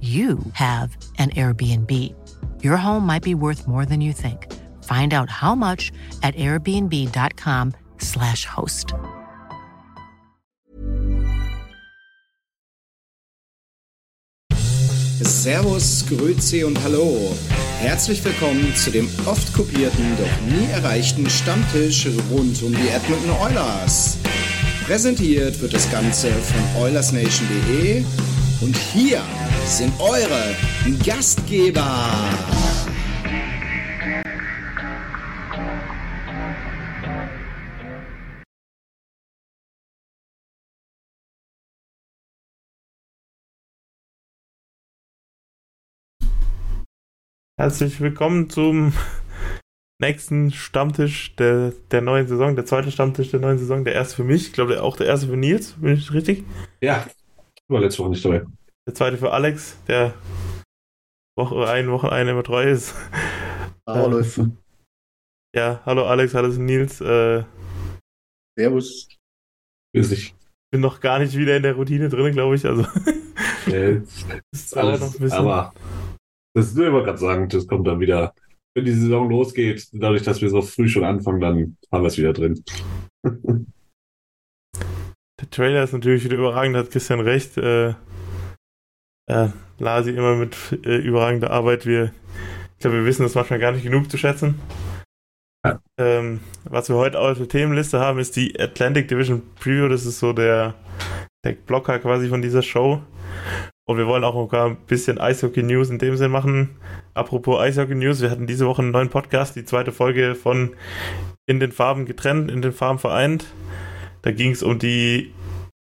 you have an Airbnb. Your home might be worth more than you think. Find out how much at airbnb.com/slash host. Servus, Grüezi und Hallo. Herzlich willkommen zu dem oft kopierten, doch nie erreichten Stammtisch rund um die Edmonton Oilers. Präsentiert wird das Ganze von OilersNation.de und hier sind eure Gastgeber. Herzlich willkommen zum nächsten Stammtisch der, der neuen Saison, der zweite Stammtisch der neuen Saison, der erste für mich, ich glaube auch der erste für Nils, bin ich richtig? Ja, war letzte Woche nicht dabei. Der zweite für Alex, der Woche ein, Woche ein immer treu ist. Hallo. Ähm, ja, hallo Alex, hallo Nils. Äh, Servus. Grüß dich. Bin noch gar nicht wieder in der Routine drin, glaube ich. Also. Nee, das alles, noch ein bisschen. Aber das will ich gerade sagen, das kommt dann wieder. Wenn die Saison losgeht, dadurch, dass wir so früh schon anfangen, dann haben wir es wieder drin. Der Trailer ist natürlich wieder überragend, hat Christian recht. Äh, äh, Lasi immer mit äh, überragender Arbeit. Wir, ich glaube, wir wissen das manchmal gar nicht genug zu schätzen. Ja. Ähm, was wir heute auf der Themenliste haben, ist die Atlantic Division Preview. Das ist so der, der Blocker quasi von dieser Show. Und wir wollen auch ein bisschen Eishockey News in dem Sinn machen. Apropos Eishockey News, wir hatten diese Woche einen neuen Podcast, die zweite Folge von In den Farben getrennt, in den Farben vereint. Da ging es um die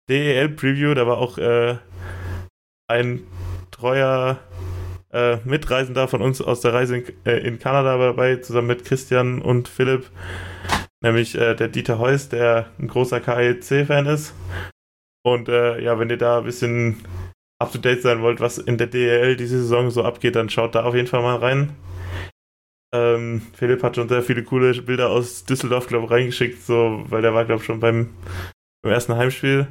DEL Preview. Da war auch äh, ein treuer äh, Mitreisender von uns aus der Reise in, äh, in, Kanada dabei, zusammen mit Christian und Philipp, nämlich äh, der Dieter Heuss, der ein großer KEC-Fan ist. Und äh, ja, wenn ihr da ein bisschen up to date sein wollt, was in der DEL diese Saison so abgeht, dann schaut da auf jeden Fall mal rein. Ähm, Philipp hat schon sehr viele coole Bilder aus Düsseldorf, glaube ich, reingeschickt, so, weil der war, glaube ich, schon beim, beim ersten Heimspiel.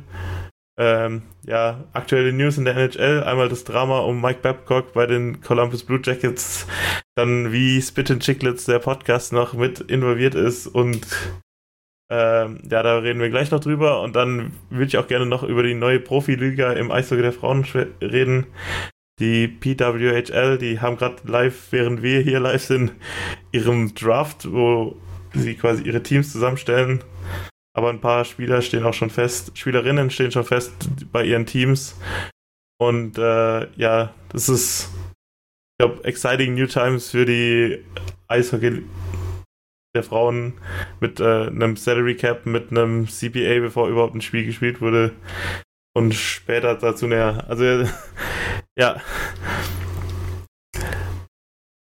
Ähm, ja, aktuelle News in der NHL. Einmal das Drama um Mike Babcock bei den Columbus Blue Jackets. Dann wie Spit and Chicklets, der Podcast, noch mit involviert ist. Und ähm, ja, da reden wir gleich noch drüber. Und dann würde ich auch gerne noch über die neue Profiliga im Eishockey der Frauen reden. Die PWHL, die haben gerade live, während wir hier live sind, ihrem Draft, wo sie quasi ihre Teams zusammenstellen aber ein paar Spieler stehen auch schon fest, Spielerinnen stehen schon fest bei ihren Teams. Und äh, ja, das ist, ich glaube, exciting new times für die Eishockey der Frauen mit äh, einem Salary Cap, mit einem CPA, bevor überhaupt ein Spiel gespielt wurde. Und später dazu näher. Also, ja.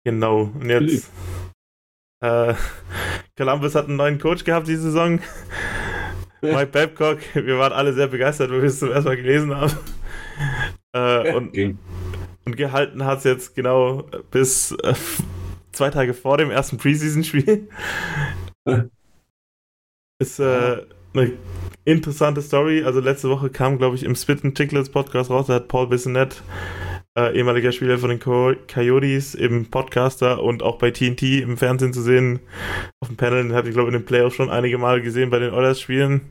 Genau. Und jetzt. Äh, Columbus hat einen neuen Coach gehabt diese Saison. Mike Babcock. Wir waren alle sehr begeistert, weil wir es zum ersten Mal gelesen haben. Äh, und, und, gehalten hat es jetzt genau bis äh, zwei Tage vor dem ersten Preseason-Spiel. Ist äh, eine interessante Story. Also letzte Woche kam, glaube ich, im Spit and Chicklets Podcast raus, da hat Paul Bissonette äh, ehemaliger Spieler von den Coyotes, eben Podcaster und auch bei TNT im Fernsehen zu sehen. Auf dem Panel, den hatte ich glaube in den Playoffs schon einige Male gesehen bei den Oilers-Spielen.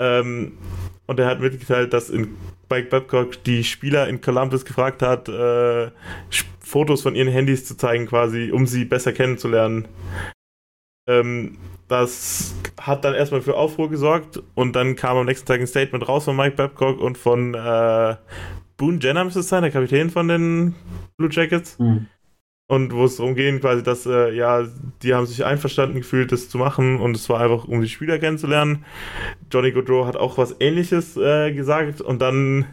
Ähm, Und er hat mitgeteilt, dass in Mike Babcock die Spieler in Columbus gefragt hat, äh, Fotos von ihren Handys zu zeigen, quasi, um sie besser kennenzulernen. Ähm, das hat dann erstmal für Aufruhr gesorgt und dann kam am nächsten Tag ein Statement raus von Mike Babcock und von äh, Boone Jenner müsste es sein, der Kapitän von den Blue Jackets. Mhm. Und wo es darum ging, quasi, dass, äh, ja, die haben sich einverstanden gefühlt, das zu machen und es war einfach, um die Spieler kennenzulernen. Johnny Gaudreau hat auch was ähnliches äh, gesagt und dann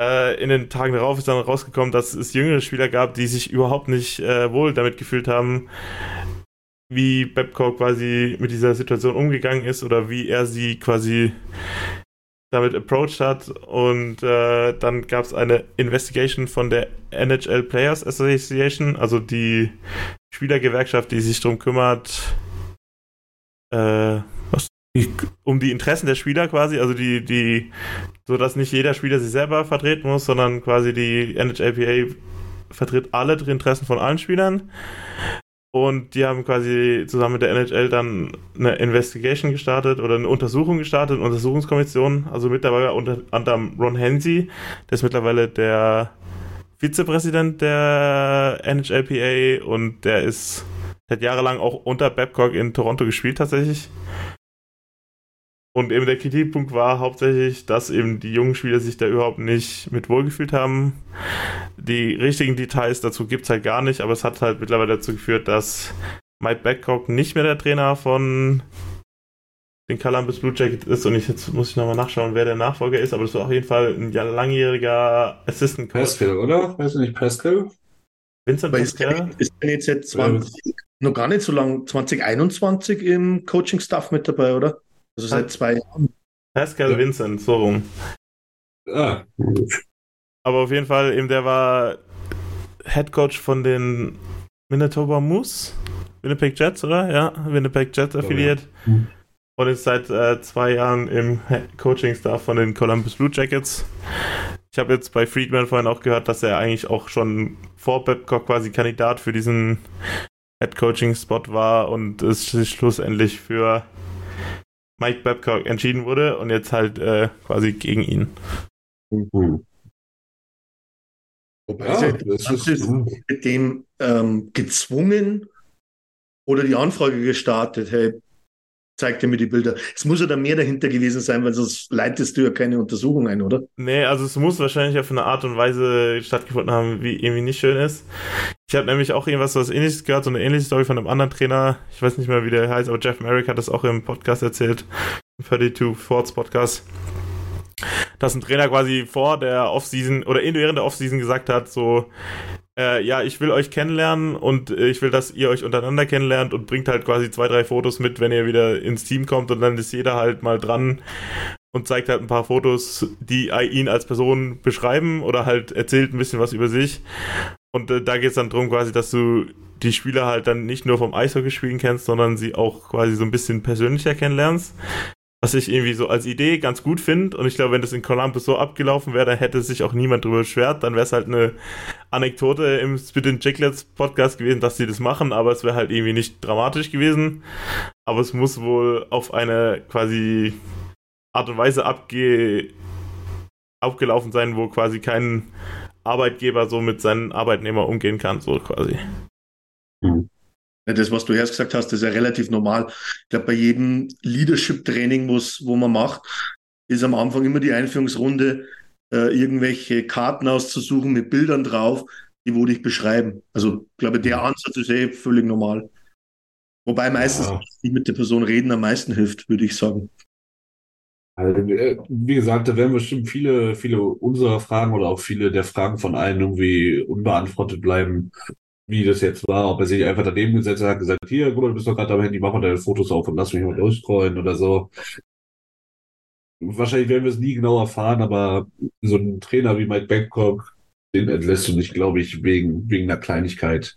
in den Tagen darauf ist dann rausgekommen, dass es jüngere Spieler gab, die sich überhaupt nicht äh, wohl damit gefühlt haben, wie Babcock quasi mit dieser Situation umgegangen ist oder wie er sie quasi damit approached hat. Und äh, dann gab es eine Investigation von der NHL Players Association, also die Spielergewerkschaft, die sich darum kümmert, äh, um die Interessen der Spieler quasi, also die, die, so dass nicht jeder Spieler sich selber vertreten muss, sondern quasi die NHLPA vertritt alle Interessen von allen Spielern. Und die haben quasi zusammen mit der NHL dann eine Investigation gestartet oder eine Untersuchung gestartet, eine Untersuchungskommission. Also mit dabei war unter anderem Ron Hensey, der ist mittlerweile der Vizepräsident der NHLPA und der ist hat jahrelang auch unter Babcock in Toronto gespielt tatsächlich. Und eben der Kritikpunkt war hauptsächlich, dass eben die jungen Spieler sich da überhaupt nicht mit wohlgefühlt haben. Die richtigen Details dazu gibt es halt gar nicht, aber es hat halt mittlerweile dazu geführt, dass Mike Babcock nicht mehr der Trainer von den Columbus Blue Jacket ist und ich, jetzt muss ich nochmal nachschauen, wer der Nachfolger ist, aber das war auf jeden Fall ein langjähriger Assistant Coach. Pascal, oder? Weißt du nicht Pascal? Vincent Pascal? Ist der jetzt seit 20, noch gar nicht so lang, 2021 im Coaching-Staff mit dabei, oder? Also seit zwei Jahren. Pascal ja. Vincent, so rum. Ah. Aber auf jeden Fall, eben der war Head Coach von den Manitoba Moose, Winnipeg Jets, oder? Ja, Winnipeg Jets affiliiert. Oh, ja. Und ist seit äh, zwei Jahren im Coaching-Staff von den Columbus Blue Jackets. Ich habe jetzt bei Friedman vorhin auch gehört, dass er eigentlich auch schon vor Babcock quasi Kandidat für diesen Head Coaching-Spot war und es sich schlussendlich für Mike Babcock entschieden wurde und jetzt halt äh, quasi gegen ihn. Mhm. Wobei ja, das ist mit dem ähm, gezwungen oder die Anfrage gestartet, hey, zeig dir mir die Bilder. Es muss ja da mehr dahinter gewesen sein, weil sonst leitest du ja keine Untersuchung ein, oder? Nee, also es muss wahrscheinlich auf eine Art und Weise stattgefunden haben, wie irgendwie nicht schön ist. Ich habe nämlich auch irgendwas was ähnliches gehört, so eine ähnliche Story von einem anderen Trainer. Ich weiß nicht mehr, wie der heißt, aber Jeff Merrick hat das auch im Podcast erzählt. Im 32 Forts Podcast dass ein Trainer quasi vor der Offseason oder während der Offseason gesagt hat, so, äh, ja, ich will euch kennenlernen und äh, ich will, dass ihr euch untereinander kennenlernt und bringt halt quasi zwei, drei Fotos mit, wenn ihr wieder ins Team kommt und dann ist jeder halt mal dran und zeigt halt ein paar Fotos, die ihn als Person beschreiben oder halt erzählt ein bisschen was über sich. Und äh, da geht es dann darum quasi, dass du die Spieler halt dann nicht nur vom Eishockey spielen kennst, sondern sie auch quasi so ein bisschen persönlicher kennenlernst was ich irgendwie so als Idee ganz gut finde. Und ich glaube, wenn das in Columbus so abgelaufen wäre, dann hätte sich auch niemand drüber beschwert. Dann wäre es halt eine Anekdote im Spit and Chicklets Podcast gewesen, dass sie das machen, aber es wäre halt irgendwie nicht dramatisch gewesen. Aber es muss wohl auf eine quasi Art und Weise abge abgelaufen sein, wo quasi kein Arbeitgeber so mit seinen Arbeitnehmern umgehen kann, so quasi. Mhm. Das, was du erst gesagt hast, ist ja relativ normal. Ich glaube, bei jedem Leadership-Training, wo man macht, ist am Anfang immer die Einführungsrunde, äh, irgendwelche Karten auszusuchen mit Bildern drauf, die wo dich beschreiben. Also ich glaube, der Ansatz ist eh völlig normal. Wobei meistens ja. nicht mit der Person reden am meisten hilft, würde ich sagen. Also, äh, wie gesagt, da werden bestimmt viele, viele unserer Fragen oder auch viele der Fragen von allen irgendwie unbeantwortet bleiben wie das jetzt war, ob er sich einfach daneben gesetzt hat, gesagt, hier, guck du bist doch gerade am Handy, mach mal deine Fotos auf und lass mich mal durchscrollen oder so. Wahrscheinlich werden wir es nie genau erfahren, aber so ein Trainer wie Mike Babcock, den entlässt du nicht, glaube ich, wegen, wegen einer Kleinigkeit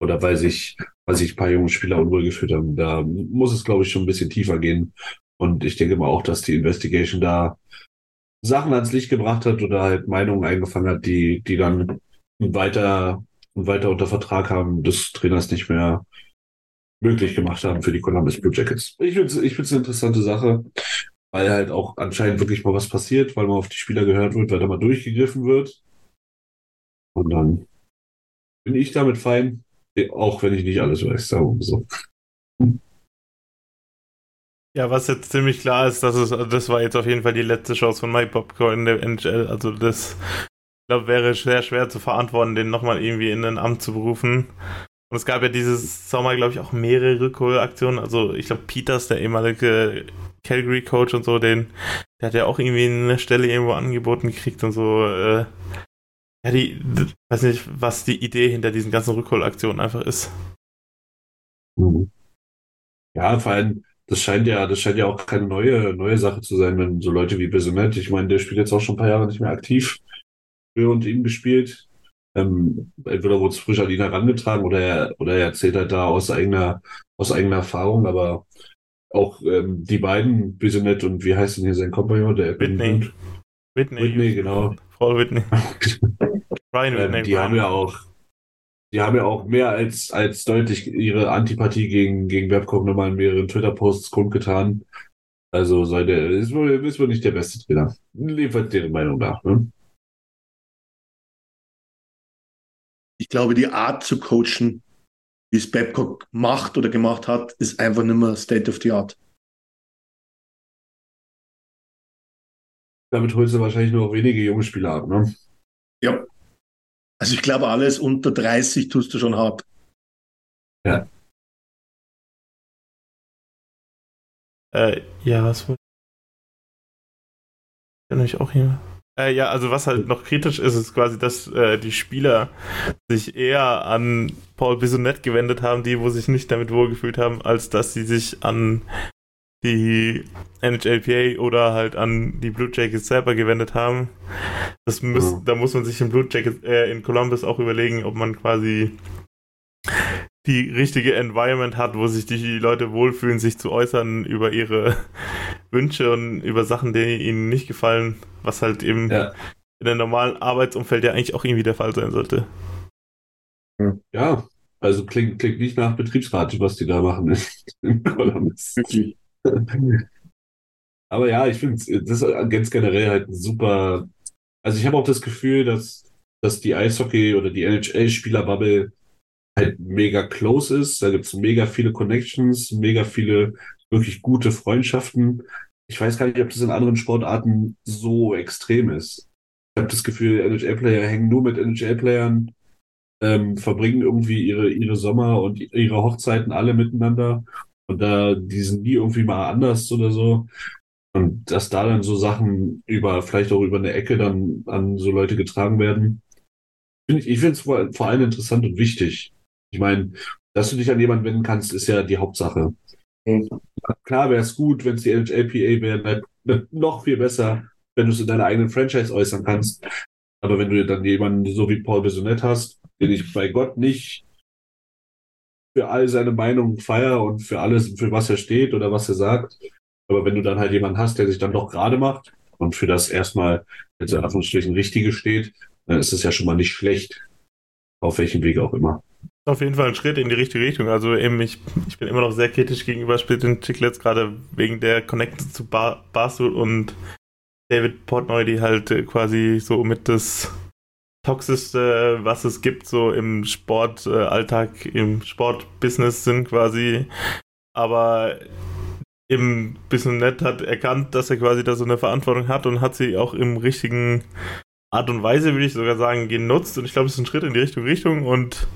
oder weil sich, weil sich ein paar junge Spieler unwohl gefühlt haben. Da muss es, glaube ich, schon ein bisschen tiefer gehen. Und ich denke mal auch, dass die Investigation da Sachen ans Licht gebracht hat oder halt Meinungen eingefangen hat, die, die dann weiter weiter unter Vertrag haben, des Trainers nicht mehr möglich gemacht haben für die Columbus Blue Jackets. Ich finde es ich eine interessante Sache. weil halt auch anscheinend wirklich mal was passiert, weil man auf die Spieler gehört wird, weil da mal durchgegriffen wird. Und dann bin ich damit fein, auch wenn ich nicht alles weiß, wir so. Ja, was jetzt ziemlich klar ist, dass es, das war jetzt auf jeden Fall die letzte Chance von Mike in der NHL. Also das, ich glaube, wäre sehr schwer zu verantworten, den nochmal irgendwie in ein Amt zu berufen. Und es gab ja dieses Sommer, glaube ich, auch mehrere Rückholaktionen. Also ich glaube, Peters, der ehemalige Calgary-Coach und so, den, der hat ja auch irgendwie eine Stelle irgendwo angeboten gekriegt und so. Äh, ja, die, weiß nicht, was die Idee hinter diesen ganzen Rückholaktionen einfach ist. Mhm. Ja, vor allem, das scheint ja, das scheint ja auch keine neue, neue Sache zu sein, wenn so Leute wie Bissonette, ich meine, der spielt jetzt auch schon ein paar Jahre nicht mehr aktiv für und ihm gespielt. Ähm, entweder wurde es frisch an ihn herangetragen oder er, oder er erzählt halt da aus eigener, aus eigener Erfahrung, aber auch ähm, die beiden, Bissonette und wie heißt denn hier sein Kompagnon, der Whitney. Whitney, Whitney genau. Frau Whitney. Brian ähm, Whitney. Die haben ja auch die haben ja auch mehr als, als deutlich ihre Antipathie gegen, gegen Babcock nochmal in mehreren Twitter-Posts kundgetan. Also sei der, ist wohl, ist wohl nicht der beste Trainer. Jedenfalls deren Meinung nach. Ne? Ich glaube, die Art zu coachen, wie es Babcock macht oder gemacht hat, ist einfach nicht mehr State of the Art. Damit holst du wahrscheinlich nur wenige junge Spieler ab, ne? Ja. Also ich glaube, alles unter 30 tust du schon hart. Ja. Äh, ja, was wollte ich auch hier. Äh, ja, also was halt noch kritisch ist, ist quasi, dass äh, die Spieler sich eher an Paul Bissonnette gewendet haben, die, wo sich nicht damit wohlgefühlt haben, als dass sie sich an die NHLPA oder halt an die Blue Jackets selber gewendet haben. Das muss, mhm. Da muss man sich in Blue Jackets, äh, in Columbus auch überlegen, ob man quasi die richtige Environment hat, wo sich die Leute wohlfühlen, sich zu äußern über ihre Wünsche und über Sachen, die ihnen nicht gefallen, was halt eben ja. in einem normalen Arbeitsumfeld ja eigentlich auch irgendwie der Fall sein sollte. Ja, also klingt, klingt nicht nach Betriebsrat, was die da machen. Aber ja, ich finde das ist ganz generell halt super. Also ich habe auch das Gefühl, dass, dass die Eishockey oder die NHL-Spielerbubble halt mega close ist. Da gibt es mega viele Connections, mega viele wirklich gute Freundschaften. Ich weiß gar nicht, ob das in anderen Sportarten so extrem ist. Ich habe das Gefühl, NHL-Player hängen nur mit NHL-Playern, ähm, verbringen irgendwie ihre, ihre Sommer und ihre Hochzeiten alle miteinander und da, die sind nie irgendwie mal anders oder so. Und dass da dann so Sachen über, vielleicht auch über eine Ecke dann an so Leute getragen werden. Find ich ich finde es vor, vor allem interessant und wichtig. Ich meine, dass du dich an jemanden wenden kannst, ist ja die Hauptsache. Mhm. Klar wäre es gut, wenn es die LHLPA wäre, noch viel besser, wenn du es in deiner eigenen Franchise äußern kannst. Aber wenn du dann jemanden so wie Paul Besonette hast, den ich bei Gott nicht für all seine Meinungen feier und für alles, für was er steht oder was er sagt. Aber wenn du dann halt jemanden hast, der sich dann doch gerade macht und für das erstmal in Anführungsstrichen Richtige steht, dann ist es ja schon mal nicht schlecht. Auf welchem Weg auch immer. Auf jeden Fall ein Schritt in die richtige Richtung. Also eben, ich, ich bin immer noch sehr kritisch gegenüber Split Chicklets, gerade wegen der Connection zu Bar Barstool und David Portnoy, die halt quasi so mit das toxischste, was es gibt, so im Sportalltag, äh, im Sportbusiness sind quasi. Aber im bisschen nett hat erkannt, dass er quasi da so eine Verantwortung hat und hat sie auch im richtigen Art und Weise, würde ich sogar sagen, genutzt. Und ich glaube, es ist ein Schritt in die richtige Richtung und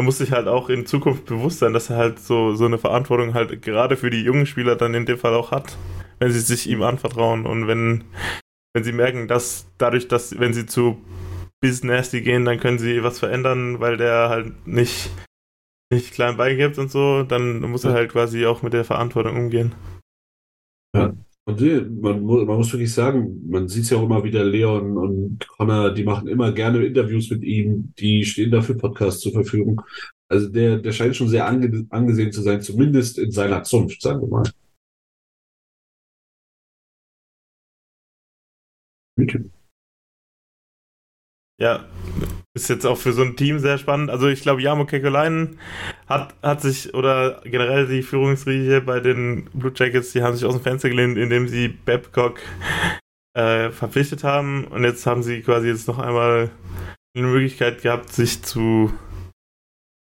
er muss sich halt auch in Zukunft bewusst sein, dass er halt so, so eine Verantwortung halt gerade für die jungen Spieler dann in dem Fall auch hat, wenn sie sich ihm anvertrauen und wenn, wenn sie merken, dass dadurch, dass, wenn sie zu bis Nasty gehen, dann können sie was verändern, weil der halt nicht, nicht klein beigibt und so, dann muss er halt quasi auch mit der Verantwortung umgehen. Ja. Man, man muss wirklich sagen, man sieht es ja auch immer wieder, Leon und Connor, die machen immer gerne Interviews mit ihm, die stehen dafür Podcasts zur Verfügung. Also der, der scheint schon sehr ange, angesehen zu sein, zumindest in seiner Zunft, sagen wir mal. Ja, ist jetzt auch für so ein Team sehr spannend. Also ich glaube, Jamo Kekolainen hat, hat sich, oder generell die Führungsriege bei den Blue Jackets, die haben sich aus dem Fenster gelehnt, indem sie Babcock äh, verpflichtet haben. Und jetzt haben sie quasi jetzt noch einmal eine Möglichkeit gehabt, sich zu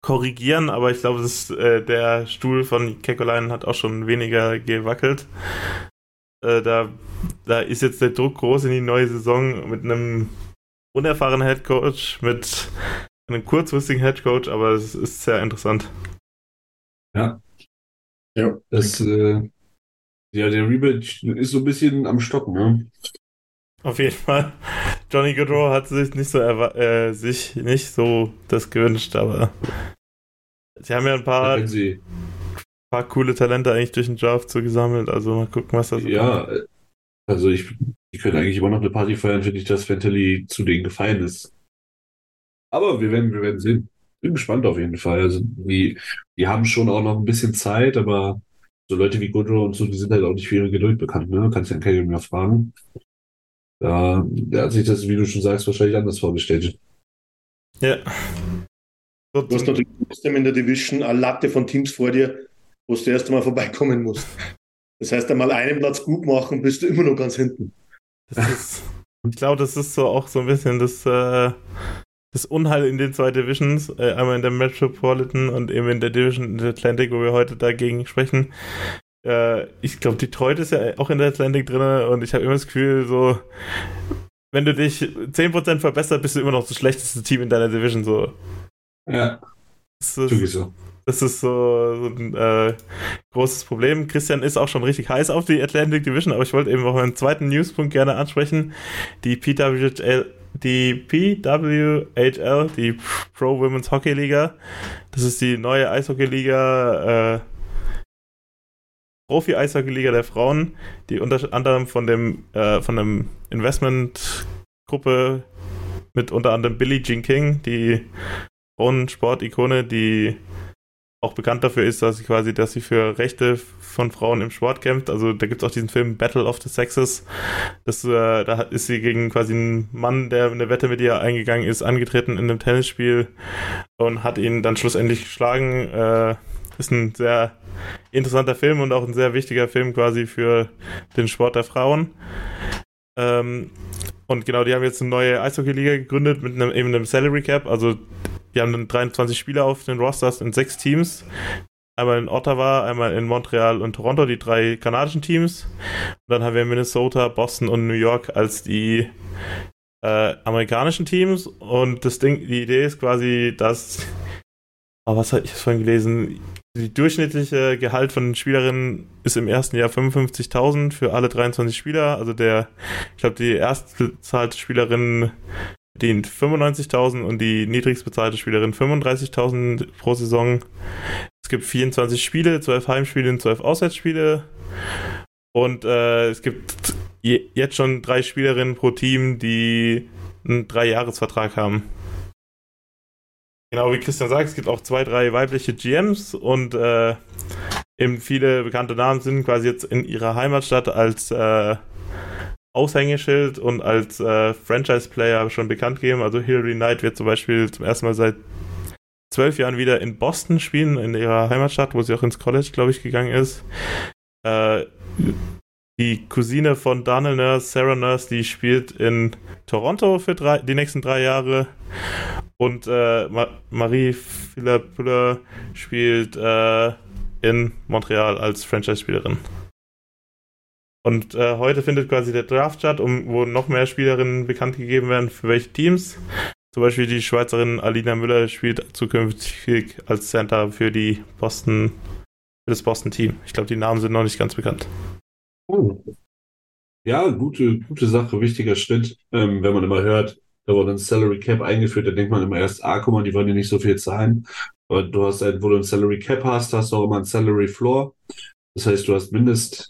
korrigieren, aber ich glaube, das, äh, der Stuhl von Kekolainen hat auch schon weniger gewackelt. Äh, da, da ist jetzt der Druck groß in die neue Saison mit einem unerfahrenen Headcoach, mit einem kurzfristigen Headcoach, aber es ist sehr interessant. Ja. Ja. Das, äh, ja, der Rebuild ist so ein bisschen am Stocken, ne? Auf jeden Fall. Johnny Goodrow hat sich nicht so äh, sich nicht so das gewünscht, aber sie haben ja ein paar, ein paar coole Talente eigentlich durch den Draft so gesammelt, also mal gucken, was das so Ja, kommt. also ich, ich könnte eigentlich immer noch eine Party feiern, finde ich, dass Fantelli zu denen gefallen ist. Aber wir werden, wir werden sehen. Bin gespannt auf jeden Fall. Also die, die haben schon auch noch ein bisschen Zeit, aber so Leute wie Goodrow und so, die sind halt auch nicht für ihre Geduld bekannt, ne? Kannst ja an Kevin mehr fragen. Da, der hat sich das, wie du schon sagst, wahrscheinlich anders vorgestellt. Ja. Du hast natürlich trotzdem in der Division eine Latte von Teams vor dir, wo du erst einmal vorbeikommen musst. Das heißt, einmal einen Platz gut machen, bist du immer noch ganz hinten. Ist, ich glaube, das ist so auch so ein bisschen das, äh, das Unheil in den zwei Divisions. Äh, einmal in der Metropolitan und eben in der Division in der Atlantic, wo wir heute dagegen sprechen. Äh, ich glaube, Detroit ist ja auch in der Atlantic drin und ich habe immer das Gefühl, so, wenn du dich 10% verbessert, bist du immer noch das schlechteste Team in deiner Division. So. Ja. Das ist, so. Das ist so, so ein äh, großes Problem. Christian ist auch schon richtig heiß auf die Atlantic Division, aber ich wollte eben auch einen zweiten Newspunkt gerne ansprechen. Die PWHL, die PWHL, die Pro Women's Hockey Liga. Das ist die neue Eishockey-Liga, äh, Profi-Eishockey-Liga der Frauen, die unter anderem von dem äh, von einem Investmentgruppe mit unter anderem Billie Jean King, die Frauensport-Ikone, die auch bekannt dafür ist, dass sie quasi, dass sie für Rechte von Frauen im Sport kämpft. Also da gibt es auch diesen Film Battle of the Sexes. Das, äh, da ist sie gegen quasi einen Mann, der eine Wette mit ihr eingegangen ist, angetreten in einem Tennisspiel und hat ihn dann schlussendlich geschlagen. Äh, ist ein sehr interessanter Film und auch ein sehr wichtiger Film quasi für den Sport der Frauen. Ähm, und genau, die haben jetzt eine neue Eishockey-Liga gegründet mit einem, eben einem Salary Cap. Also die haben dann 23 Spieler auf den Rosters in sechs Teams. Einmal in Ottawa, einmal in Montreal und Toronto, die drei kanadischen Teams. Und dann haben wir Minnesota, Boston und New York als die äh, amerikanischen Teams. Und das Ding, die Idee ist quasi, dass aber was habe ich vorhin gelesen? Die durchschnittliche Gehalt von Spielerinnen ist im ersten Jahr 55.000 für alle 23 Spieler. Also der, ich glaube, die erstbezahlte Spielerin verdient 95.000 und die niedrigstbezahlte Spielerin 35.000 pro Saison. Es gibt 24 Spiele, 12 Heimspiele und 12 Auswärtsspiele. Und äh, es gibt jetzt schon drei Spielerinnen pro Team, die einen Dreijahresvertrag haben. Genau wie Christian sagt, es gibt auch zwei, drei weibliche GMs und äh, eben viele bekannte Namen sind quasi jetzt in ihrer Heimatstadt als äh, Aushängeschild und als äh, Franchise-Player schon bekannt gegeben. Also Hillary Knight wird zum Beispiel zum ersten Mal seit zwölf Jahren wieder in Boston spielen, in ihrer Heimatstadt, wo sie auch ins College, glaube ich, gegangen ist. Äh, die Cousine von Daniel Nurse, Sarah Nurse, die spielt in Toronto für drei, die nächsten drei Jahre. Und äh, Ma Marie Philippe spielt äh, in Montreal als Franchise-Spielerin. Und äh, heute findet quasi der Draft statt, um, wo noch mehr Spielerinnen bekannt gegeben werden, für welche Teams. Zum Beispiel die Schweizerin Alina Müller spielt zukünftig als Center für die Boston, für das Boston-Team. Ich glaube, die Namen sind noch nicht ganz bekannt. Oh. Ja, gute, gute Sache, wichtiger Schritt. Ähm, wenn man immer hört, da wurde ein Salary Cap eingeführt, da denkt man immer erst, ah, guck mal, die wollen ja nicht so viel zahlen. Aber du hast halt, wo du ein Salary Cap hast, hast du auch immer ein Salary Floor. Das heißt, du hast Mindest,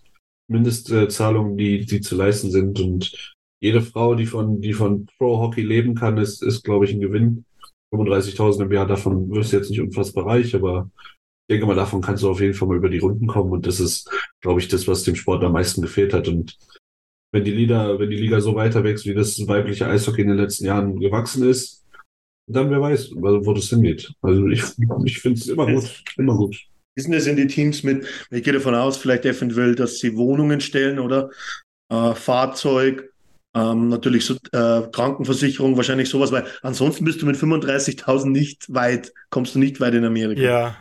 Mindestzahlungen, die, die zu leisten sind. Und jede Frau, die von, die von Pro Hockey leben kann, ist, ist, glaube ich, ein Gewinn. 35.000 im Jahr, davon wirst du jetzt nicht unfassbar reich, aber denke mal, davon kannst du auf jeden Fall mal über die Runden kommen. Und das ist, glaube ich, das, was dem Sport am meisten gefehlt hat. Und wenn die Liga, wenn die Liga so weiter wächst, wie das weibliche Eishockey in den letzten Jahren gewachsen ist, dann wer weiß, wo das hingeht. Also ich, ich finde es immer gut, immer gut. Wissen das in die Teams mit, ich gehe davon aus, vielleicht eventuell, dass sie Wohnungen stellen oder äh, Fahrzeug, ähm, natürlich so äh, Krankenversicherung, wahrscheinlich sowas, weil ansonsten bist du mit 35.000 nicht weit, kommst du nicht weit in Amerika. Ja.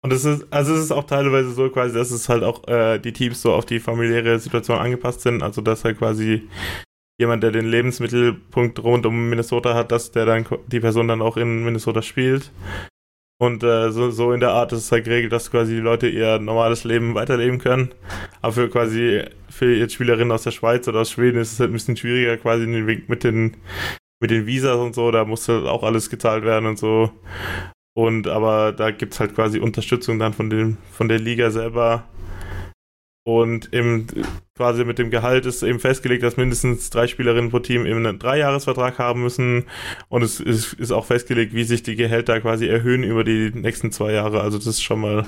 Und es ist, also es ist auch teilweise so quasi, dass es halt auch äh, die Teams so auf die familiäre Situation angepasst sind, also dass halt quasi jemand, der den Lebensmittelpunkt rund um Minnesota hat, dass der dann die Person dann auch in Minnesota spielt. Und äh, so, so in der Art ist es halt geregelt, dass quasi die Leute ihr normales Leben weiterleben können. Aber für quasi für jetzt Spielerinnen aus der Schweiz oder aus Schweden ist es halt ein bisschen schwieriger, quasi mit den mit den Visas und so, da muss halt auch alles gezahlt werden und so. Und aber da gibt es halt quasi Unterstützung dann von dem, von der Liga selber, und im, quasi mit dem Gehalt ist eben festgelegt, dass mindestens drei Spielerinnen pro Team eben einen Dreijahresvertrag haben müssen. Und es ist, ist auch festgelegt, wie sich die Gehälter quasi erhöhen über die nächsten zwei Jahre. Also das ist schon mal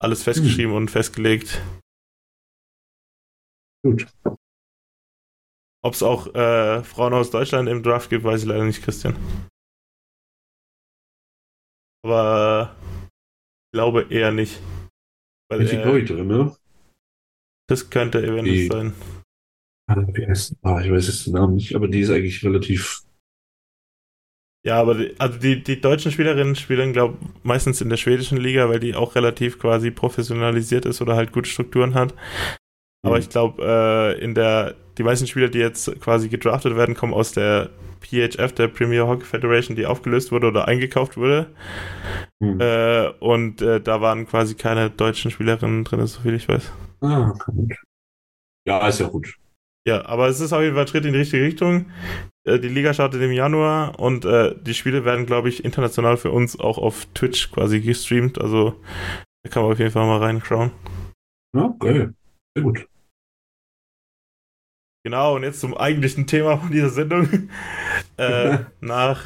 alles festgeschrieben mhm. und festgelegt. Gut. Ob es auch äh, Frauen aus Deutschland im Draft gibt, weiß ich leider nicht, Christian. Aber ich glaube eher nicht. Weil, äh, drin, ne? Das könnte eventuell sein. Ah, wie heißt, ah, ich weiß jetzt den Namen nicht, aber die ist eigentlich relativ. Ja, aber die, also die, die deutschen Spielerinnen spielen, glaube ich, meistens in der schwedischen Liga, weil die auch relativ quasi professionalisiert ist oder halt gute Strukturen hat. Aber mhm. ich glaube, äh, in der die meisten Spieler, die jetzt quasi gedraftet werden, kommen aus der PHF, der Premier Hockey Federation, die aufgelöst wurde oder eingekauft wurde. Mhm. Äh, und äh, da waren quasi keine deutschen Spielerinnen drin, soviel ich weiß. Ah, gut. Ja, ist ja gut. Ja, aber es ist auf jeden Fall ein Schritt in die richtige Richtung. Äh, die Liga startet im Januar und äh, die Spiele werden, glaube ich, international für uns auch auf Twitch quasi gestreamt. Also da kann man auf jeden Fall mal reinschauen. Ja, geil. Sehr gut. Genau, und jetzt zum eigentlichen Thema von dieser Sendung. äh, nach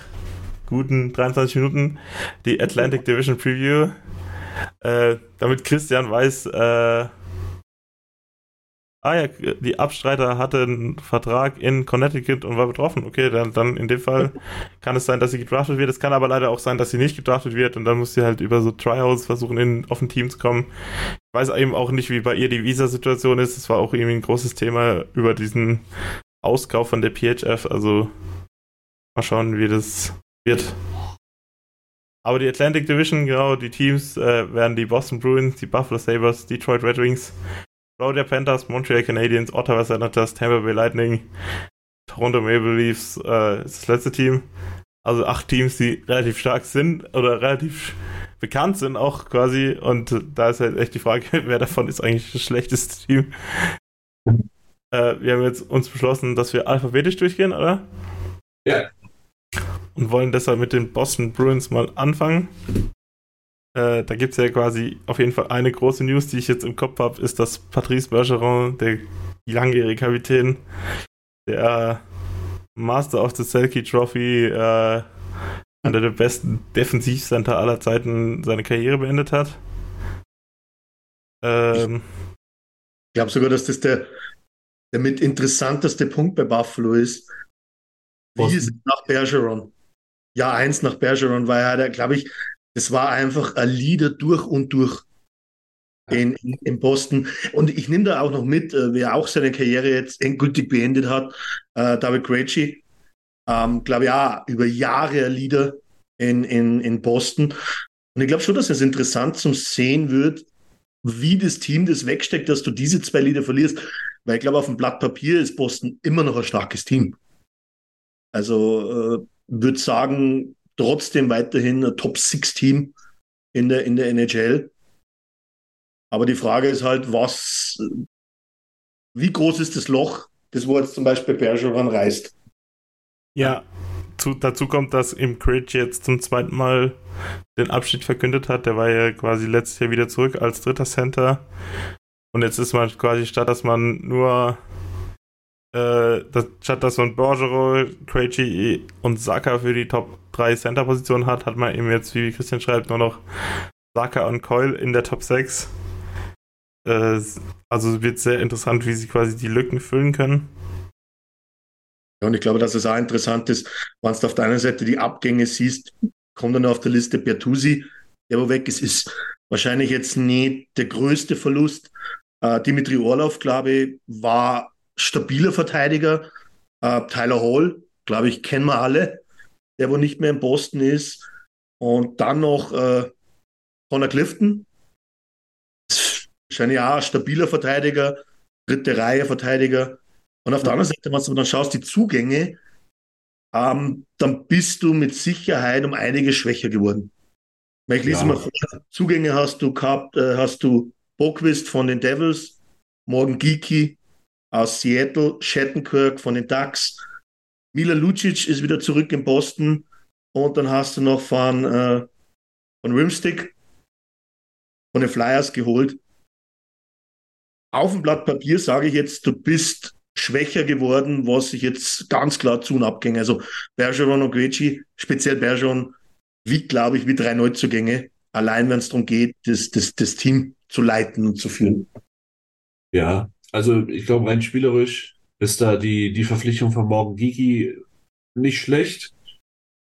guten 23 Minuten die Atlantic Division Preview. Äh, damit Christian weiß, äh, ah ja, die Abstreiter hatte einen Vertrag in Connecticut und war betroffen. Okay, dann, dann in dem Fall kann es sein, dass sie gedraftet wird. Es kann aber leider auch sein, dass sie nicht gedraftet wird und dann muss sie halt über so Tryouts versuchen, in, auf ein Team zu kommen. Ich weiß eben auch nicht, wie bei ihr die Visa-Situation ist. Es war auch irgendwie ein großes Thema über diesen Auskauf von der PHF. Also mal schauen, wie das wird. Aber die Atlantic Division, genau, die Teams äh, werden die Boston Bruins, die Buffalo Sabres, Detroit Red Wings, Florida Panthers, Montreal Canadiens, Ottawa Senators, Tampa Bay Lightning, Toronto Maple Leafs äh, ist das letzte Team. Also acht Teams, die relativ stark sind oder relativ bekannt sind auch quasi. Und da ist halt echt die Frage, wer davon ist eigentlich das schlechteste Team. Äh, wir haben jetzt uns beschlossen, dass wir alphabetisch durchgehen, oder? Ja. Und wollen deshalb mit den Boston Bruins mal anfangen. Äh, da gibt es ja quasi auf jeden Fall eine große News, die ich jetzt im Kopf habe, ist, dass Patrice Bergeron, der langjährige Kapitän, der Master of the Selkie Trophy, äh, einer der besten Defensivcenter aller Zeiten seine Karriere beendet hat. Ähm, ich glaube sogar, dass das der, der mit interessanteste Punkt bei Buffalo ist. Wie ist es nach Bergeron? Ja, eins nach Bergeron, weil er, glaube ich, das war einfach ein Leader durch und durch in, in, in Boston. Und ich nehme da auch noch mit, äh, wer auch seine Karriere jetzt endgültig beendet hat, äh, David Krejci. Ähm, glaube ja, über Jahre ein Leader in, in, in Boston. Und ich glaube schon, dass es interessant zum Sehen wird, wie das Team das wegsteckt, dass du diese zwei Lieder verlierst. Weil ich glaube, auf dem Blatt Papier ist Boston immer noch ein starkes Team. Also äh, würde sagen, trotzdem weiterhin ein Top-6-Team in der, in der NHL. Aber die Frage ist halt, was, wie groß ist das Loch, das wo jetzt zum Beispiel Bergeron reißt? Ja, zu, dazu kommt, dass im Cridge jetzt zum zweiten Mal den Abschied verkündet hat. Der war ja quasi letztes Jahr wieder zurück als dritter Center. Und jetzt ist man quasi statt, dass man nur äh, statt dass man Bergeron, Krejci und Saka für die Top 3 Center-Positionen hat, hat man eben jetzt, wie Christian schreibt, nur noch Saka und Coil in der Top 6. Äh, also wird sehr interessant, wie sie quasi die Lücken füllen können. Ja, und ich glaube, dass es auch interessant ist, wenn du auf der einen Seite die Abgänge siehst, kommt dann auf der Liste Bertuzzi, der wo weg ist, ist wahrscheinlich jetzt nicht der größte Verlust. Äh, Dimitri Orlov, glaube ich, war stabiler Verteidiger. Äh, Tyler Hall, glaube ich, kennen wir alle, der wo nicht mehr in Boston ist. Und dann noch äh, Connor Clifton, wahrscheinlich auch ein stabiler Verteidiger, dritte Reihe Verteidiger. Und auf der anderen Seite, wenn du dann schaust, die Zugänge, ähm, dann bist du mit Sicherheit um einiges schwächer geworden. Weil ich lese ja. mal vor, Zugänge hast du gehabt, äh, hast du Boquist von den Devils, Morgan Geeky aus Seattle, Shattenkirk von den Ducks, Mila Lucic ist wieder zurück in Boston und dann hast du noch von, äh, von Rimstick von den Flyers geholt. Auf dem Blatt Papier sage ich jetzt, du bist schwächer geworden, was ich jetzt ganz klar zu und abgänge. Also Bergeron und Gucci, speziell Bergeron, wie glaube ich, wie drei Neuzugänge, allein wenn es darum geht, das, das, das Team zu leiten und zu führen. Ja, also ich glaube, rein spielerisch ist da die, die Verpflichtung von Morgan Geeky nicht schlecht.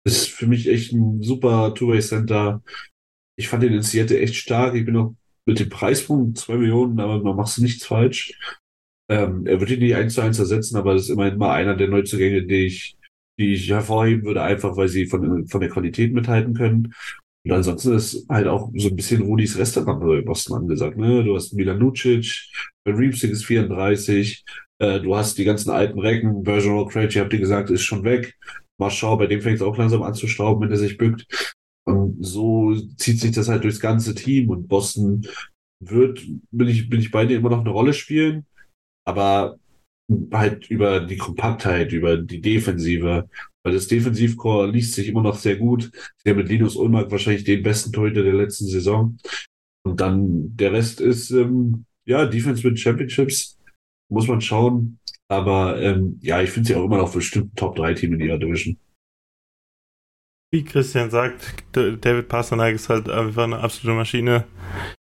Ist für mich echt ein super Two-Way-Center. Ich fand den in Seattle echt stark. Ich bin auch mit dem Preispunkt zwei Millionen, aber man macht nichts falsch. Ähm, er wird ihn nicht eins zu eins ersetzen, aber das ist immerhin mal einer der Neuzugänge, die ich, die ich hervorheben würde, einfach weil sie von, von der Qualität mithalten können. Und ansonsten ist halt auch so ein bisschen Rudis Restaurant bei Boston angesagt. Ne? Du hast Milan Lucic, Reemstick ist 34, äh, du hast die ganzen alten Recken, Bergeron Krejci, habt ihr gesagt, ist schon weg. Mal schau, bei dem fängt es auch langsam an zu stauben, wenn er sich bückt. Und so zieht sich das halt durchs ganze Team und Boston wird, bin ich, bin ich bei dir immer noch eine Rolle spielen aber halt über die Kompaktheit, über die Defensive, weil das Defensivcore liest sich immer noch sehr gut. Sie haben mit Linus Ulmark wahrscheinlich den besten Torhüter der letzten Saison. Und dann der Rest ist, ähm, ja, Defense mit Championships, muss man schauen. Aber ähm, ja, ich finde sie auch immer noch bestimmt Top-3-Team in ihrer Division. Wie Christian sagt, David Pasternak ist halt einfach eine absolute Maschine.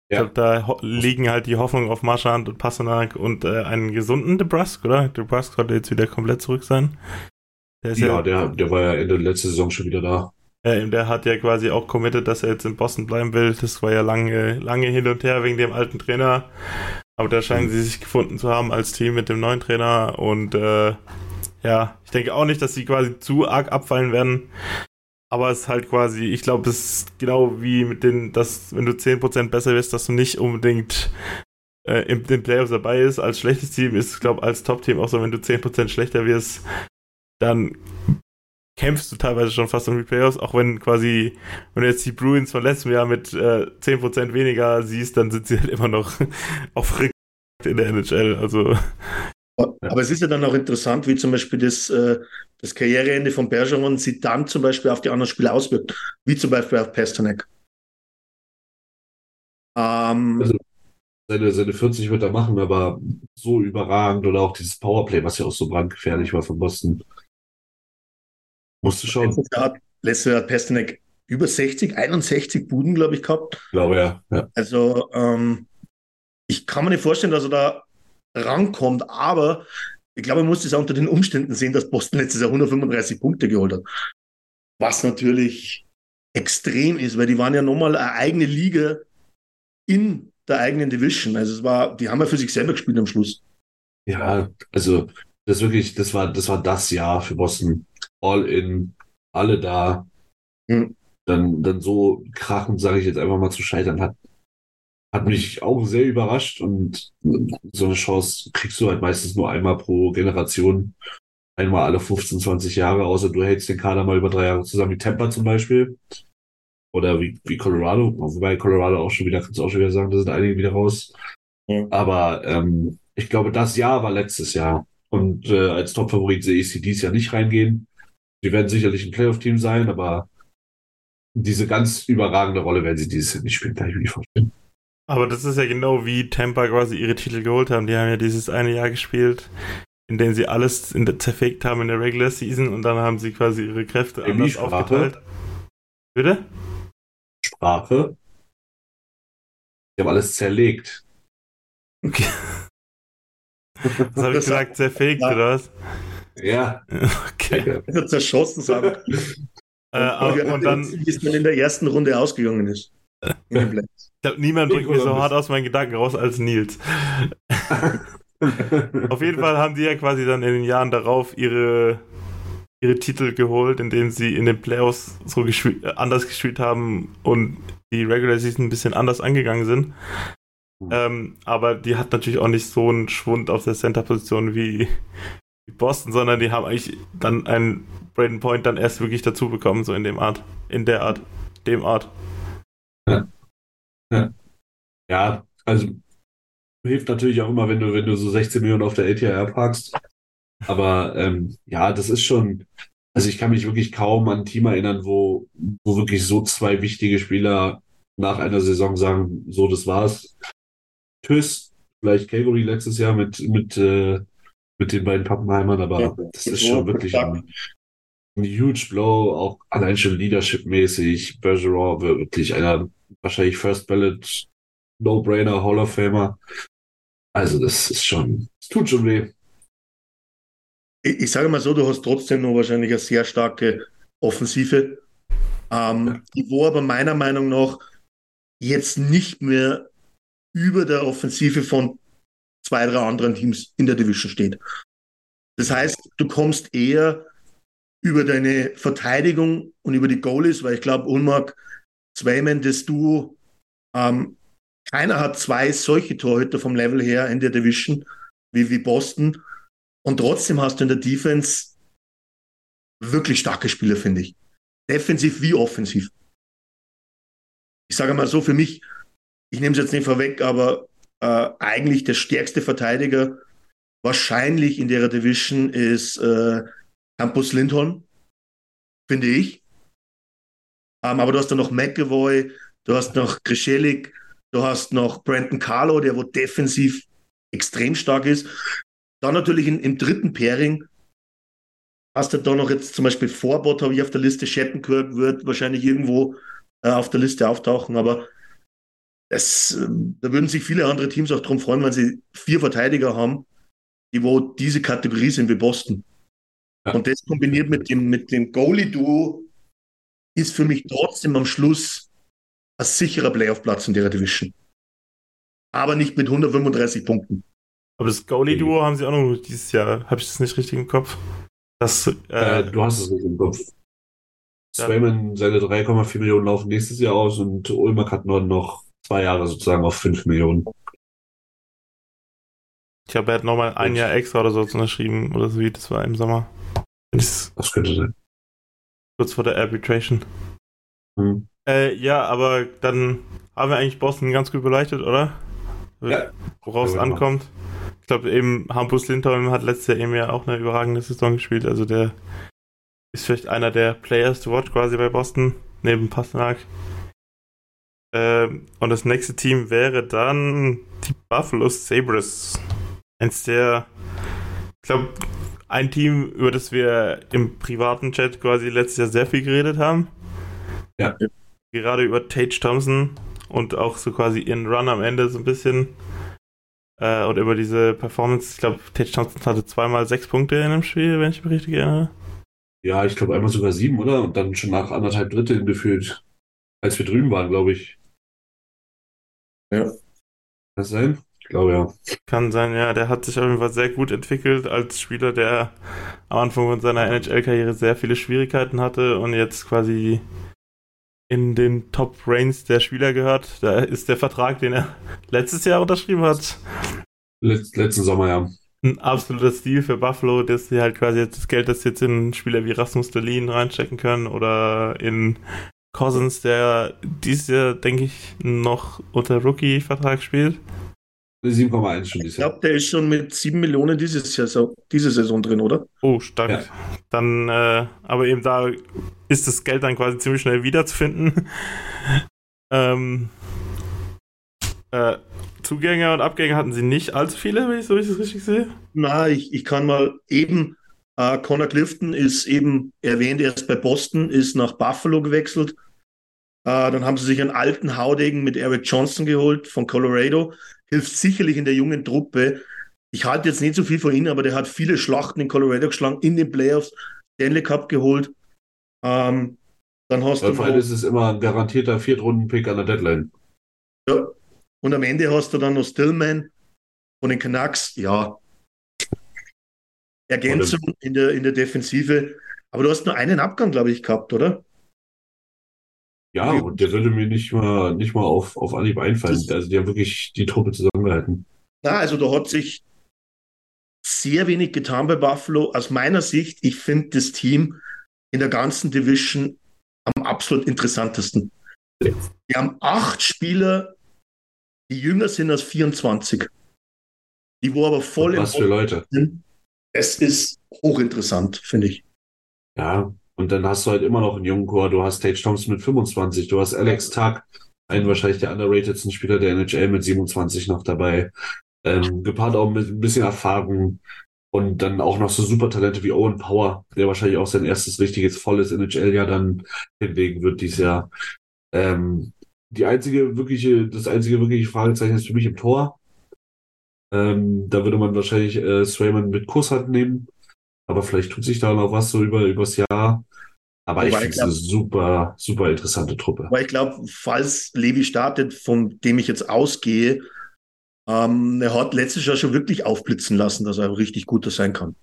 Ich glaube, da liegen halt die Hoffnungen auf Marschand und Passanak und äh, einen gesunden DeBrusque, oder? DeBrusque sollte jetzt wieder komplett zurück sein. Der ja, ja, der, der war ja Ende letzte Saison schon wieder da. Äh, der hat ja quasi auch committed, dass er jetzt in Boston bleiben will. Das war ja lange, lange hin und her wegen dem alten Trainer. Aber da scheinen sie sich gefunden zu haben als Team mit dem neuen Trainer. Und äh, ja, ich denke auch nicht, dass sie quasi zu arg abfallen werden. Aber es ist halt quasi, ich glaube, es ist genau wie mit den, dass wenn du 10% besser wirst, dass du nicht unbedingt äh, in den Playoffs dabei ist. Als schlechtes Team ist, glaube ich, als Top-Team auch so, wenn du 10% schlechter wirst, dann kämpfst du teilweise schon fast um die Playoffs, auch wenn quasi, wenn du jetzt die Bruins von letztem Jahr mit äh, 10% weniger siehst, dann sind sie halt immer noch auf Rick in der NHL. Also aber es ist ja dann auch interessant, wie zum Beispiel das, äh, das Karriereende von Bergeron sich dann zum Beispiel auf die anderen Spieler auswirkt, wie zum Beispiel auf Pasternak. Ähm, also seine, seine 40 wird er machen, aber so überragend oder auch dieses Powerplay, was ja auch so brandgefährlich war von Boston. Musst du schauen. Letztes Jahr, hat, letztes Jahr hat Pasternak über 60, 61 Buden, glaube ich, gehabt. Glaube ja. ja. Also ähm, ich kann mir nicht vorstellen, dass er da rankommt. Aber ich glaube, man muss das auch unter den Umständen sehen, dass Boston letztes Jahr 135 Punkte geholt hat. Was natürlich extrem ist, weil die waren ja nochmal eine eigene Liga in der eigenen Division. Also es war, die haben ja für sich selber gespielt am Schluss. Ja, also das wirklich, das war, das war das Jahr für Boston. All in, alle da. Hm. Dann, dann so krachend, sage ich jetzt einfach mal, zu scheitern, hat, hat mich auch sehr überrascht und so eine Chance kriegst du halt meistens nur einmal pro Generation. Einmal alle 15, 20 Jahre, außer du hältst den Kader mal über drei Jahre zusammen, wie Tampa zum Beispiel. Oder wie, wie Colorado, wobei Colorado auch schon wieder, kannst du auch schon wieder sagen, da sind einige wieder raus. Ja. Aber ähm, ich glaube, das Jahr war letztes Jahr. Und äh, als Top-Favorit sehe ich sie dieses Jahr nicht reingehen. Sie werden sicherlich ein Playoff-Team sein, aber diese ganz überragende Rolle werden sie dieses Jahr nicht spielen, kann ich mir nicht vorstellen. Aber das ist ja genau wie Tampa quasi ihre Titel geholt haben. Die haben ja dieses eine Jahr gespielt, in dem sie alles in der, zerfegt haben in der Regular Season und dann haben sie quasi ihre Kräfte Irgendwie anders Sprache. aufgeteilt. Bitte? Sprache. Die haben alles zerlegt. Okay. Was habe ich gesagt? Zerfegt, oder was? Ja. Okay. zerschossen sagen. Äh, aber, und dann, wie es dann in der ersten Runde ausgegangen ist. In den Playoffs. ich glaube, niemand bringt mir so hart aus meinen Gedanken raus als Nils. Auf jeden Fall haben die ja quasi dann in den Jahren darauf ihre, ihre Titel geholt, indem sie in den Playoffs so gespielt, äh, anders gespielt haben und die Regular Season ein bisschen anders angegangen sind. Ähm, aber die hat natürlich auch nicht so einen Schwund auf der Center-Position wie Boston, sondern die haben eigentlich dann einen Braden Point dann erst wirklich dazu bekommen, so in dem Art, in der Art, dem Art. Ja, also hilft natürlich auch immer, wenn du, wenn du so 16 Millionen auf der LTR parkst. Aber ähm, ja, das ist schon, also ich kann mich wirklich kaum an ein Team erinnern, wo, wo wirklich so zwei wichtige Spieler nach einer Saison sagen, so, das war's. Tschüss, vielleicht Calgary letztes Jahr mit, mit, äh, mit den beiden Pappenheimern, aber Ja, das ist schon wirklich ein, ein huge Blow, auch allein schon Leadership-mäßig. Bergeron wird wirklich einer, wahrscheinlich First Ballot, No-Brainer, Hall of Famer. Also das ist schon, es tut schon weh. Ich, ich sage mal so, du hast trotzdem noch wahrscheinlich eine sehr starke Offensive, ähm, die wo aber meiner Meinung nach jetzt nicht mehr über der Offensive von zwei, drei anderen Teams in der Division steht. Das heißt, du kommst eher über deine Verteidigung und über die Goalies, weil ich glaube, Ulmark, Zweiman, das Duo, ähm, keiner hat zwei solche Torhüter vom Level her in der Division wie, wie Boston. Und trotzdem hast du in der Defense wirklich starke Spieler, finde ich. Defensiv wie offensiv. Ich sage mal so, für mich, ich nehme es jetzt nicht vorweg, aber äh, eigentlich der stärkste Verteidiger wahrscheinlich in der Division ist äh, Campus Lindholm, finde ich. Ähm, aber du hast dann noch McAvoy, du hast noch Kreschelik, du hast noch Brandon Carlo, der wo defensiv extrem stark ist. Dann natürlich in, im dritten Pairing hast du da noch jetzt zum Beispiel Vorbot, habe ich auf der Liste. Shattenkirk wird wahrscheinlich irgendwo äh, auf der Liste auftauchen, aber es, äh, da würden sich viele andere Teams auch drum freuen, wenn sie vier Verteidiger haben, die wo diese Kategorie sind wie Boston. Ja. Und das kombiniert mit dem, mit dem Goalie-Duo ist für mich trotzdem am Schluss ein sicherer Playoff-Platz in der Division. Aber nicht mit 135 Punkten. Aber das Goalie-Duo haben sie auch noch dieses Jahr. Habe ich das nicht richtig im Kopf? Das, Äh, äh, du hast es nicht im Kopf. Swayman, seine 3,4 Millionen laufen nächstes Jahr aus und Ulmark hat nur noch zwei Jahre sozusagen auf 5 Millionen. ich habe halt nochmal ein Jahr extra oder so unterschrieben oder so wie das war im Sommer. Das Das könnte sein. kurz vor der Arbitration. Hm. Äh, ja, aber dann haben wir eigentlich Boston ganz gut beleuchtet, oder? Ja. Worauf es genau. ankommt. Ich glaube eben, Hampus Lindholm hat letztes Jahr eben ja auch eine überragende Saison gespielt. Also der ist vielleicht einer der Players to watch quasi bei Boston, neben Pasternak. Ähm, und das nächste Team wäre dann die Buffalo Sabres. Eins der, ich glaube, ein Team, über das wir im privaten Chat quasi letztes Jahr sehr viel geredet haben. Ja. Gerade über Tage Thompson und auch so quasi ihren Run am Ende so ein bisschen. Äh, und über diese Performance. Ich glaube, Tage Thompson hatte zweimal sechs Punkte in einem Spiel, wenn ich mich richtig erinnere. Ja, ich glaube einmal sogar sieben, oder? Und dann schon nach anderthalb Dritteln gefühlt, als wir drüben waren, glaube ich. Ja. Kann das sein? Ich glaube ja. Kann sein, ja. Der hat sich auf jeden Fall sehr gut entwickelt als Spieler, der am Anfang von seiner NHL-Karriere sehr viele Schwierigkeiten hatte und jetzt quasi in den Top Ranks der Spieler gehört. Da ist der Vertrag, den er letztes Jahr unterschrieben hat, Letz, letzten Sommer, ja. ein absoluter Stil für Buffalo, dass sie halt quasi jetzt das Geld, das sie jetzt in Spieler wie Rasmus Dahlin reinstecken können oder in Cousins, der dieses Jahr, denke ich, noch unter Rookie-Vertrag spielt. 7,1 schon dieses Ich Jahr. glaube, der ist schon mit 7 Millionen dieses Saison, diese Saison drin, oder? Oh, stark. Ja. Dann, äh, aber eben da ist das Geld dann quasi ziemlich schnell wiederzufinden. ähm, äh, Zugänge und Abgänge hatten sie nicht allzu viele, wenn ich so richtig richtig sehe. Na, ich, ich kann mal eben, äh, Connor Clifton ist eben erwähnt, er ist bei Boston, ist nach Buffalo gewechselt. Äh, dann haben sie sich einen alten Haudegen mit Eric Johnson geholt von Colorado. Hilft sicherlich in der jungen Truppe. ich halte jetzt nicht so viel von ihm, aber der hat viele Schlachten in Colorado geschlagen, in den Playoffs, Stanley Cup geholt. Ähm, dann hast Weil du noch, ist es immer ein garantierter Viertrunden-Pick an der Deadline. ja, und am Ende hast du dann noch Stillman von den Canucks. Ja, Ergänzung in der, in der Defensive. Aber du hast nur einen Abgang, glaube ich, gehabt, oder? Ja, und der würde mir nicht mal, nicht mal auf, auf Anhieb einfallen. Das- Also die haben wirklich die Truppe zusammengehalten. Na, also da hat sich sehr wenig getan bei Buffalo. Aus meiner Sicht, ich finde das Team in der ganzen Division am absolut interessantesten. Wir haben acht Spieler, die jünger sind als 24. Die wo aber voll im Was für Leute. sind. Es ist hochinteressant, finde ich. Ja, und dann hast du halt immer noch einen jungen Chor. Du hast Tage Thompson mit 25, du hast Alex Tuck, einen wahrscheinlich der underratedsten Spieler der NHL mit 27 noch dabei. Ähm, gepaart auch mit ein bisschen Erfahrung und dann auch noch so super Talente wie Owen Power, der wahrscheinlich auch sein erstes richtiges volles NHL-Jahr dann hinlegen wird dieses Jahr. Ähm, die einzige wirkliche, das einzige wirkliche Fragezeichen ist für mich im Tor. Ähm, da würde man wahrscheinlich äh, Swayman mit Kusshand nehmen. Aber vielleicht tut sich da noch was so über übers Jahr. Aber ich Wobei, finde ich es eine super, super interessante Truppe. Aber ich glaube, falls Levi startet, von dem ich jetzt ausgehe, ähm, er hat letztes Jahr schon wirklich aufblitzen lassen, dass er ein richtig guter sein kann.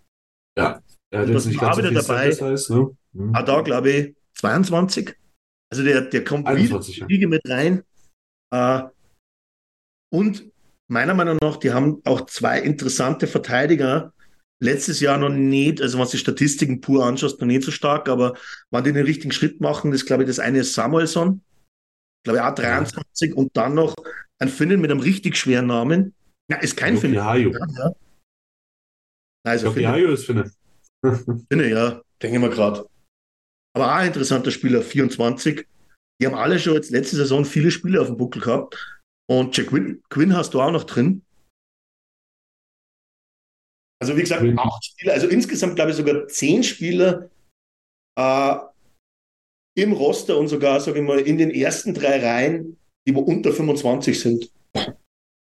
Er hat jetzt nicht ganz so wieder viel dabei? Size, ne? Hm. Hat da, glaube ich, 22. Also der, der kommt wieder 21, in ja. mit rein. Äh, und meiner Meinung nach, die haben auch zwei interessante Verteidiger. Letztes Jahr noch nicht, also wenn du die Statistiken pur anschaust, noch nicht so stark, aber wenn die den richtigen Schritt machen, das glaube ich, das eine ist Samuelson, glaube ich auch 23 und dann noch ein Finnen mit einem richtig schweren Namen. Ja, ist kein Joki Finne. Hayo. Ja, ja. Also Finne. Ist Finne. Finne, ja, denke ich mir gerade. Aber auch ein interessanter Spieler, 24. Die haben alle schon jetzt letzte Saison viele Spiele auf dem Buckel gehabt. Und Jack Quinn, Quinn hast du auch noch drin. Also wie gesagt, acht Spieler, also insgesamt glaube ich sogar zehn Spieler äh, im Roster und sogar, sage ich mal, in den ersten drei Reihen, die wo unter 25 sind.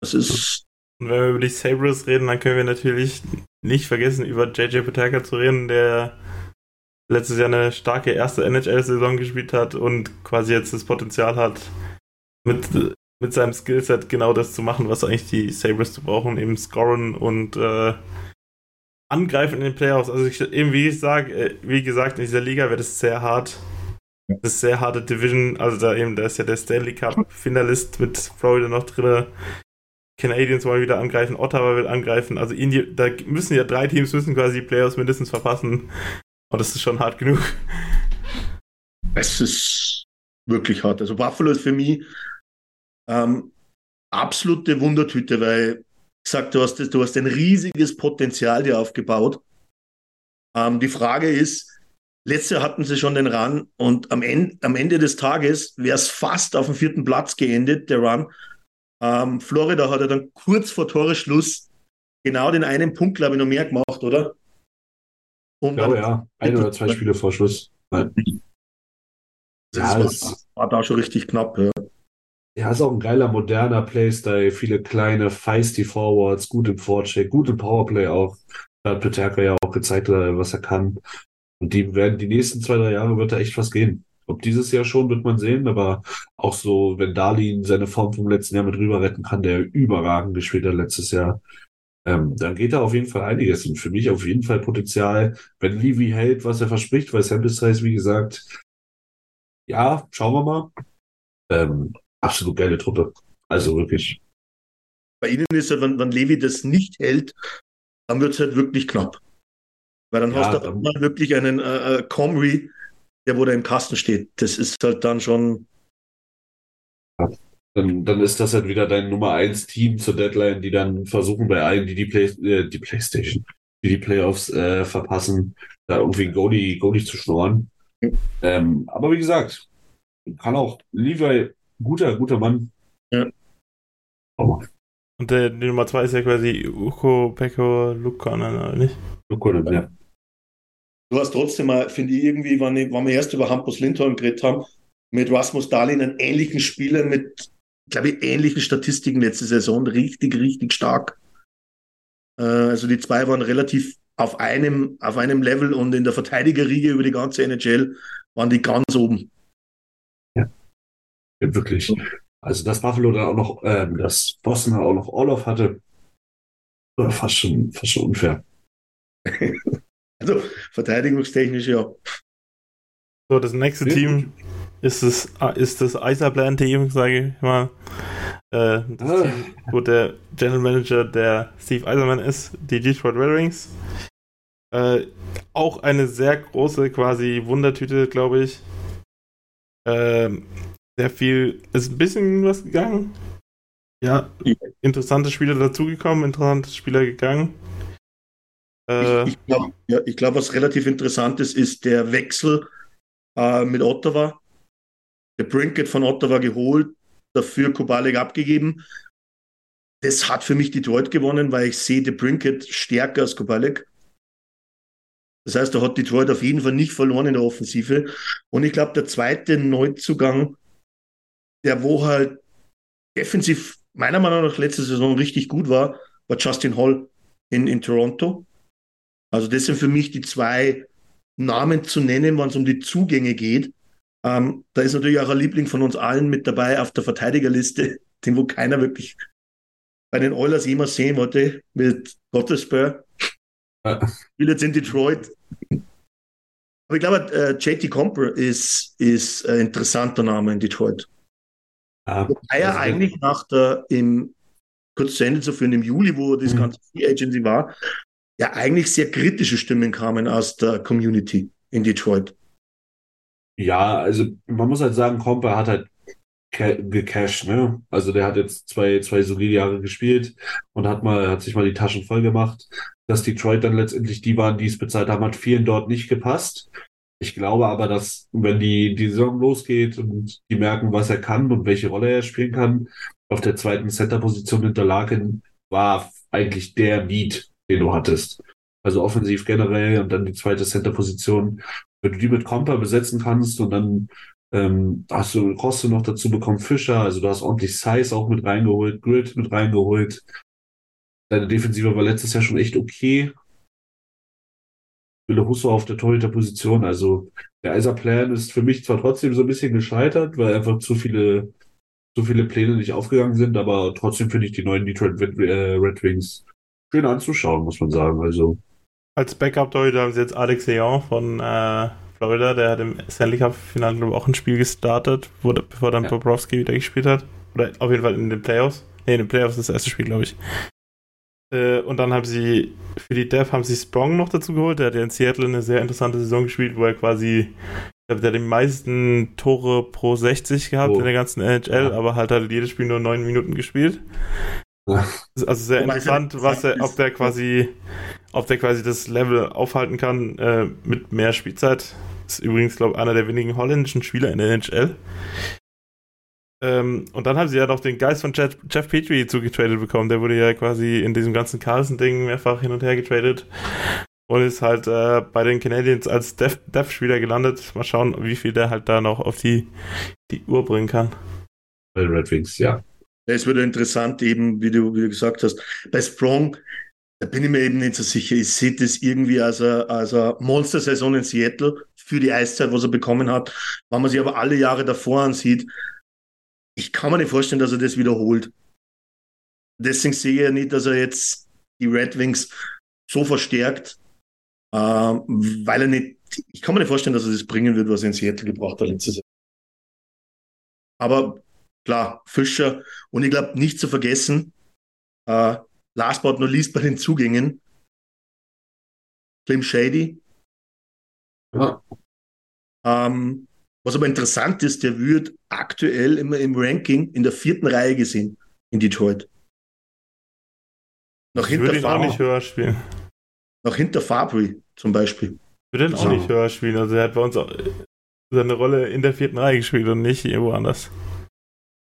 Das ist Und wenn wir über die Sabres reden, dann können wir natürlich nicht vergessen, über JJ Pataka zu reden, der letztes Jahr eine starke erste NHL-Saison gespielt hat und quasi jetzt das Potenzial hat, mit, mit seinem Skillset genau das zu machen, was eigentlich die Sabres zu brauchen, eben scoren und äh, angreifen in den Playoffs. Also ich, eben wie ich sage, äh, wie gesagt, in dieser Liga wird es sehr hart. Das ist sehr harte Division, also da eben, da ist ja der Stanley Cup-Finalist mit Florida noch drin. Canadiens wollen wieder angreifen, Ottawa will angreifen. Also in die, da müssen ja drei Teams müssen quasi die Playoffs mindestens verpassen. Und das ist schon hart genug. Es ist wirklich hart. Also Buffalo ist für mich ähm, absolute Wundertüte, weil sag, du hast, das- du hast ein riesiges Potenzial dir aufgebaut. Ähm, die Frage ist, letztes Jahr hatten sie schon den Run und am Ende, am Ende des Tages wäre es fast auf dem vierten Platz geendet, der Run. Ähm, Florida hat er dann kurz vor Toreschluss genau den einen Punkt, glaube ich, noch mehr gemacht, oder? Um Ich glaube ja, ein oder zwei Spiele vor Schluss. Nein. Ja, das es- war, war da schon richtig knapp. Ja. Ja, ist auch ein geiler, moderner Playstyle. Viele kleine, feisty Forwards, gut im Forecheck, gut im Powerplay auch. Da hat Peterka ja auch gezeigt, äh, was er kann. Und die werden, die nächsten zwei, drei Jahre wird da echt was gehen. Ob dieses Jahr schon, wird man sehen, aber auch so, wenn Darlin seine Form vom letzten Jahr mit rüber retten kann, der überragend gespielt hat letztes Jahr, ähm, dann geht da auf jeden Fall einiges. Und für mich auf jeden Fall Potenzial, wenn Levy hält, was er verspricht, weil Sample Size, wie gesagt, ja, schauen wir mal. Ähm, absolut geile Truppe. Also wirklich. Bei ihnen ist halt, wenn, wenn Levi das nicht hält, dann wird es halt wirklich knapp. Weil dann Ja, hast du dann- mal wirklich einen äh, äh, Comrie, der wo da im Kasten steht. Das ist halt dann schon, Dann, dann ist das halt wieder dein Nummer 1 Team zur Deadline, die dann versuchen bei allen, die die, Play, äh, die Playstation, die die Playoffs äh, verpassen, da irgendwie Goalie, Goalie zu schnorren. Ähm, aber wie gesagt, kann auch Levi, guter, guter Mann. Ja. Aber Und der, die Nummer zwei ist ja quasi Uko Pekko Lukanen, oder nicht? Lukonen, ja. du hast trotzdem mal, finde ich, irgendwie, wenn, ich, wenn wir erst über Hampus Lindholm geredet haben, mit Rasmus Dahlin einen ähnlichen Spieler mit, glaube ich, ähnlichen Statistiken letzte Saison, richtig, richtig stark. Äh, also die zwei waren relativ auf einem, auf einem Level und in der Verteidigerriege über die ganze NHL waren die ganz oben. Ja, ja wirklich. Also dass Buffalo dann auch noch, äh, dass Boston auch noch Orloff hatte, war fast schon, fast schon unfair. also verteidigungstechnisch ja. So, das nächste Team ist das, ist das Eiserplan-Team, sage ich mal. Äh, das ah. Team, wo der General Manager der Steve Eiserman ist, die Detroit Red Wings. Äh, auch eine sehr große quasi Wundertüte, glaube ich. Äh, sehr viel, ist ein bisschen was gegangen. Ja, interessante Spieler dazugekommen, interessante Spieler gegangen. Äh, ich, ich glaube, ja, glaub, was relativ interessant ist, ist der Wechsel äh, mit Ottawa. Der Brinket von Ottawa geholt, dafür Kubalik abgegeben. Das hat für mich Detroit gewonnen, weil ich sehe der Brinket stärker als Kubalik. Das heißt, da hat Detroit auf jeden Fall nicht verloren in der Offensive. Und ich glaube, der zweite Neuzugang, der wo halt defensiv meiner Meinung nach letzte Saison richtig gut war, war Justin Hall in, in Toronto. Also das sind für mich die zwei Namen zu nennen, wenn es um die Zugänge geht. Ähm, da ist natürlich auch ein Liebling von uns allen mit dabei auf der Verteidigerliste, den wo keiner wirklich bei den Oilers jemals sehen wollte, mit Gottesberg. Ja. Will jetzt in Detroit. Aber ich glaube, äh, JT Comper ist, ist ein interessanter Name in Detroit. Ja, Wobei er eigentlich nach der, im, kurz zu Ende zu führen, im Juli, wo das mhm. ganze Free Agency war, ja eigentlich sehr kritische Stimmen kamen aus der Community in Detroit. Ja, also man muss halt sagen, Comper hat halt gecashed, ne? Also der hat jetzt zwei, zwei solide Jahre gespielt und hat mal, hat sich mal die Taschen voll gemacht. Dass Detroit dann letztendlich die waren, die es bezahlt haben, hat vielen dort nicht gepasst. Ich glaube aber, dass wenn die, die Saison losgeht und die merken, was er kann und welche Rolle er spielen kann, auf der zweiten Center-Position hinter Larkin war eigentlich der Need, den du hattest. Also offensiv generell und dann die zweite Center-Position. Wenn du die mit Kompa besetzen kannst und dann ähm, hast du Rosse noch dazu bekommen, Fischer, also du hast ordentlich Size auch mit reingeholt, Grid mit reingeholt. Deine Defensive war letztes Jahr schon echt okay. Wille Husso auf der Torhüter-Position. Also der Eiserplan ist für mich zwar trotzdem so ein bisschen gescheitert, weil einfach zu viele, zu viele Pläne nicht aufgegangen sind, aber trotzdem finde ich die neuen Detroit Red, äh, Red Wings schön anzuschauen, muss man sagen. Also als Backup-Torhüter haben sie jetzt Alex Leon von äh, Florida, der hat im Stanley Cup-Finale auch ein Spiel gestartet, wo, bevor dann ja. Bobrovsky wieder gespielt hat. Oder auf jeden Fall in den Playoffs. Ne, in den Playoffs ist das erste Spiel, glaube ich. Äh, und dann haben sie für die Dev haben sie Sprong noch dazu geholt. Der hat ja in Seattle eine sehr interessante Saison gespielt, wo er quasi, ich glaube, der hat die meisten Tore pro 60 gehabt oh. in der ganzen NHL, ja. aber halt hat jedes Spiel nur neun Minuten gespielt. Also sehr interessant, was er, ob der quasi, ob der quasi das Level aufhalten kann äh, mit mehr Spielzeit. Ist übrigens, glaube ich, einer der wenigen holländischen Spieler in der NHL. Ähm, und dann haben sie ja noch den Geist von Jeff, Jeff Petrie zugetradet bekommen. Der wurde ja quasi in diesem ganzen Carlson-Ding mehrfach hin und her getradet und ist halt äh, bei den Canadiens als Dev-Spieler gelandet. Mal schauen, wie viel der halt da noch auf die, die Uhr bringen kann. Bei Red Wings, ja. Es wird interessant, eben, wie du, wie du gesagt hast. Bei Sprong, da bin ich mir eben nicht so sicher. Ich sehe das irgendwie als eine, als eine Monster-Saison in Seattle für die Eiszeit, was er bekommen hat. Wenn man sich aber alle Jahre davor ansieht, ich kann mir nicht vorstellen, dass er das wiederholt. Deswegen sehe ich ja nicht, dass er jetzt die Red Wings so verstärkt, äh, weil er nicht, ich kann mir nicht vorstellen, dass er das bringen wird, was er in Seattle gebraucht hat letztes Jahr. Aber klar, Fischer und ich glaube, nicht zu vergessen, äh, last but not least bei den Zugängen, Slim Shady. Ja. Ähm, was aber interessant ist, der wird aktuell immer im Ranking in der vierten Reihe gesehen in Detroit. Nach hinter würde ihn auch nicht höher spielen. Nach hinter Fabry zum Beispiel. Würde ihn auch nicht höher spielen. Also er hat bei uns seine Rolle in der vierten Reihe gespielt und nicht irgendwo anders.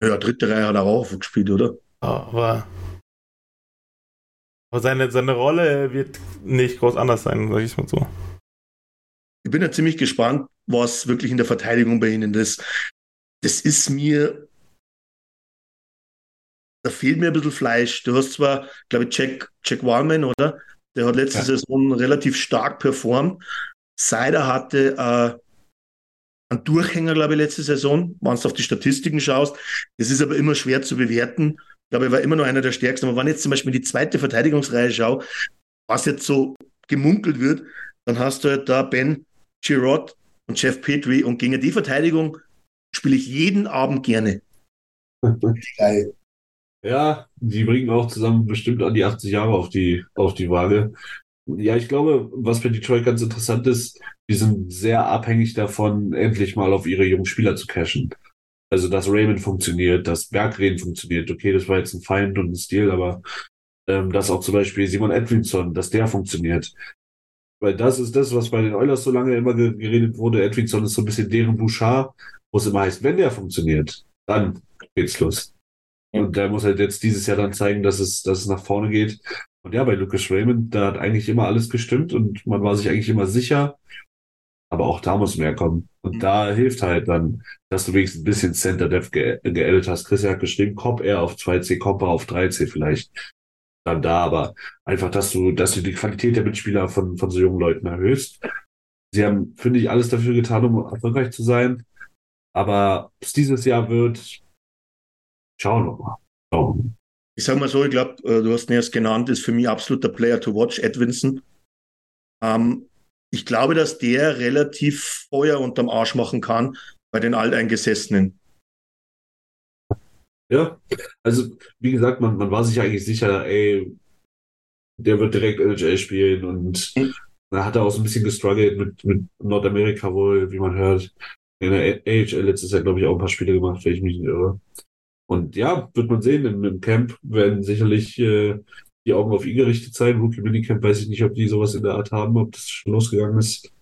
Ja, dritte Reihe hat er auch gespielt, oder? Aber, aber seine, seine Rolle wird nicht groß anders sein, sag ich mal so. Ich bin ja ziemlich gespannt, was wirklich in der Verteidigung bei ihnen ist. Das ist mir da fehlt mir ein bisschen Fleisch. Du hast zwar, glaube ich, Jack, Jack Wallman, oder? Der hat letzte ja. Saison relativ stark performt. Seider hatte äh, einen Durchhänger, glaube ich, letzte Saison, wenn du auf die Statistiken schaust. Das ist aber immer schwer zu bewerten. Ich glaube, er war immer noch einer der stärksten. Aber wenn ich jetzt zum Beispiel die zweite Verteidigungsreihe schaue, was jetzt so gemunkelt wird, dann hast du halt da Ben Girard und Jeff Petrie und gegen die Verteidigung spiele ich jeden Abend gerne. Geil. Ja, die bringen auch zusammen bestimmt an die 80 Jahre auf die, auf die Waage. Ja, ich glaube, was für Detroit ganz interessant ist, die sind sehr abhängig davon, endlich mal auf ihre jungen Spieler zu cashen. Also, dass Raymond funktioniert, dass Bergreden funktioniert. Okay, das war jetzt ein Feind und ein Stil, aber ähm, dass auch zum Beispiel Simon Edwinson, dass der funktioniert. Weil das ist das, was bei den Oilers so lange immer geredet wurde. Edwinson ist so ein bisschen deren Bouchard, wo es immer heißt, wenn der funktioniert, dann geht's los. Und der muss halt jetzt dieses Jahr dann zeigen, dass es, dass es nach vorne geht. Und ja, bei Lucas Raymond, da hat eigentlich immer alles gestimmt und man war sich eigentlich immer sicher. Aber auch da muss mehr kommen. Und mhm. da hilft halt dann, dass du wenigstens ein bisschen Center Depth ge geedit hast. Chris hat geschrieben, Cop eher auf 2C, Copper auf 3C vielleicht. Dann da, aber einfach, dass du, dass du die Qualität der Mitspieler von, von so jungen Leuten erhöhst. Sie haben, finde ich, alles dafür getan, um erfolgreich zu sein. Aber es dieses Jahr wird, Schauen wir mal. Schauen. Ich sage mal so, ich glaube, äh, du hast ihn erst genannt, ist für mich absoluter Player to watch, Edwinson. Ähm, ich glaube, dass der relativ Feuer unterm Arsch machen kann bei den Alteingesessenen. Ja, also wie gesagt, man, man war sich eigentlich sicher, ey, der wird direkt NHL spielen und da hat er auch so ein bisschen gestruggelt mit, mit Nordamerika wohl, wie man hört. In der AHL letztes Jahr, glaube ich, auch ein paar Spiele gemacht, wenn ich mich nicht irre. Und ja, wird man sehen, im, im Camp werden sicherlich äh, die Augen auf ihn gerichtet sein. Rookie Minicamp weiß ich nicht, ob die sowas in der Art haben, ob das schon losgegangen ist.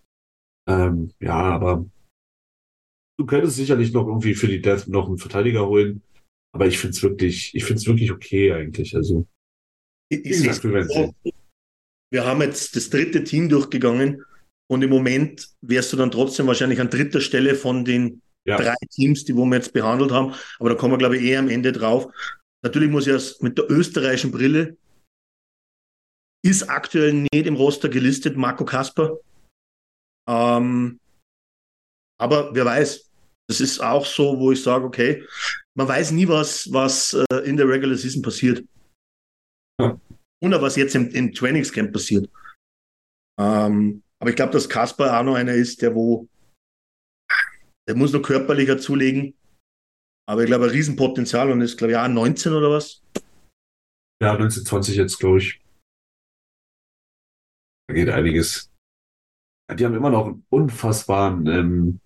Ähm, ja, aber du könntest sicherlich noch irgendwie für die Death noch einen Verteidiger holen. Aber ich finde es wirklich, ich finde es wirklich okay eigentlich. Also, ich, ich wir, so, wir haben jetzt das dritte Team durchgegangen und im Moment wärst du dann trotzdem wahrscheinlich an dritter Stelle von den ja. drei Teams, die wo wir jetzt behandelt haben. Aber da kommen wir, glaube ich, eher am Ende drauf. Natürlich muss ich erst mit der österreichischen Brille ist aktuell nicht im Roster gelistet, Marco Kasper. Ähm, aber wer weiß, das ist auch so, wo ich sage, okay, man weiß nie, was, was äh, in der Regular Season passiert. Ja. Und was jetzt im, im Trainingscamp passiert. Ähm, aber ich glaube, dass Kasper auch noch einer ist, der wo der muss noch körperlicher zulegen. Aber ich glaube, ein Riesenpotenzial und ist, glaube ich, auch 19 oder was? Ja, 19, 20 jetzt, glaube ich. Da geht einiges. Die haben immer noch einen unfassbaren, ähm,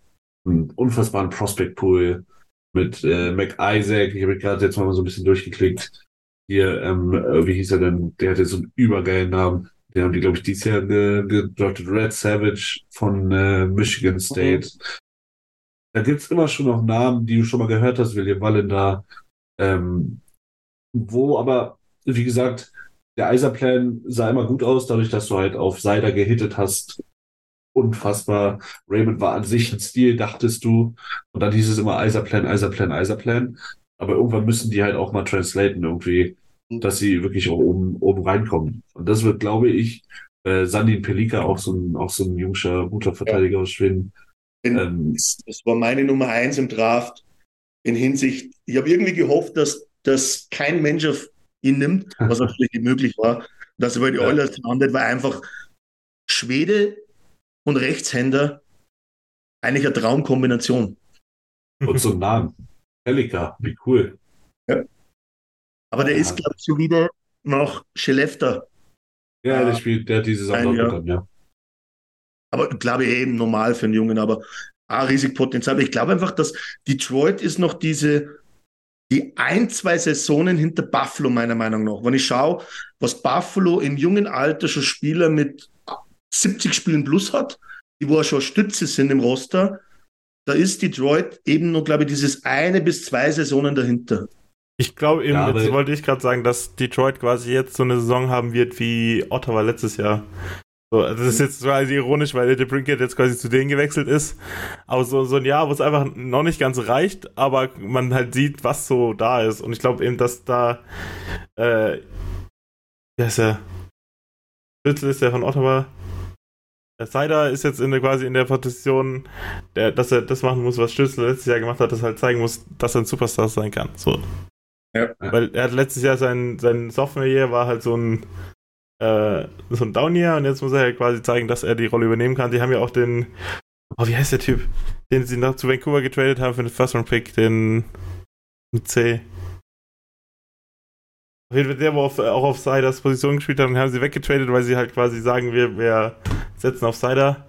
einen unfassbaren Prospect Pool mit äh, Mac Isaac. Ich habe gerade jetzt mal so ein bisschen durchgeklickt. Hier, ähm, äh, wie hieß er denn? Der hatte so einen übergeilen Namen. Den haben die, glaube ich, dieses Jahr gedroppt. Red Savage von äh, Michigan State. Mhm. Da gibt es immer schon noch Namen, die du schon mal gehört hast, William Wallender. Ähm, wo aber, wie gesagt, der Eiserplan sah immer gut aus, dadurch, dass du halt auf Seider gehittet hast. Unfassbar. Raymond war an sich ein Stil, dachtest du. Und dann hieß es immer Eiserplan, Eiserplan, Eiserplan. Aber irgendwann müssen die halt auch mal translaten irgendwie, dass sie wirklich auch oben, oben reinkommen. Und das wird, glaube ich, äh, Sandin Pelika, auch so ein, auch so ein jungscher, guter Verteidiger aus Schweden, ähm, das, war meine Nummer eins im Draft in Hinsicht, ich habe irgendwie gehofft, dass, dass kein Mensch auf ihn nimmt, was natürlich nicht möglich war. Dass er bei den ja. Oilers landet, war einfach Schwede und Rechtshänder eigentlich eine Traumkombination. Und so ein Namen. Pelika, wie cool. Ja. Aber der ja. ist, glaube ich, wieder nach Schelefter. Ja, der spielt, der hat diese Saison dann, ja. Aber glaube ich eben normal für einen Jungen, aber auch riesig Potenzial. Ich glaube einfach, dass Detroit ist noch diese, die ein, zwei Saisonen hinter Buffalo, meiner Meinung nach. Wenn ich schaue, was Buffalo im jungen Alter schon Spieler mit 70 Spielen plus hat, die wo schon Stütze sind im Roster, da ist Detroit eben nur, glaube ich, dieses eine bis zwei Saisonen dahinter. Ich glaube eben, ja, jetzt wollte ich gerade sagen, dass Detroit quasi jetzt so eine Saison haben wird wie Ottawa letztes Jahr. So, also das ist jetzt quasi ironisch, weil der Brinkett jetzt quasi zu denen gewechselt ist. Aber so, so ein Jahr, wo es einfach noch nicht ganz reicht, aber man halt sieht, was so da ist. Und ich glaube eben, dass da, äh, wie heißt er? Schlüssel ist der von Ottawa. Der Sider ist jetzt in der, quasi in der Position, der, dass er das machen muss, was Schlüssel letztes Jahr gemacht hat, dass er halt zeigen muss, dass er ein Superstar sein kann. So. Ja. Weil er hat letztes Jahr sein, sein Sophomore-Year war halt so ein äh, so ein Down-Year und jetzt muss er halt quasi zeigen, dass er die Rolle übernehmen kann. Die haben ja auch den, oh, wie heißt der Typ, den sie noch zu Vancouver getradet haben für den First-Round-Pick, den mit C. Auf jeden Fall der, wo auf, auch auf Siders Position gespielt hat, und haben sie weggetradet, weil sie halt quasi sagen, wir, wir setzen auf Sider.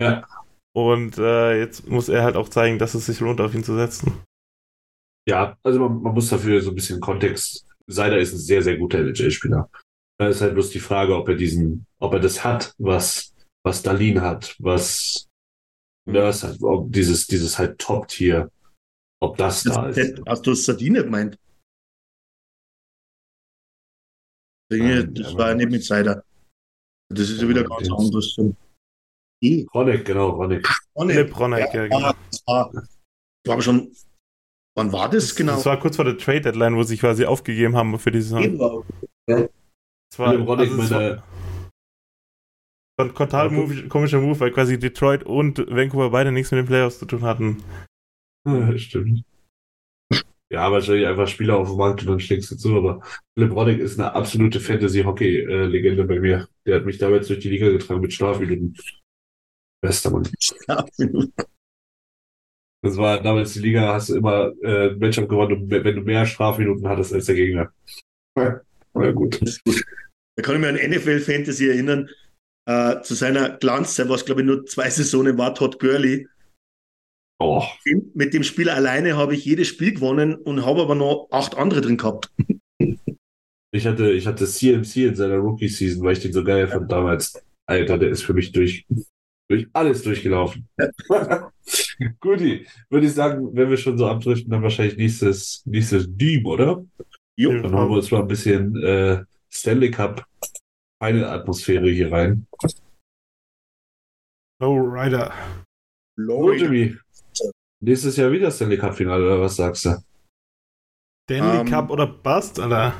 Ja. Und äh, jetzt muss er halt auch zeigen, dass es sich lohnt, auf ihn zu setzen. Ja, also man, man muss dafür so ein bisschen Kontext. Sider ist ein sehr, sehr guter NHL-Spieler. Da ist halt bloß die Frage, ob er diesen, ob er das hat, was, was Dalin hat, was Nurse hat, ob dieses, dieses halt Top-Tier, ob das, das da ist. Hast du Sardine gemeint? Nein, das war nicht mit Cider. Das ist ja wieder ganz anders. Ronek, genau, Ronek. Ronek, Ronek, ja, ja, genau. Das war, ich glaube schon, wann war das, das genau? Das war kurz vor der Trade-Deadline, wo sie quasi aufgegeben haben für diese Saison. Ja. Das war, also es war ein total move, komischer Move, weil quasi Detroit und Vancouver beide nichts mit den Playoffs zu tun hatten. Ja, stimmt. Ja, wahrscheinlich einfach Spieler auf dem Markt und dann schlägst du zu, aber Philipp Roddick ist eine absolute Fantasy-Hockey-Legende bei mir. Der hat mich damals durch die Liga getragen mit Strafminuten. Bester Mann. Das war damals die Liga, hast du immer äh, Matchup gewonnen, wenn du mehr Strafminuten hattest als der Gegner. Ja, ja gut. Da kann ich mich an NFL Fantasy erinnern. Äh, zu seiner Glanzzeit, was glaube ich nur zwei Saisonen war, Todd Gurley. Oh. Mit dem Spieler alleine habe ich jedes Spiel gewonnen und habe aber noch acht andere drin gehabt. Ich hatte, ich hatte CMC in seiner Rookie-Season, weil ich den so geil fand damals. Alter, der ist für mich durch, durch alles durchgelaufen. Guti, würde ich sagen, wenn wir schon so abdriften, dann wahrscheinlich nächstes, nächstes Team, oder? Jo. Dann haben wir uns mal ein bisschen äh, Stanley Cup eine Atmosphäre hier rein. Low Rider. Low Rider. Nächstes Jahr wieder Stanley Cup Finale, oder was sagst du? Stanley um, ähm. Cup oder Bust, Alter?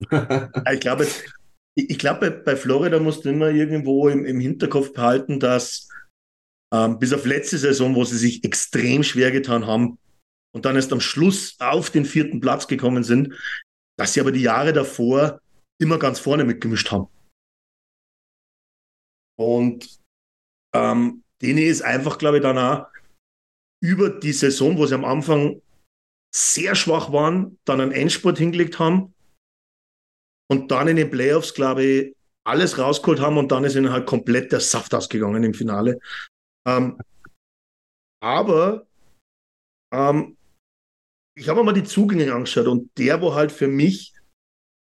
ich glaube, ich glaube, bei Florida musst du immer irgendwo im, im Hinterkopf behalten, dass ähm, bis auf letzte Saison, wo sie sich extrem schwer getan haben und dann erst am Schluss auf den vierten Platz gekommen sind, dass sie aber die Jahre davor immer ganz vorne mitgemischt haben. Und ähm, denen ist einfach, glaube ich, dann auch über die Saison, wo sie am Anfang sehr schwach waren, dann einen Endspurt hingelegt haben und dann in den Playoffs, glaube ich, alles rausgeholt haben und dann ist ihnen halt komplett der Saft ausgegangen im Finale. Ähm, aber ähm, ich habe mal die Zugänge angeschaut und der, wo halt für mich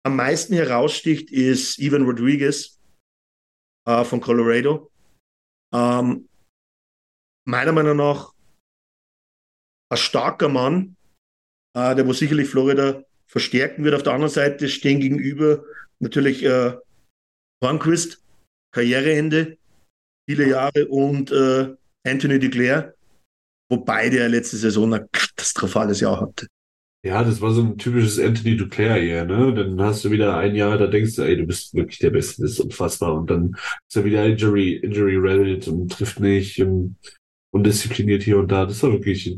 am meisten heraussticht, ist Ivan Rodriguez äh, von Colorado. Ähm, meiner Meinung nach ein starker Mann, äh, der wo sicherlich Florida verstärken wird. Auf der anderen Seite stehen gegenüber natürlich äh, Hornquist, Karriereende, viele Jahre und äh, Anthony Duclair, wobei der letzte Saison ein katastrophales Jahr hatte. Ja, das war so ein typisches Anthony Duclair hier, ne? Dann hast du wieder ein Jahr, da denkst du, ey, du bist wirklich der Beste, das ist unfassbar. Und dann ist er wieder Injury, Injury Reddit und trifft nicht und undiszipliniert hier und da. Das war wirklich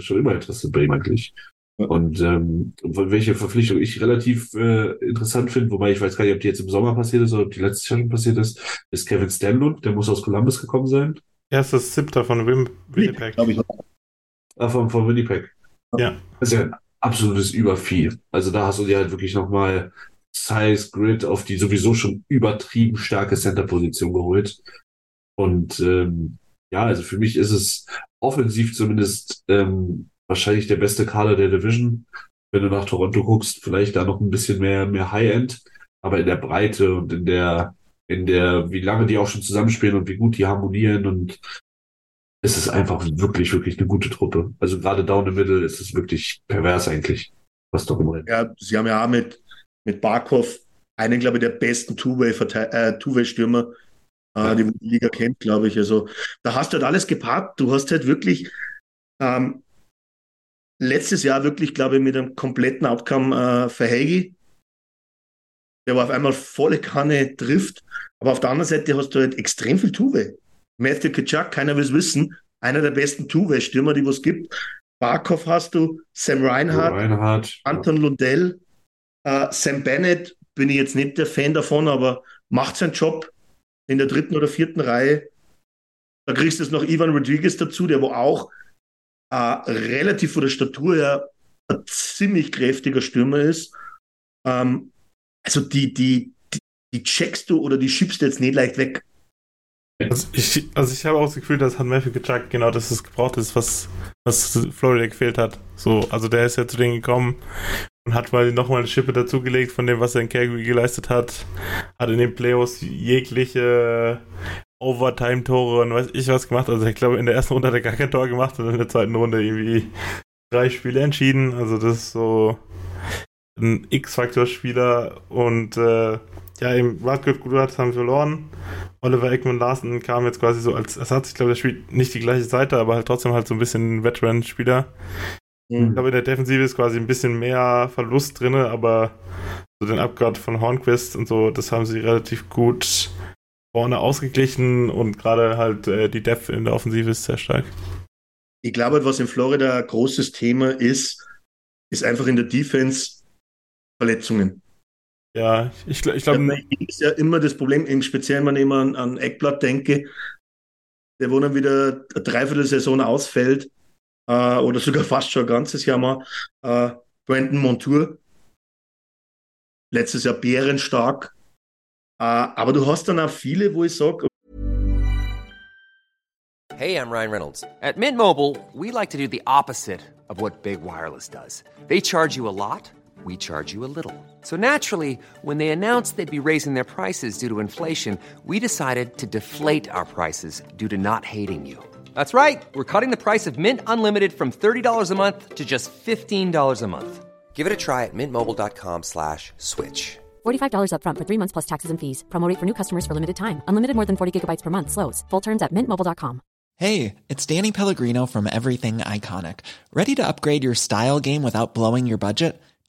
schon immer interessant bei ihm eigentlich. Und ähm, welche Verpflichtung ich relativ äh, interessant finde, wobei ich weiß gar nicht, ob die jetzt im Sommer passiert ist oder ob die letztes Jahr schon passiert ist, ist Kevin Stanlund, der muss aus Columbus gekommen sein. Erstes Siebter von Wim Winnipeg. Ah, von, von Winnipeg. Ja. Das ist ja ein absolutes Übervieh. Also da hast du dir halt wirklich nochmal Size, Grid auf die sowieso schon übertrieben starke Center-Position geholt. Und ähm, ja, also für mich ist es offensiv zumindest ähm, wahrscheinlich der beste Kader der Division. Wenn du nach Toronto guckst, vielleicht da noch ein bisschen mehr, mehr High-End, aber in der Breite und in der, in der, wie lange die auch schon zusammenspielen und wie gut die harmonieren und ist es einfach wirklich, wirklich eine gute Truppe. Also gerade down the middle ist es wirklich pervers eigentlich, was doch immer. Ja, sie haben ja auch mit, mit Barkov einen, glaube ich, der besten Two-Way-Stürmer, äh, die die Liga kennt, glaube ich. Also da hast du halt alles gepaart. Du hast halt wirklich ähm, letztes Jahr wirklich, glaube ich, mit einem kompletten Outcome äh, für Hagi. Der war auf einmal volle Kanne trifft. Aber auf der anderen Seite hast du halt extrem viel Tuve. Matthew Kitschak, keiner will es wissen, einer der besten Tuve-Stürmer, die es gibt. Barkov hast du, Sam Reinhardt, Reinhardt Anton ja. Lundell, äh, Sam Bennett, bin ich jetzt nicht der Fan davon, aber macht seinen Job in der dritten oder vierten Reihe. Da kriegst du jetzt noch Ivan Rodriguez dazu, der wo auch äh, relativ von der Statur her ein ziemlich kräftiger Stürmer ist. Ähm, also die, die, die, die, checkst du oder die schiebst du jetzt nicht leicht weg. Also ich, also ich habe auch das Gefühl, dass hat Matthew Kachuk genau das ist gebraucht ist, was, was Florida gefehlt hat. So, also der ist ja zu denen gekommen und hat mal nochmal eine Schippe dazugelegt von dem, was er in Calgary geleistet hat. Hat in den Playoffs jegliche Overtime-Tore und weiß ich was gemacht. Also ich glaube, in der ersten Runde hat er gar kein Tor gemacht und in der zweiten Runde irgendwie drei Spiele entschieden. Also das ist so ein X-Faktor-Spieler und äh, ja, eben Radcliffe Gudas haben verloren. Oliver Eckman Larsen kam jetzt quasi so als Ersatz. Ich glaube, der spielt nicht die gleiche Seite, aber halt trotzdem halt so ein bisschen Veteran-Spieler. Mhm. Ich glaube, in der Defensive ist quasi ein bisschen mehr Verlust drin, aber so den Abgrad von Hornquist und so, das haben sie relativ gut vorne ausgeglichen und gerade halt äh, die Depth in der Offensive ist sehr stark. Ich glaube, was in Florida ein großes Thema ist, ist einfach in der Defense Verletzungen. Ja, ich, ich glaube. Das ist ja immer das Problem, im Speziellen, wenn ich immer an, an Eckblatt denke, der wo dann wieder eine Dreiviertelsaison ausfällt, äh, oder sogar fast schon ein ganzes Jahr mal, äh, Brandon Montour, letztes Jahr bärenstark, Uh, aber du hast dann auch viele, wo ich sage. Hey, I'm Ryan Reynolds. At Mint Mobile, we like to do the opposite of what Big Wireless does. They charge you a lot, we charge you a little. So naturally, when they announced they'd be raising their prices due to inflation, we decided to deflate our prices due to not hating you. That's right. We're cutting the price of Mint Unlimited from $30 a month to just $15 a month. Give it a try at mintmobile.com slash switch. $45 upfront for three months plus taxes and fees. Promote for new customers for limited time. Unlimited more than 40 gigabytes per month. Slows. Full terms at mintmobile.com. Hey, it's Danny Pellegrino from Everything Iconic. Ready to upgrade your style game without blowing your budget?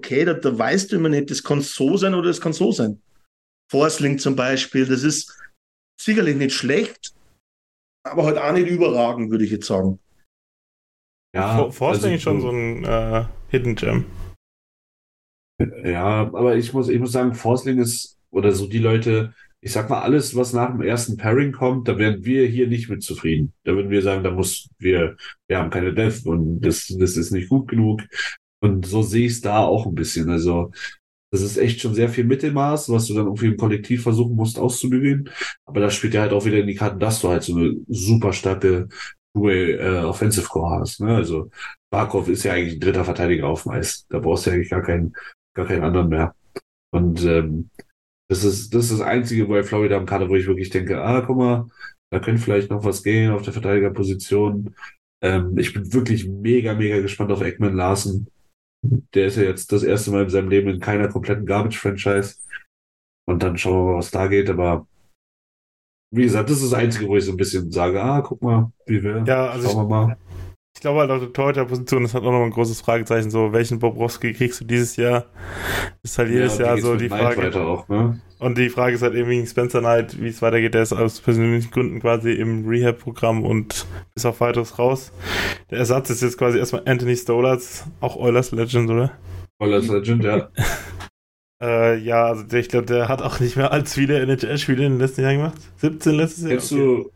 Okay, da, da weißt du immer nicht, das kann so sein oder das kann so sein. Forsling zum Beispiel, das ist sicherlich nicht schlecht, aber halt auch nicht überragend, würde ich jetzt sagen. Ja, Forsling also, ist schon so ein äh, Hidden Gem. Ja, aber ich muss, ich muss sagen, Forsling ist, oder so die Leute, ich sag mal, alles, was nach dem ersten Pairing kommt, da werden wir hier nicht mit zufrieden. Da würden wir sagen, da muss wir, wir haben keine Death und das, das ist nicht gut genug. Und so sehe ich es da auch ein bisschen. Also, das ist echt schon sehr viel Mittelmaß, was du dann irgendwie im Kollektiv versuchen musst auszubügeln. Aber da spielt ja halt auch wieder in die Karten, dass du halt so eine super starke Two-Way äh, Offensive Core hast. Ne? Also Barkov ist ja eigentlich ein dritter Verteidiger auf dem Eis. Da brauchst du ja eigentlich gar keinen gar keinen anderen mehr. Und ähm, das ist das ist das Einzige bei Florida am Kader, wo ich wirklich denke, ah, guck mal, da könnte vielleicht noch was gehen auf der Verteidigerposition. Ähm, ich bin wirklich mega, mega gespannt auf Eggman Larsen. Der ist ja jetzt das erste Mal in seinem Leben in keiner kompletten Garbage-Franchise. Und dann schauen wir mal, was da geht. Aber wie gesagt, das ist das Einzige, wo ich so ein bisschen sage, ah, guck mal, wie wir. Ja, also schauen wir mal. Ich glaube halt auf der Torhüter-Position ist halt auch noch ein großes Fragezeichen. So, welchen Bobrowski kriegst du dieses Jahr? Ist halt jedes Ja, Jahr so die Frage. Auch, ne? Und die Frage ist halt eben wegen Spencer Knight, wie es weitergeht. Der ist aus persönlichen Gründen quasi im Rehab-Programm und ist auf weiteres raus. Der Ersatz ist jetzt quasi erstmal Anthony Stolarz, auch Oilers Legend, oder? Oilers Legend, ja. Äh, ja, also der, ich glaube, der hat auch nicht mehr allzu viele NHL-Spiele in den letzten Jahren gemacht. 17 letztes Jahr. Kennst Okay. du,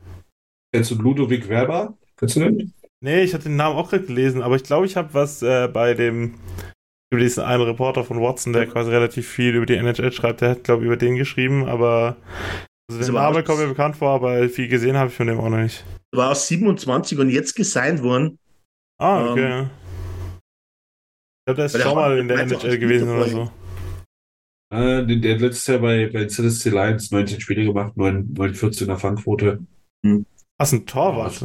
kennst du Ludovic Werber? Kennst du den? Nee, ich hatte den Namen auch gerade gelesen, aber ich glaube, ich habe was äh, bei dem über diesen einen Reporter von Watson, der quasi relativ viel über die NHL schreibt, der hat, glaube ich, über den geschrieben, aber also der Name kommt mir bekannt vor, aber viel gesehen habe ich von dem auch noch nicht. War aus 27 und jetzt gesigned worden. Ah, okay. Ähm, ich glaube, der ist schon mal in der NHL gewesen oder so. Äh, der, hat letztes Jahr bei, bei ZSC Lions 19 Spiele gemacht, 9, 914er Fangquote. Ach, ist ein Torwart.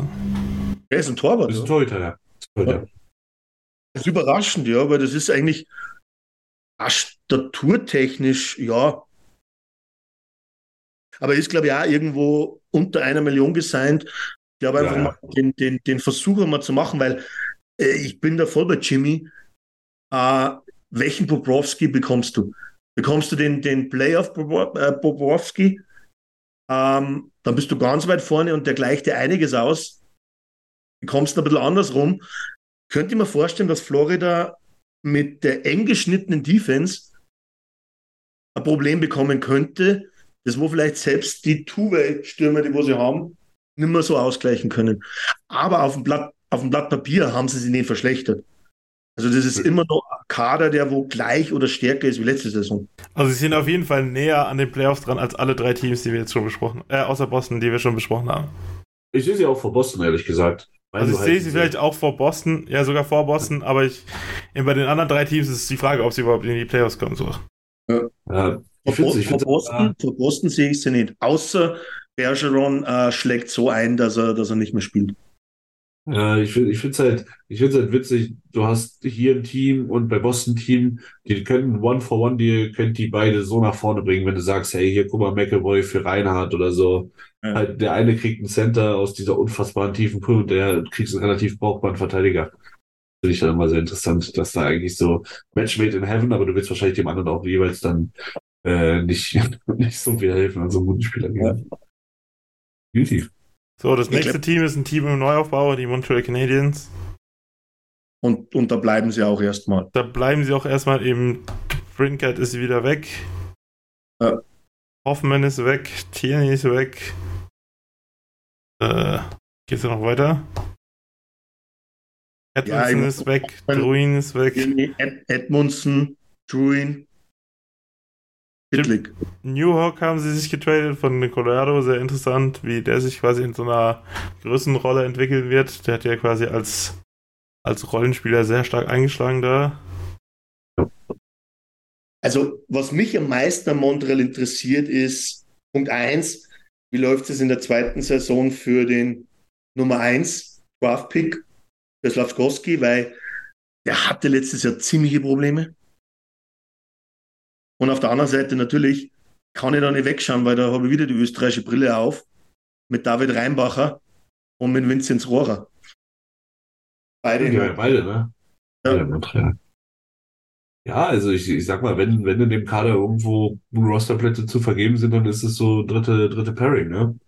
Er ist ein Torwart. Das ist ein. Torhüter, ja. Torhüter. Das ist überraschend, ja, weil das ist eigentlich staturtechnisch, ja. Aber ist, glaube ich, auch irgendwo unter einer Million gesigned. Ich glaube einfach Ja, ja. mal den, den, den Versuch einmal zu machen, weil äh, ich bin da voll bei Jimmy. Äh, welchen Bobrowski bekommst du? Bekommst du den, den Playoff äh, Bobrowski? Ähm, dann bist du ganz weit vorne und der gleicht dir einiges aus. Du ein bisschen andersrum. Könnte ich mir vorstellen, dass Florida mit der eng geschnittenen Defense ein Problem bekommen könnte, das wo vielleicht selbst die Two-Way-Stürmer, die wo sie haben, nicht mehr so ausgleichen können. Aber auf dem Blatt, auf dem Blatt Papier haben sie sich nicht verschlechtert. Also das ist immer noch ein Kader, der wo gleich oder stärker ist wie letzte Saison. Also sie sind auf jeden Fall näher an den Playoffs dran als alle drei Teams, die wir jetzt schon besprochen äh, außer Boston, die wir schon besprochen haben. Ich sehe sie auch vor Boston, ehrlich gesagt. Weil Also ich halt sehe sie vielleicht auch vor Boston, ja sogar vor Boston, aber ich bei den anderen drei Teams ist die Frage, ob sie überhaupt in die Playoffs kommen. So. Ja, ich Vor, finde ich vor, Boston, vor Boston sehe ich sie nicht. Außer Bergeron äh, schlägt so ein, dass er, dass er nicht mehr spielt. Ja, ich finde ich finde es halt, ich finde halt witzig, du hast hier ein Team und bei Boston Team, die können One for One, die könnt die beide so nach vorne bringen, wenn du sagst, hey, hier guck mal McAvoy für Reinhardt oder so. Ja. Halt, der eine kriegt einen Center aus dieser unfassbaren tiefen Pool und der kriegt einen relativ brauchbaren Verteidiger. Finde ich dann immer sehr interessant, dass da eigentlich so Match made in heaven, aber du willst wahrscheinlich dem anderen auch jeweils dann äh, nicht, nicht so viel helfen an so einem guten Spieler geben. Beauty. So, das Ich nächste glaub- Team ist ein Team im Neuaufbau, die Montreal Canadiens. Und, und da bleiben sie auch erstmal. Da bleiben sie auch erstmal eben. Brinkert ist wieder weg. Ja. Hoffman ist weg. Tierney ist weg. Äh, geht's noch weiter? Edmondson ich- ist weg. Hoffmann- Druin ist weg. Ed, Edmundson, Druin, Hitlick. Newhawk haben sie sich getradet von Colorado. Sehr interessant, wie der sich quasi in so einer Größenrolle entwickeln wird. Der hat ja quasi als, als Rollenspieler sehr stark eingeschlagen da. Also, was mich am meisten an Montreal interessiert, ist Punkt 1, wie läuft es in der zweiten Saison für den Nummer 1 Draft-Pick für Slavskowski, weil der hatte letztes Jahr ziemliche Probleme. Und auf der anderen Seite natürlich kann ich da nicht wegschauen, weil da habe ich wieder die österreichische Brille auf mit David Reinbacher und mit Vinzenz Rohrer. Beide Ja, beide, ne? Ja. Beide. Ja, also ich, ich sag mal, wenn, wenn in dem Kader irgendwo Rosterplätze zu vergeben sind, dann ist es so dritte, dritte Pairing, ne?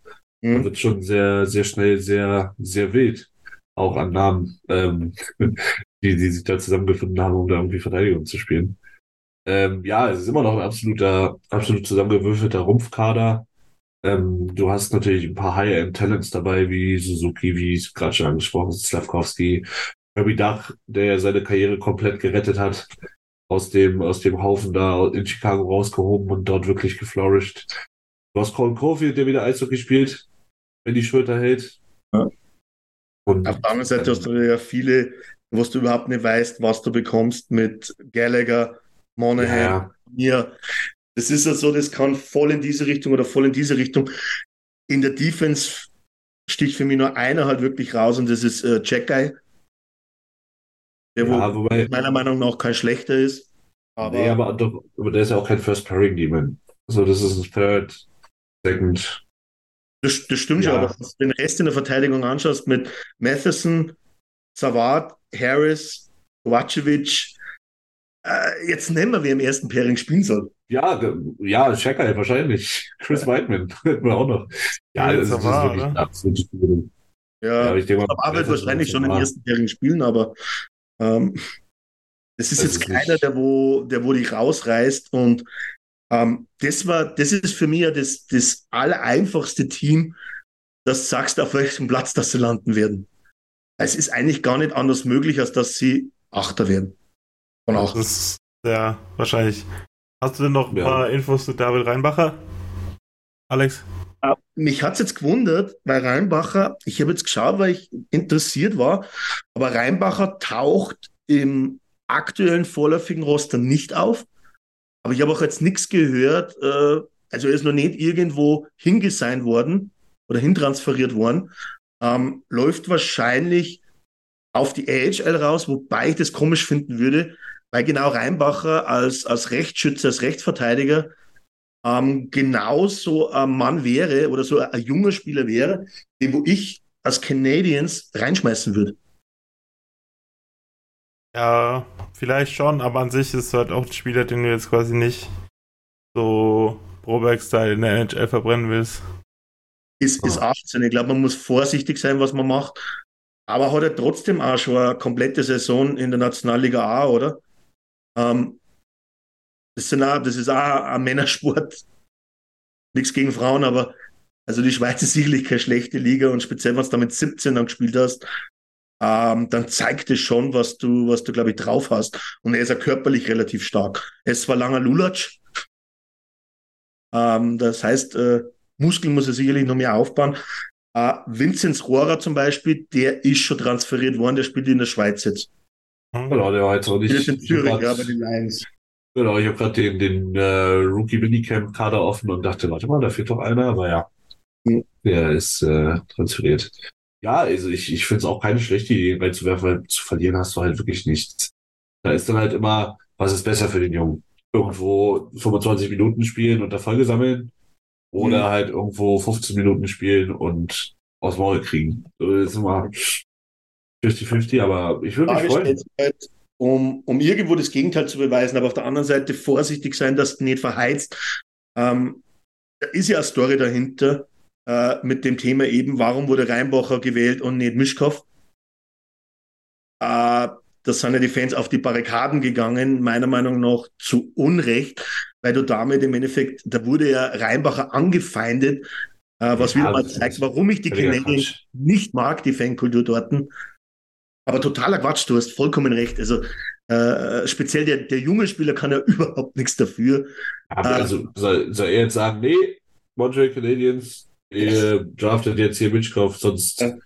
Da Mhm. wird schon sehr, sehr schnell, sehr, sehr wild. Auch an Namen, ähm, die, die sich da zusammengefunden haben, um da irgendwie Verteidigung zu spielen. Ähm, ja, es ist immer noch ein absoluter, absolut zusammengewürfelter Rumpfkader. Ähm, du hast natürlich ein paar High-End-Talents dabei, wie Suzuki, wie es gerade schon angesprochen ist, Slavkovsky, Kirby Dach, der ja seine Karriere komplett gerettet hat, aus dem, aus dem Haufen da in Chicago rausgehoben und dort wirklich geflourished. Du hast Colin Caulfield, der wieder Eishockey spielt, wenn die Schulter hält. Ja. Und Auf der anderen Seite hast du ja viele, wo du überhaupt nicht weißt, was du bekommst mit Gallagher, Monahan, ja, mir. Das ist ja so, das kann voll in diese Richtung oder voll in diese Richtung. In der Defense sticht für mich nur einer halt wirklich raus und das ist äh, Jack Guy. Der ja, wo wobei, meiner Meinung nach kein schlechter ist. Aber, nee, aber, doch, aber der ist ja auch kein First Pairing Demon. Also das ist ein Third, Second. das, das stimmt Ja. schon, aber wenn du den Rest in der Verteidigung anschaust mit Matheson, Zawad, Harris, Kovacevic. Äh, jetzt nennen wir, wer im ersten Pairing spielen soll. Ja, ja, Checker wahrscheinlich. Chris Whiteman hätten wir auch noch. Ja, das, ist wirklich ein absolutes Ja, ja ich denke mal, Zawad wird wahrscheinlich schon im ersten Pairing spielen, aber ähm, das ist das jetzt ist keiner, der wo, der wo dich rausreißt und ähm, das war, das ist für mich ja das, das allereinfachste Team, das sagst, auf welchem Platz das sie landen werden. Es ist eigentlich gar nicht anders möglich, als dass sie Achter werden. Von auch. Das ist, ja, wahrscheinlich. Hast du denn noch ein ja. paar Infos zu David Reinbacher? Alex? Uh, mich hat es jetzt gewundert, weil Reinbacher, ich habe jetzt geschaut, weil ich interessiert war, aber Reinbacher taucht im aktuellen vorläufigen Roster nicht auf. Aber ich habe auch jetzt nichts gehört, äh, also er ist noch nicht irgendwo hingesigned worden oder hintransferiert worden. Ähm, läuft wahrscheinlich auf die AHL raus, wobei ich das komisch finden würde, weil genau Reinbacher als, als Rechtsschütze, als Rechtsverteidiger ähm, genauso ein Mann wäre oder so ein, ein junger Spieler wäre, den wo ich als Canadiens reinschmeißen würde. Ja, vielleicht schon, aber an sich ist es halt auch ein Spieler, den du jetzt quasi nicht so Proberg-Style in der NHL verbrennen willst. Ist, ist 18. Ich glaube, man muss vorsichtig sein, was man macht. Aber hat er trotzdem auch schon eine komplette Saison in der Nationalliga A, oder? Ähm, das, sind auch, das ist auch ein Männersport. Nichts gegen Frauen, aber also die Schweiz ist sicherlich keine schlechte Liga und speziell, wenn du da mit 17 dann gespielt hast, ähm, dann zeigt es schon, was du, was du, glaube ich, drauf hast. Und er ist ja körperlich relativ stark. Ist zwar langer Lulatsch, ähm, das heißt, äh, Muskeln muss er sicherlich noch mehr aufbauen. Äh, Vinzenz Rohrer zum Beispiel, der ist schon transferiert worden, der spielt in der Schweiz jetzt. Genau, der war jetzt auch nicht. Der ist in Zürich, ja, bei den Lions. Genau, ich habe gerade den, den äh, Rookie Minicamp Kader offen und dachte, warte mal, da fehlt doch einer, aber ja, mhm. der ist äh, transferiert. Ja, also ich, ich finde es auch keine schlechte Idee, reinzuwerfen, weil zu verlieren hast du halt wirklich nichts. Da ist dann halt immer, was ist besser für den Jungen? Irgendwo 25 Minuten spielen und Erfolge sammeln oder mhm. halt irgendwo 15 Minuten spielen und aus Maul kriegen. Das ist immer 50-50, aber ich würde mich freuen. Halt, um, um irgendwo das Gegenteil zu beweisen, aber auf der anderen Seite vorsichtig sein, dass du nicht verheizt. Ähm, da ist ja eine Story dahinter äh, mit dem Thema eben, warum wurde Reinbacher gewählt und nicht Mischkow. Äh, da sind ja die Fans auf die Barrikaden gegangen, meiner Meinung nach zu Unrecht, weil du damit im Endeffekt, da wurde ja Reinbacher angefeindet, äh, was ja, wieder mal zeigt, warum ich die Canadiens nicht mag, die Fankultur dort. Aber totaler Quatsch, du hast vollkommen recht. Also äh, speziell der, der junge Spieler kann ja überhaupt nichts dafür. Aber äh, also soll, soll er jetzt sagen, nee, Montreal Canadiens, ihr draftet jetzt hier Mitchkopf, sonst. Ja.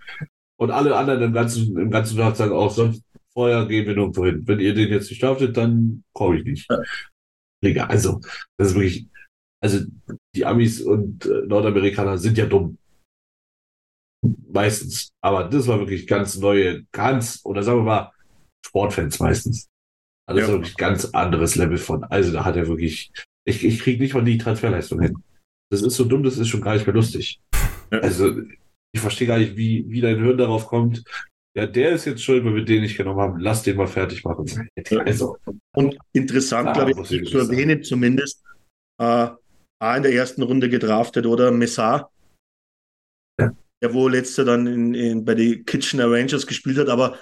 Und alle anderen im ganzen, im ganzen Draft sagen auch, sonst vorher gehen wir nirgendwo hin. Wenn ihr den jetzt nicht draftet, dann komme ich nicht. Ja. Digga, also, das ist wirklich, also die Amis und äh, Nordamerikaner sind ja dumm. Meistens. Aber das war wirklich ganz neue, ganz, oder sagen wir mal, Sportfans meistens. Also ja. das wirklich ganz anderes Level von. Also da hat er wirklich, ich, ich kriege nicht mal die Transferleistung hin. Das ist so dumm, das ist schon gar nicht mehr lustig. Ja. Also, ich verstehe gar nicht, wie, wie dein Hirn darauf kommt. Ja, der ist jetzt schuld, weil wir den nicht genommen haben. Lass den mal fertig machen. Also, Und interessant, glaube ich, zu erwähnen zumindest, äh, A in der ersten Runde gedraftet, oder? Messar. Der wohl letzter dann in, in, bei den Kitchener Rangers gespielt hat, aber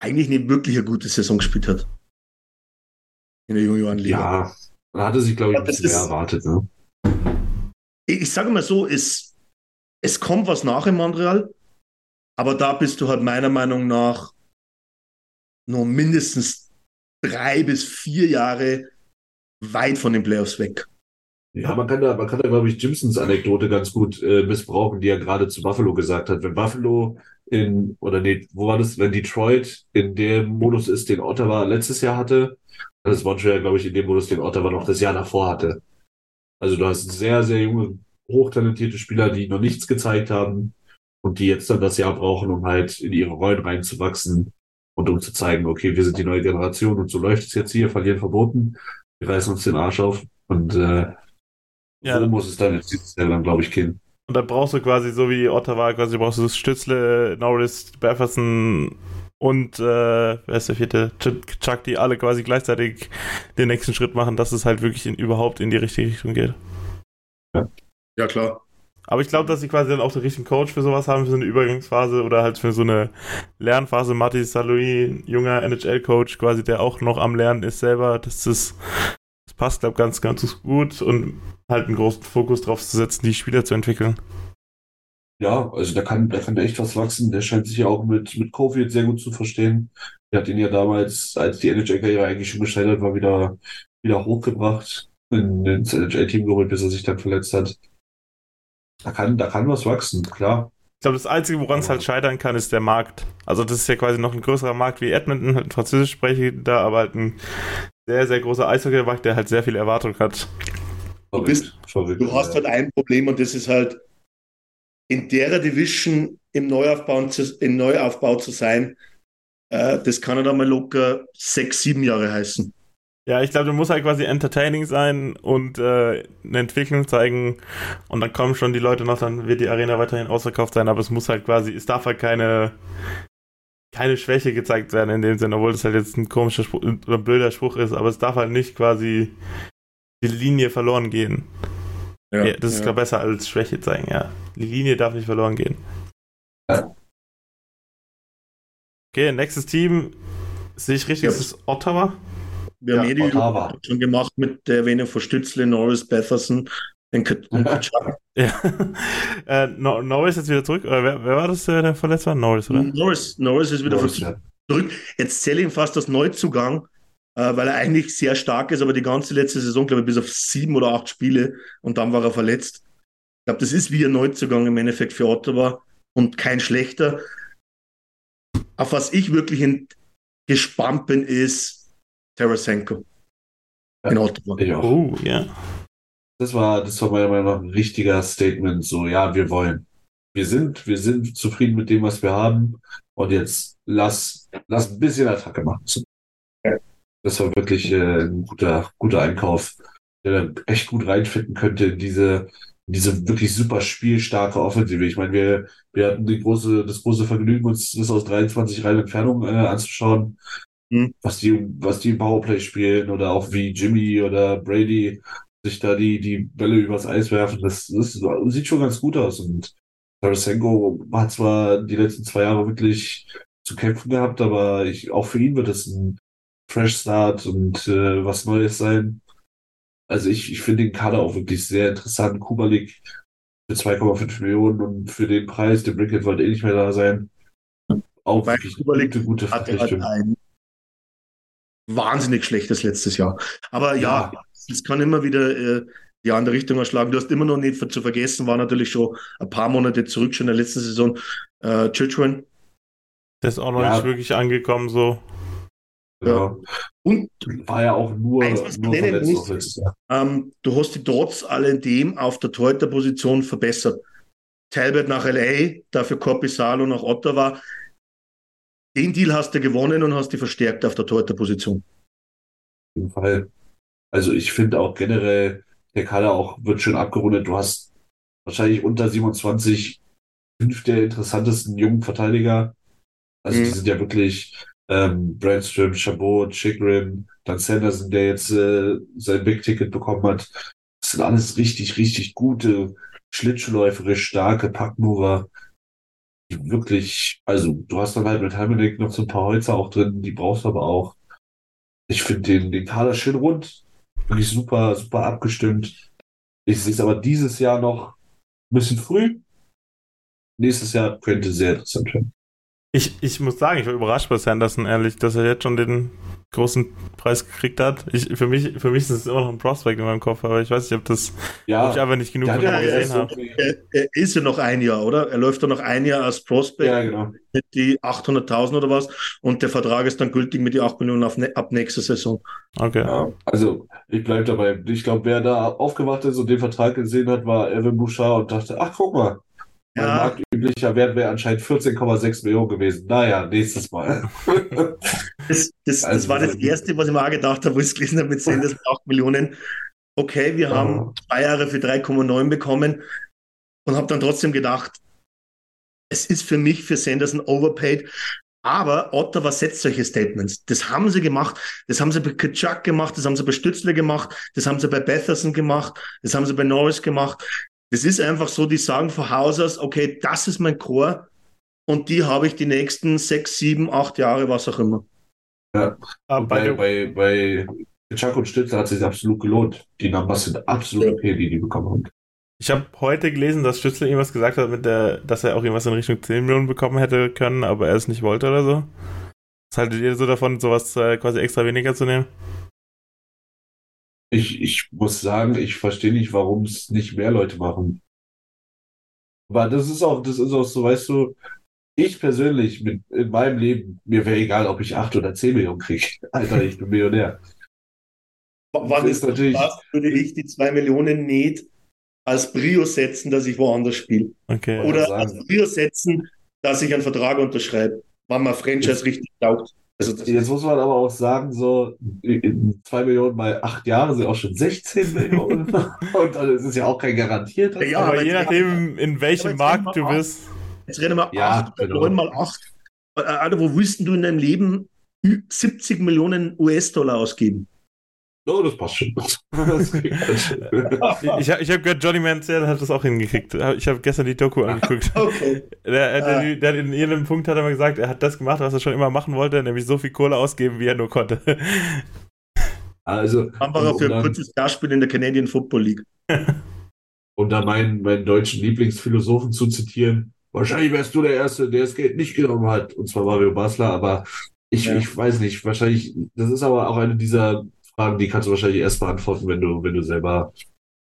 eigentlich nicht wirklich eine gute Saison gespielt hat. In der Juniorenliga. Ja, da hatte sich, glaube ich, ein bisschen mehr erwartet. Ne? ich sage mal so, es, es kommt was nach in Montreal, aber da bist du halt meiner Meinung nach nur mindestens drei bis vier Jahre weit von den Playoffs weg. Ja, man kann da, man kann da, glaube ich, Jimsons Anekdote ganz gut äh, missbrauchen, die er gerade zu Buffalo gesagt hat. Wenn Buffalo in, oder nee, wo war das, wenn Detroit in dem Modus ist, den Ottawa letztes Jahr hatte, dann ist Montreal, glaube ich, in dem Modus, den Ottawa noch das Jahr davor hatte. Also du hast sehr, sehr junge, hochtalentierte Spieler, die noch nichts gezeigt haben und die jetzt dann das Jahr brauchen, um halt in ihre Rollen reinzuwachsen und um zu zeigen, okay, wir sind die neue Generation und so läuft es jetzt hier, verlieren verboten, wir reißen uns den Arsch auf und äh, ja, so muss es dann jetzt dieses Jahr dann, glaube ich, gehen. Und da brauchst du quasi, so wie Ottawa, quasi brauchst du das Stützle, Norris, Befferson, und äh, wer ist der vierte? Chuck, die alle quasi gleichzeitig den nächsten Schritt machen, dass es halt wirklich in, überhaupt in die richtige Richtung geht. Ja, ja klar. Aber ich glaube, dass sie quasi dann auch den richtigen Coach für sowas haben, für so eine Übergangsphase oder halt für so eine Lernphase. Matti Saloui, junger NHL-Coach, quasi, der auch noch am Lernen ist selber. Das ist, das passt, glaube ganz, ganz gut und halt einen großen Fokus drauf zu setzen, die Spieler zu entwickeln. Ja, also da kann, da kann echt was wachsen. Der scheint sich ja auch mit, mit Covid sehr gut zu verstehen. Der hat ihn ja damals, als die NHL-Karriere eigentlich schon gescheitert war, wieder, wieder hochgebracht, in, ins NHL-Team geholt, bis er sich dann verletzt hat. Da kann, da kann was wachsen, klar. Ich glaube, das Einzige, woran es halt scheitern kann, ist der Markt. Also das ist ja quasi noch ein größerer Markt wie Edmonton, halt ein französisch sprechender, aber halt ein sehr, sehr großer Eishockey-Markt, der halt sehr viel Erwartung hat. Du, bist, verrückt, du hast halt ein Problem und das ist halt in der Division im Neuaufbau zu, im Neuaufbau zu sein, äh, das kann dann mal locker sechs, sieben Jahre heißen. Ja, ich glaube, du musst halt quasi entertaining sein und äh, eine Entwicklung zeigen und dann kommen schon die Leute noch, dann wird die Arena weiterhin ausverkauft sein, aber es muss halt quasi, es darf halt keine keine Schwäche gezeigt werden in dem Sinne, obwohl das halt jetzt ein komischer Spruch oder ein blöder Spruch ist, aber es darf halt nicht quasi die Linie verloren gehen. Ja, ja das ist ja. besser als Schwäche zeigen, ja. Die Linie darf nicht verloren gehen. Okay, nächstes Team, sehe ich richtig, ja. das ist Ottawa. Wir ja, haben eh die schon gemacht mit der Erwähnung von Stützle, Norris, Betherson und Kachak. ja. äh, Norris ist wieder zurück. Oder wer, wer war das, der verletzt war? Norris, oder? Norris, Norris ist wieder Norris, ja. zurück. Jetzt zähle ich ihn fast als Neuzugang, äh, weil er eigentlich sehr stark ist, aber die ganze letzte Saison, glaube ich, bis auf sieben oder acht Spiele und dann war er verletzt. Ich glaube, das ist wie ein Neuzugang im Endeffekt für Ottawa und kein schlechter. Auf was ich wirklich gespannt bin, ist, Tarasenko. Ja, in Ottawa. Auch. Oh, ja. Das war, das war meiner Meinung nach ein richtiger Statement. So, ja, wir wollen. Wir sind, wir sind zufrieden mit dem, was wir haben. Und jetzt lass, lass ein bisschen Attacke machen. Das war wirklich äh, ein guter, guter Einkauf, der dann echt gut reinfinden könnte in diese, diese wirklich super spielstarke Offensive. Ich meine, wir, wir hatten die große, das große Vergnügen, uns das aus 23 Reihen Entfernung äh, anzuschauen. Hm. was die, was die im Powerplay spielen oder auch wie Jimmy oder Brady sich da die, die Bälle übers Eis werfen. Das, das sieht schon ganz gut aus. Und Tarasenko hat zwar die letzten zwei Jahre wirklich zu kämpfen gehabt, aber ich, auch für ihn wird es ein Fresh Start und äh, was Neues sein. Also ich, ich finde den Kader auch wirklich sehr interessant. Kuba League für 2,5 Millionen und für den Preis, der Brickett wollte eh nicht mehr da sein. Auch Weil wirklich Kuba gute, gute Verpflichtung. Hat ein wahnsinnig schlechtes letztes Jahr. Aber ja, ja. Es kann immer wieder äh, die andere Richtung erschlagen. Du hast immer noch nicht zu vergessen, war natürlich schon ein paar Monate zurück, schon in der letzten Saison, äh, Children. Der ist auch noch ja. nicht wirklich angekommen, so. Ja. Und war ja auch nur, eins, was nur nennen muss, ähm, du hast dich trotz alledem auf der Torhüter-Position verbessert. Talbot nach LA, dafür Corpisalo nach Ottawa. Den Deal hast du gewonnen und hast die verstärkt auf der Torhüterposition. Auf jeden Fall. Also ich finde auch generell, der Kader auch wird schön abgerundet. Du hast wahrscheinlich unter 27 fünf der interessantesten jungen Verteidiger. Also mhm. die sind ja wirklich ähm, Brandström, Chabot, Chigrin, dann Sanderson, der jetzt äh, sein Big Ticket bekommen hat. Das sind alles richtig, richtig gute, schlittschuhläuferisch starke Packmover wirklich, also du hast dann halt mit Helmenik noch so ein paar Holzer auch drin, die brauchst du aber auch. Ich finde den, den Kader schön rund, wirklich super, super abgestimmt. Ich sehe es aber dieses Jahr noch ein bisschen früh. Nächstes Jahr könnte sehr interessant werden. Ich, ich muss sagen, ich war überrascht bei Sanderson, ehrlich, dass er jetzt schon den großen Preis gekriegt hat. Ich, für, mich, für mich ist es immer noch ein Prospect in meinem Kopf, aber ich weiß nicht, ob das ja, ob ich einfach nicht genug von ja, gesehen habe. Er, er, ist ja noch ein Jahr, oder? Er läuft ja noch ein Jahr als Prospect ja, genau. mit die 800.000 oder was und der Vertrag ist dann gültig mit die 8 Millionen auf, ne, ab nächster Saison. Okay. Ja, also ich bleibe dabei. Ich glaube, wer da aufgewacht ist und den Vertrag gesehen hat, war Evan Bouchard und dachte, ach guck mal, ja. Marktüblicher Wert wäre anscheinend 14,6 Millionen gewesen. Naja, nächstes Mal. das, das, also, das war das Erste, was ich mir auch gedacht habe, wo ich es gelesen habe mit Sanders 8 Millionen. Okay, wir haben zwei Jahre für 3,9 bekommen und habe dann trotzdem gedacht, es ist für mich für Sanderson overpaid. Aber Ottawa setzt solche Statements. Das haben sie gemacht. Das haben sie bei Kaczak gemacht. Das haben sie bei Stützle gemacht. Das haben sie bei Betherson gemacht. Das haben sie bei Norris gemacht. Das ist einfach so, die sagen von Haus aus, okay, das ist mein Chor und die habe ich die nächsten sechs, sieben, acht Jahre, was auch immer. Ja, ah, bei, bei, bei Chuck und Stützle hat es sich absolut gelohnt. Die Numbers sind absolut okay, die die bekommen haben. Ich habe heute gelesen, dass Stützle irgendwas gesagt hat, mit der, dass er auch irgendwas in Richtung 10 Millionen bekommen hätte können, aber er es nicht wollte oder so. Was haltet ihr so davon, sowas äh, quasi extra weniger zu nehmen? Ich, ich muss sagen, ich verstehe nicht, warum es nicht mehr Leute machen. Aber das ist auch, das ist auch so, weißt du, ich persönlich mit, in meinem Leben, mir wäre egal, ob ich 8 oder 10 Millionen kriege. Alter, ich bin Millionär. Wann ist natürlich. Das, würde ich die 2 Millionen nicht als Brio setzen, dass ich woanders spiele. Okay, Oder als Brio setzen, dass ich einen Vertrag unterschreibe, wenn man Franchise richtig taugt. Also jetzt muss man aber auch sagen, so 2 Millionen mal 8 Jahre sind auch schon 16 Millionen. Und das ist ja auch kein garantierter. Ja, aber, aber je nachdem, in welchem Markt du bist. Jetzt reden wir ja, 8, genau. 9 mal 8. Alter, wo willst du in deinem Leben 70 Millionen US-Dollar ausgeben? Oh, das passt schon. ich ich habe gehört, Johnny Mansell hat das auch hingekriegt. Ich habe gestern die Doku angeguckt. okay. Der, der, der, der, in jedem Punkt hat er mal gesagt, er hat das gemacht, was er schon immer machen wollte, nämlich so viel Kohle ausgeben, wie er nur konnte. Also, Einfach für ein kurzes Jahrspiel in der Canadian Football League. um da meinen, meinen deutschen Lieblingsphilosophen zu zitieren, wahrscheinlich wärst du der Erste, der das Geld nicht genommen hat, und zwar Mario Basler, aber ich, ja. ich weiß nicht, wahrscheinlich, das ist aber auch eine dieser Fragen, die kannst du wahrscheinlich erst beantworten, wenn du, wenn du selber,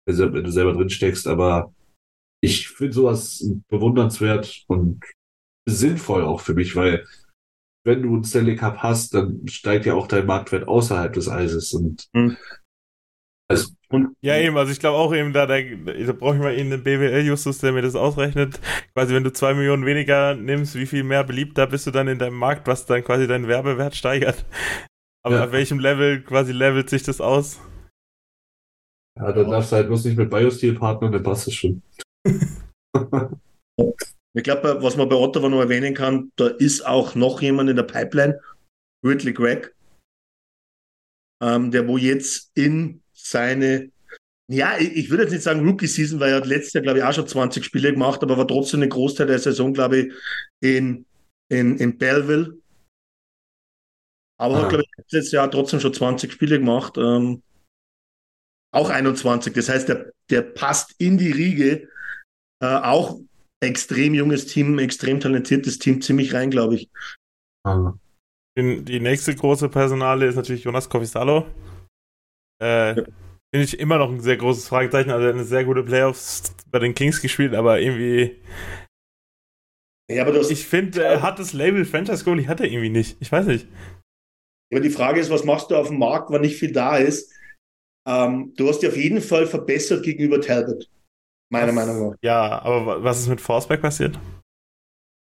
wenn du selber drin steckst. Aber ich finde sowas bewundernswert und sinnvoll auch für mich, weil wenn du einen Stanley Cup hast, dann steigt ja auch dein Marktwert außerhalb des Eises und mhm. also, und ja, eben, also ich glaube auch eben, da, da, da brauche ich mal eben einen BWL-Justus, der mir das ausrechnet. Quasi, wenn du zwei Millionen weniger nimmst, wie viel mehr beliebter bist du dann in deinem Markt, was dann quasi deinen Werbewert steigert. Aber ja. auf welchem Level quasi levelt sich das aus? Ja, dann darfst du halt bloß nicht mit Biosteel partnern, dann passt es schon. ich glaube, was man bei Ottawa noch erwähnen kann, da ist auch noch jemand in der Pipeline, Ridley Gregg, ähm, der wo jetzt in seine, ja, ich, ich würde jetzt nicht sagen Rookie-Season, weil er hat letztes Jahr, glaube ich, auch schon 20 Spiele gemacht, aber war trotzdem ein Großteil der Saison, glaube ich, in, in, in Belleville aber ah. hat, glaube ich, letztes Jahr trotzdem schon 20 Spiele gemacht. Ähm, auch 21. Das heißt, der, der passt in die Riege. Äh, auch extrem junges Team, extrem talentiertes Team, ziemlich rein, glaube ich. Ah. Die nächste große Personale ist natürlich Jonas Kovisalo. Äh, ja. Finde ich immer noch ein sehr großes Fragezeichen. Also, eine sehr gute Playoffs bei den Kings gespielt, aber irgendwie. Ja, aber ich finde, er hat das Label Franchise Goalie hat er irgendwie nicht. Ich weiß nicht. Aber die Frage ist, was machst du auf dem Markt, wenn nicht viel da ist? Ähm, du hast dich auf jeden Fall verbessert gegenüber Talbot. Meiner was, Meinung nach. Ja, aber was ist mit Forsberg passiert?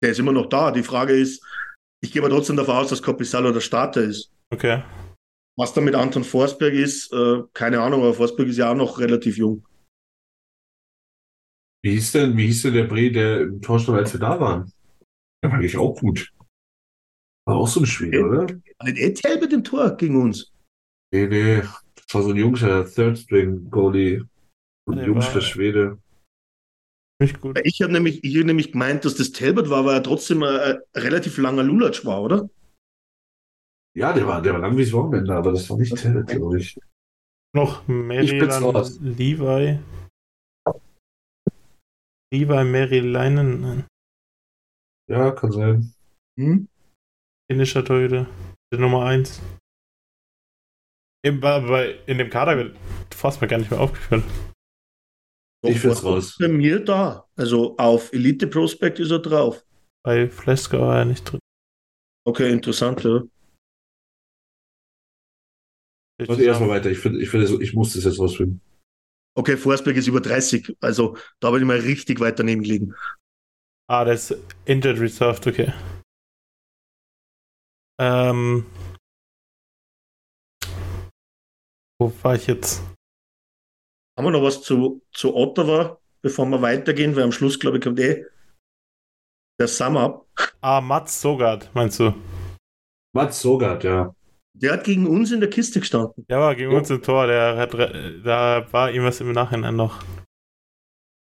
Der ist immer noch da. Die Frage ist, ich gehe aber trotzdem davon aus, dass Copisalo der Starter ist. Okay. Was da mit Anton Forsberg ist, äh, keine Ahnung, aber Forsberg ist ja auch noch relativ jung. Wie hieß denn, wie hieß denn der Bre, der im Tor stand, als wir da waren? Der war eigentlich auch gut. War auch so ein Schwede, oder? Nicht Etiel mit dem Tor gegen uns. Nee, nee. Das war so ein jungscher Third String Goalie. Ein nee, jungscher Schwede. Nicht gut. Ich habe nämlich, hab nämlich gemeint, dass das Talbot war, weil er trotzdem ein, ein relativ langer Lulatsch war, oder? Ja, der war, der war lang wie Wochenende, aber das war nicht Talbot, glaube ich. Noch Maryland Levi. Levi Maryleinen. Ja, kann sein. Hm? Indischer Torhüter. Der Nummer 1. Aber in dem Kader wird Forsberg gar nicht mehr aufgeführt. Ich finde es raus. Bei mir da. Also auf Elite Prospect ist er drauf. Bei Fleska war er nicht drin. Okay, interessant, ja. Ich Warte erstmal weiter. Ich finde, ich, find, ich muss das jetzt rausfinden. Okay, Forsberg ist über 30. Also da würde ich mal richtig weit daneben liegen. Ah, das ist Injured Reserved, okay. Ähm, wo war ich jetzt? Haben wir noch was zu, zu Ottawa, bevor wir weitergehen? Weil am Schluss, glaube ich, kommt eh der Sum-Up. Ah, Mats Sogard, meinst du? Mats Sogard, ja. Der hat gegen uns in der Kiste gestanden. Der war gegen Oh. uns im Tor, der hat, da war irgendwas im Nachhinein noch.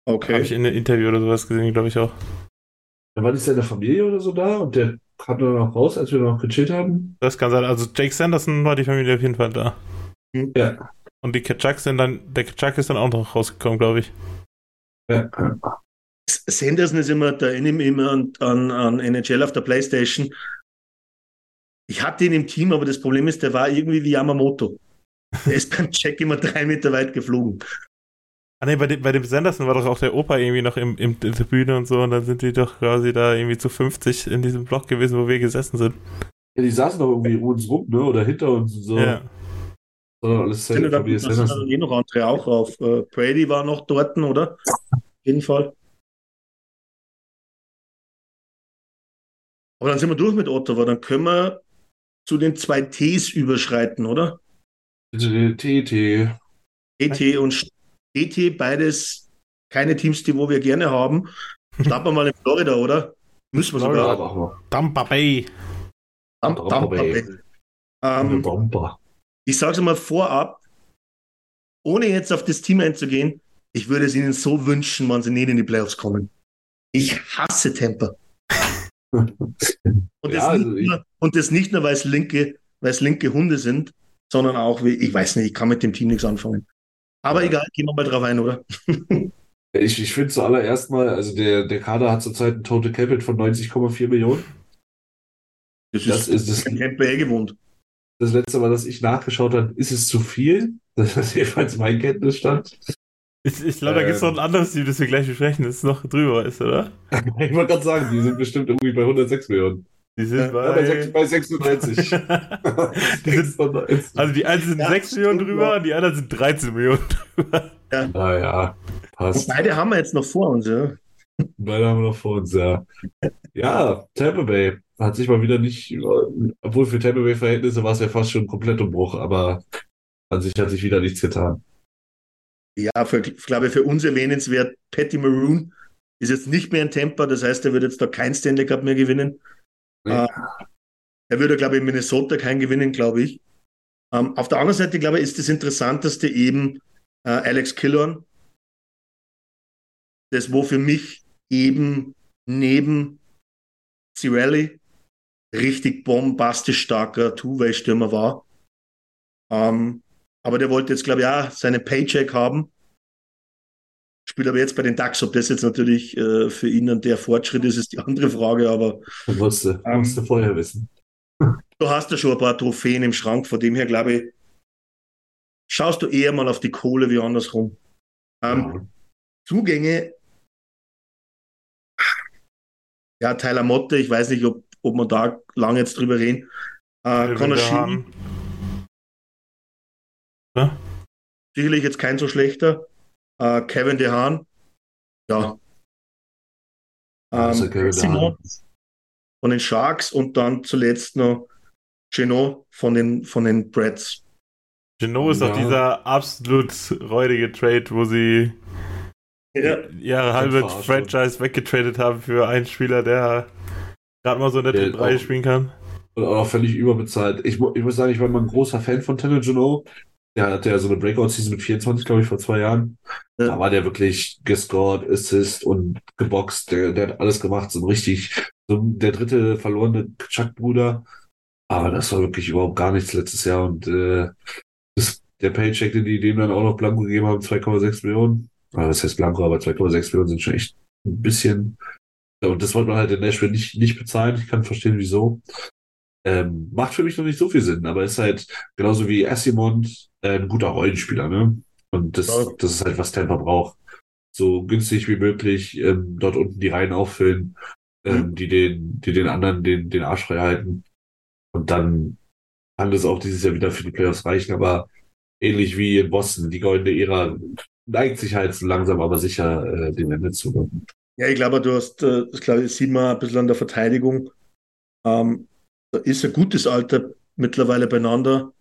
Habe ich in einem Interview oder sowas gesehen, glaube ich auch. Da war nicht seine Familie oder so da und der dann noch raus, als wir noch gechillt haben. Das kann sein. Also Jake Sanderson war die Familie auf jeden Fall da. Ja. Und die Kachucks sind dann, der Kachuk ist dann auch noch rausgekommen, glaube ich. ja. Sanderson ist immer, da erinnere immer an, an, an NHL auf der Playstation. Ich hatte ihn im Team, aber das Problem ist, der war irgendwie wie Yamamoto. Der ist beim Check immer drei Meter weit geflogen. Ah ne, bei dem, bei dem Sanderson war doch auch der Opa irgendwie noch im, im, in der Bühne und so und dann sind die doch quasi da irgendwie zu 50 in diesem Block gewesen, wo wir gesessen sind. ja, die saßen doch irgendwie um uns rum, ne? Oder hinter uns und so. Ja. Sondern alles da, Familie da dann eh noch andere auch auf. Äh, Brady war noch dort, oder? Auf jeden Fall. Aber dann sind wir durch mit Ottawa. Dann können wir zu den zwei Ts überschreiten, oder? TT. ET und ET, beides keine Teams, die wo wir gerne haben. Starten wir mal in Florida, oder? Müssen wir Ja, sogar. Tampa Bay. Tampa Tampa Bay. Ähm, Bomber. ich sage es mal vorab, ohne jetzt auf das Team einzugehen, ich würde es ihnen so wünschen, wenn sie nicht in die Playoffs kommen. Ich hasse Tampa. Und, das, Ja, also ich- nur, und das nicht nur, weil es linke, weil es linke Hunde sind, sondern auch, wie, ich weiß nicht, ich kann mit dem Team nichts anfangen. Aber egal, gehen wir mal drauf ein, oder? Ich, ich finde zuallererst mal, also der, der Kader hat zurzeit ein Total Capit von 90,4 Millionen. Das Das ist das, NBA gewohnt. das letzte Mal, dass ich nachgeschaut habe, ist es zu viel? Das ist jedenfalls mein Kenntnisstand. Ich, ich glaube, da gibt es noch ein anderes Team, das wir gleich besprechen, das noch drüber ist, oder? Ich wollte gerade sagen, die sind bestimmt irgendwie bei 106 Millionen. Die sind Ja, Ja, bei, bei. bei 96. die sind, 96. also die einen sind Ja, 6 Millionen stimmt, drüber ja. und die anderen sind 13 Millionen drüber. Naja, Und passt. beide haben wir jetzt noch vor uns, ja. Beide haben wir noch vor uns, ja. Ja, Tampa Bay hat sich mal wieder nicht, obwohl für Tampa Bay Verhältnisse war es ja fast schon ein Komplettumbruch, aber an sich hat sich wieder nichts getan. Ja, für, ich glaube, für uns erwähnenswert, Patty Maroon ist jetzt nicht mehr in Tampa, das heißt, er wird jetzt da kein Stanley Cup mehr gewinnen. Nee. Äh, er würde, glaube ich, in Minnesota keinen gewinnen, glaube ich. Ähm, auf der anderen Seite, glaube ich, ist das Interessanteste eben äh, Alex Killorn. Das, wo für mich eben neben Cirelli richtig bombastisch starker Two-Way-Stürmer war. Ähm, aber der wollte jetzt, glaube ich, auch seinen Paycheck haben. Spielt aber jetzt bei den Ducks. Ob das jetzt natürlich äh, für ihn dann der Fortschritt ist, ist die andere Frage. Aber Das musst du, Ähm, musst du vorher wissen. du hast ja schon ein paar Trophäen im Schrank. Von dem her, glaube ich, schaust du eher mal auf die Kohle wie andersrum. Ähm, Zugänge. Ja, Tyler Motte, ich weiß nicht, ob, ob man da lange jetzt drüber reden. Äh, Connor Sheehan, Ja? sicherlich jetzt kein so schlechter. Äh, Kevin DeHaan, ja. Ja Ähm, Simon von den Sharks und dann zuletzt noch Geno von den, von den Brads. Geno ist doch Ja. dieser absolut räudige Trade, wo sie Ja, ihre halbe Franchise weggetradet haben für einen Spieler, der gerade mal so in dritten Reihe auch- spielen kann. Und auch völlig überbezahlt. Ich, ich muss sagen, ich war mal ein großer Fan von Tanner Geno. Der hatte ja so eine Breakout-Season mit 24, glaube ich, vor zwei Jahren. Ja. Da war der wirklich gescored, Assist und geboxt. Der, der hat alles gemacht. So ein richtig, so der dritte verlorene Chuck-Bruder. Aber das war wirklich überhaupt gar nichts letztes Jahr. Und äh, das, der Paycheck, den die dem dann auch noch Blanco gegeben haben, 2,6 Millionen. Aber das heißt Blanco, aber 2,6 Millionen sind schon echt ein bisschen. Und das wollte man halt in Nashville nicht, nicht bezahlen. Ich kann verstehen, wieso. Ähm, macht für mich noch nicht so viel Sinn, aber ist halt genauso wie Asimont äh, ein guter Rollenspieler, ne? Und das, Ja. das ist halt, was Tampa braucht. So günstig wie möglich ähm, dort unten die Reihen auffüllen, ähm, die den, die den anderen den, den Arsch frei halten. Und dann kann das auch dieses Jahr wieder für die Playoffs reichen, aber ähnlich wie in Boston, die goldene Ära neigt sich halt so langsam aber sicher äh, dem Ende zu. Ja, ich glaube, du hast, äh, das glaube ich, sieht man ein bisschen an der Verteidigung. Ähm, da ist ein gutes Alter mittlerweile beieinander.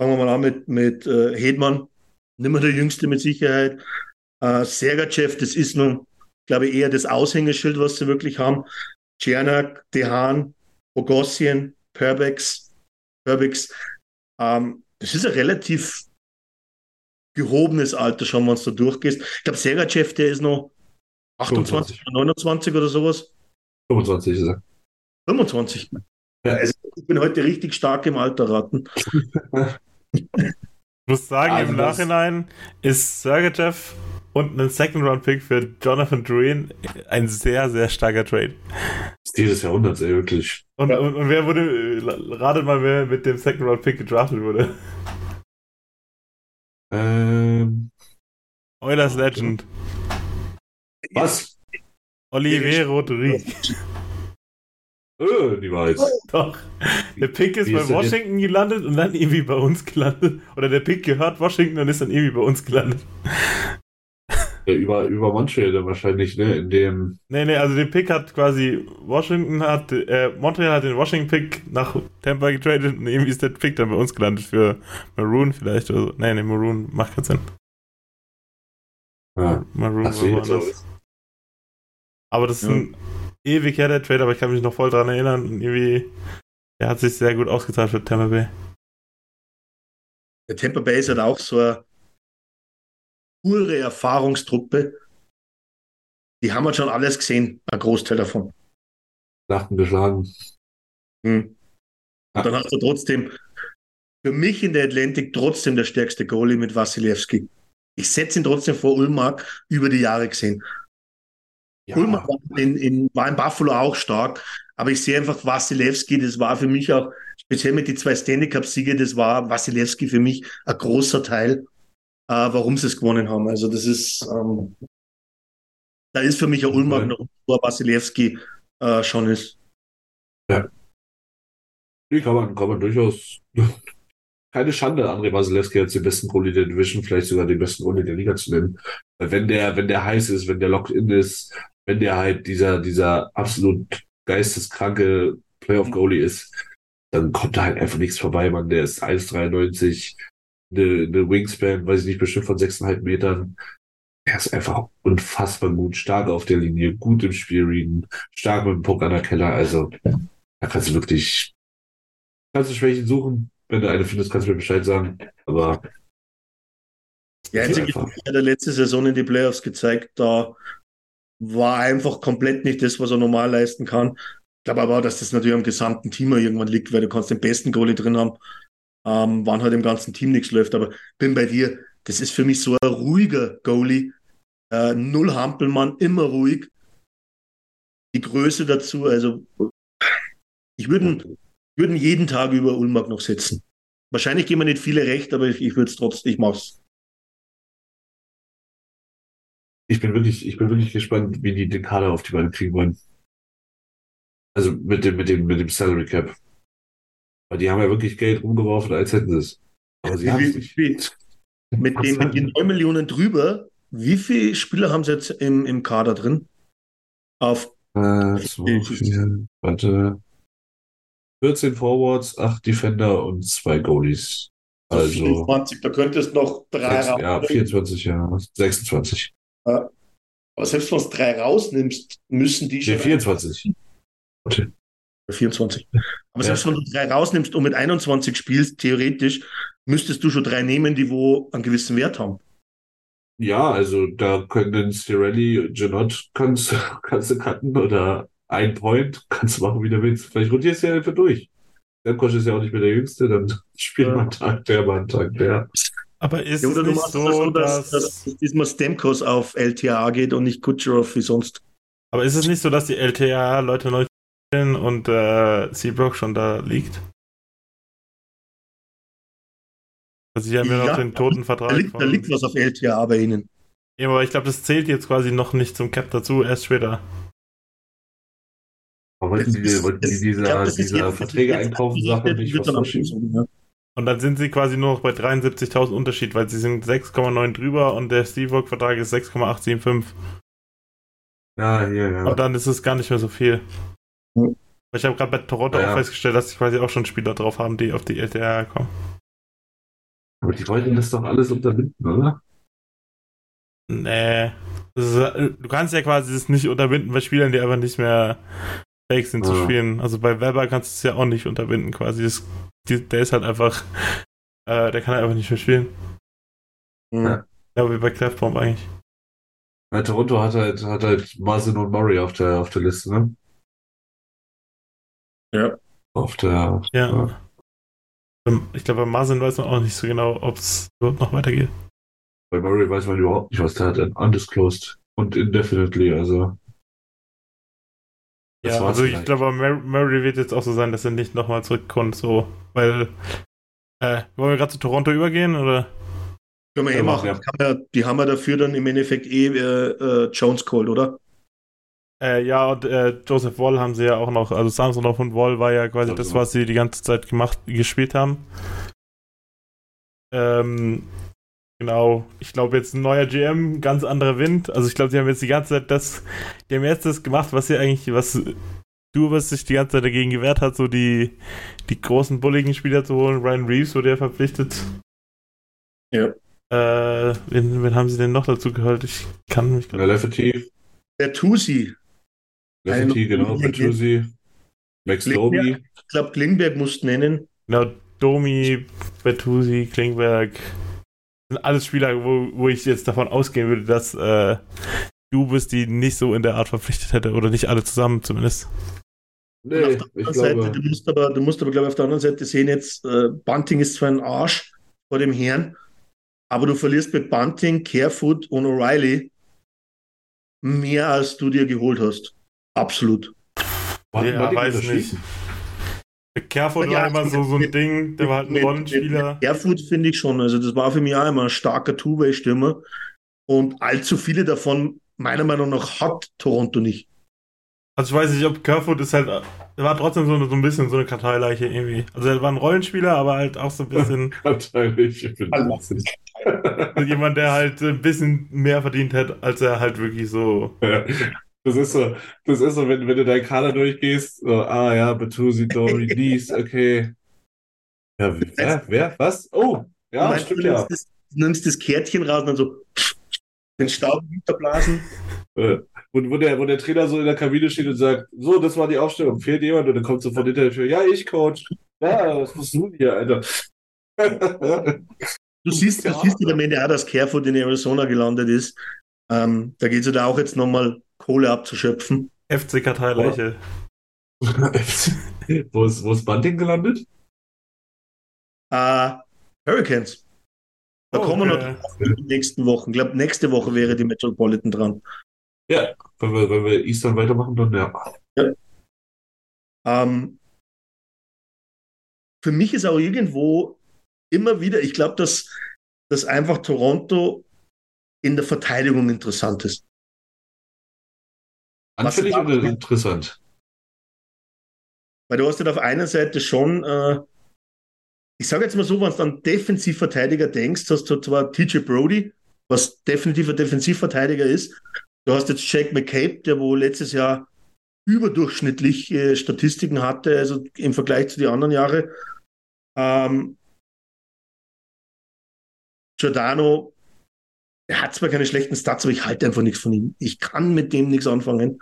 Fangen wir mal an mit, mit äh, Hedman. Nimmer der Jüngste mit Sicherheit. Äh, Sergachev, das ist nun, glaube ich, eher das Aushängeschild, was sie wirklich haben. Czernak, Dehan, Bogossian, Perbex, Perbix. Ähm, das ist ein relativ gehobenes Alter schon, wenn du da durchgehst. Ich glaube, Sergachev, der ist noch 28 oder 29 oder sowas. 25 ist er. 25. Also ich bin heute richtig stark im Alter raten. ich muss sagen, also im Nachhinein ist Sergachev und ein Second-Round-Pick für Jonathan Druin ein sehr, sehr starker Trade. Dieses Jahrhunderts, ey, wirklich. Und, ja. und, und, wer wurde, ratet mal, wer mit dem Second-Round-Pick gedraftet wurde? Ähm. Oilers Legend. Was? Olivier Rodrigue. Öh, die Wahrheit. Doch. Der Pick ist Wie bei ist Washington gelandet und dann irgendwie bei uns gelandet. Oder der Pick gehört Washington und ist dann irgendwie bei uns gelandet. Ja, über, über Montreal dann wahrscheinlich, ne? In dem. Nee, nee, also den Pick hat quasi Washington hat, äh, Montreal hat den Washington-Pick nach Tampa getradet und irgendwie ist der Pick dann bei uns gelandet für Maroon vielleicht oder so. Nee, nee, Maroon macht keinen Sinn. Ja. Maroon war woanders. Aber das ist ja. ein ewig her, der Trade, aber ich kann mich noch voll dran erinnern. Und irgendwie, der hat sich sehr gut ausgezahlt für Tampa Bay. Der Tampa Bay ist halt auch so eine pure Erfahrungstruppe. Die haben halt schon alles gesehen, ein Großteil davon. Lachten geschlagen. Hm. Und dann hast du trotzdem, für mich in der Atlantik trotzdem der stärkste Goalie mit Wasilewski. Ich setze ihn trotzdem vor Ulmark über die Jahre gesehen. Ja. Ulmer war in, in, war in Buffalo auch stark, aber ich sehe einfach Wasilewski, das war für mich auch, speziell mit den zwei Stanley Cup-Siege, das war Wasilewski für mich ein großer Teil, äh, warum sie es gewonnen haben. Also das ist, ähm, da ist für mich ein Ulmer okay. noch, wo Wasilewski äh, schon ist. Ja. Die kann man, kann man durchaus keine Schande, André Wasilewski als den besten Goalie der Division, vielleicht sogar den besten Goalie der Liga zu nennen. Wenn der, wenn der heiß ist, wenn der locked in ist, wenn der halt dieser, dieser absolut geisteskranke Playoff-Goalie ist, dann kommt da halt einfach nichts vorbei, man. Der ist 1,93, eine, eine Wingspan, weiß ich nicht, bestimmt von 6,5 Metern. Er ist einfach unfassbar gut, stark auf der Linie, gut im Spiel reden, stark mit dem Puck an der Keller. Also, da kannst du wirklich, kannst du Schwächen suchen. Wenn du eine findest, kannst du mir Bescheid sagen. Aber. Ja, einzige hat er letzte Saison in die Playoffs gezeigt, da war einfach komplett nicht das, was er normal leisten kann. Ich glaube aber auch, dass das natürlich am gesamten Team irgendwann liegt, weil du kannst den besten Goalie drin haben, ähm, wann halt im ganzen Team nichts läuft. Aber bin bei dir, das ist für mich so ein ruhiger Goalie. Äh, null Hampelmann, immer ruhig. Die Größe dazu, also ich würde würden jeden Tag über Ulmark noch setzen. Wahrscheinlich geben mir nicht viele recht, aber ich, ich würde es trotzdem, ich mach's. Ich bin wirklich, ich bin wirklich gespannt, wie die den Kader auf die Beine kriegen wollen. Also mit dem, mit dem, mit dem Salary Cap. Weil die haben ja wirklich Geld rumgeworfen, als hätten sie es. Aber sie haben es nicht. Mit, dem, mit den 9 Millionen drüber, wie viele Spieler haben sie jetzt im, im Kader drin? Auf äh, zwei, vier, warte. 14 Forwards, 8 Defender und 2 Goalies. Also 24, da könntest noch drei 6, Ja, 24, ja. 26. Aber selbst wenn du drei rausnimmst, müssen die schon. 24. Okay. 24. Aber ja. selbst wenn du drei rausnimmst und mit 21 spielst, theoretisch, müsstest du schon drei nehmen, die wo einen gewissen Wert haben. Ja, also da können Stirelli, Janot kannst, kannst du cutten oder ein Point, kannst du machen, wie du willst. Vielleicht rotierst du ja einfach durch. Der Kosch ist ja auch nicht mehr der Jüngste, dann spielt ja. man Tag der, einen Tag der. Aber ist ja, es nicht so, so dass, dass, dass diesmal Stemkos auf LTA geht und nicht Kucherov wie sonst? Aber ist es nicht so, dass die LTA Leute neu spielen und äh, Seabrook schon da liegt? Also sie haben ja, noch den toten Vertrag. Da liegt, da liegt was auf LTA bei ihnen. Ja, aber ich glaube, das zählt jetzt quasi noch nicht zum Cap dazu, erst später. Aber wollten die, wollten die diese, glaub, diese Verträge einkaufen, Sachen nicht was verschieben? Und dann sind sie quasi nur noch bei 73.000 Unterschied, weil sie sind 6,9 drüber und der Steelwork-Vertrag ist 6,875. Ja, hier, ja. Und dann ist es gar nicht mehr so viel. Ich habe gerade bei Toronto ja, auch festgestellt, dass sie quasi auch schon Spieler drauf haben, die auf die LTR kommen. Aber die wollten das doch alles unterbinden, oder? Nee. Ist, du kannst ja quasi das nicht unterbinden bei Spielern, die einfach nicht mehr fähig sind zu spielen. Also bei Weber kannst du es ja auch nicht unterbinden quasi. Das, die, der ist halt einfach, äh, der kann halt einfach nicht mehr spielen. Mhm. Ja, wie bei Clefbaum eigentlich. Ja, Toronto hat halt, hat halt Marcin und Murray auf der, auf der Liste, ne? Ja. Auf der. Ja. Ähm, Ich glaube, bei Marvin weiß man auch nicht so genau, ob es überhaupt noch weitergeht. Bei Murray weiß man überhaupt nicht, was der hat. Undisclosed und indefinitely, also. Das Ja, also ich vielleicht. glaube, Mur- Murray wird jetzt auch so sein, dass er nicht nochmal zurückkommt, so, weil, äh, wollen wir gerade zu Toronto übergehen, oder? Können wir eh machen. ja. Kann man, die haben ja dafür dann im Endeffekt eh äh, äh, Jones geholt, oder? Äh, ja, und äh, Joseph Wall haben sie ja auch noch, also Samsonov und Wall war ja quasi das, Samsonov. was sie die ganze Zeit gemacht, gespielt haben. Ähm, genau, ich glaube jetzt ein neuer GM, ganz anderer Wind. Also ich glaube, die haben jetzt die ganze Zeit das, die haben jetzt das gemacht, was sie eigentlich, was du, was sich die ganze Zeit dagegen gewehrt hat, so die, die großen bulligen Spieler zu holen. Ryan Reeves wurde ja verpflichtet. Ja. Äh, wen, wen haben sie denn noch dazu geholt? Ich kann mich gerade. Lefety, Bertuzzi. Ein- genau, Bertuzzi, Max Domi. Ich glaube, Klingberg musst nennen. Genau, Domi, Bertuzzi, Klingberg. Sind alles Spieler, wo, wo ich jetzt davon ausgehen würde, dass äh, du bist, die nicht so in der Art verpflichtet hätte. Oder nicht alle zusammen zumindest. Nee, ich Seite, glaube, du musst aber, du musst aber, glaube ich, auf der anderen Seite sehen, jetzt, äh, Bunting ist zwar ein Arsch vor dem Herrn, aber du verlierst mit Bunting, Carefoot und O'Reilly mehr, als du dir geholt hast. Absolut. war, ja, weiß nicht. Der Kerford Ja, war immer so, so ein mit- Ding, der war halt ein Mit- Rollenspieler. mit Carefoot finde ich schon. Also, das war für mich auch immer ein starker Two-Way-Stürmer. Und allzu viele davon, meiner Meinung nach, hat Toronto nicht. Also ich weiß nicht, ob Kerfoot ist halt, der war trotzdem so, so ein bisschen so eine Karteileiche irgendwie. Also er war ein Rollenspieler, aber halt auch so ein bisschen ich bin Hallo. wahnsinnig. jemand, der halt ein bisschen mehr verdient hätte, als er halt wirklich so. Ja. Das ist so, das ist so, wenn, wenn du deinen Kader durchgehst, so, ah ja, Bertuzzi, Dory, Nies, okay. Ja, wer, wer, was? Oh, ja, du, meinst, stimmt du, ja. das, du nimmst das Kärtchen raus und dann so den Staub hinterblasen. Äh, Und wo der, wo der Trainer so in der Kabine steht und sagt, so, das war die Aufstellung, fehlt jemand? Und dann kommt so von hinter der Tür, ja, ich, Coach. Ja, was machst du denn hier, Alter? Du siehst, du Ja. siehst ja am Ende auch, dass Carefoot in Arizona gelandet ist. Ähm, da geht es ja da auch jetzt nochmal Kohle abzuschöpfen. FC Karteileiche. wo, ist, wo ist Bunting gelandet? Äh, Hurricanes. Da Oh, kommen wir okay. noch in den nächsten Wochen. Ich glaube, nächste Woche wäre die Metropolitan dran. Ja, wenn wir, wenn wir Eastern weitermachen, dann ja. Ähm, für mich ist auch irgendwo immer wieder, ich glaube, dass, dass einfach Toronto in der Verteidigung interessant ist. Anfällig oder interessant? Weil du hast halt auf einer Seite schon, äh, ich sage jetzt mal so, wenn du an Defensivverteidiger denkst, hast du zwar TJ Brody, was definitiv ein Defensivverteidiger ist. Du hast jetzt Jack McCabe, der wo letztes Jahr überdurchschnittliche Statistiken hatte, also im Vergleich zu den anderen Jahren. Ähm, Giordano, er hat zwar keine schlechten Stats, aber ich halte einfach nichts von ihm. Ich kann mit dem nichts anfangen.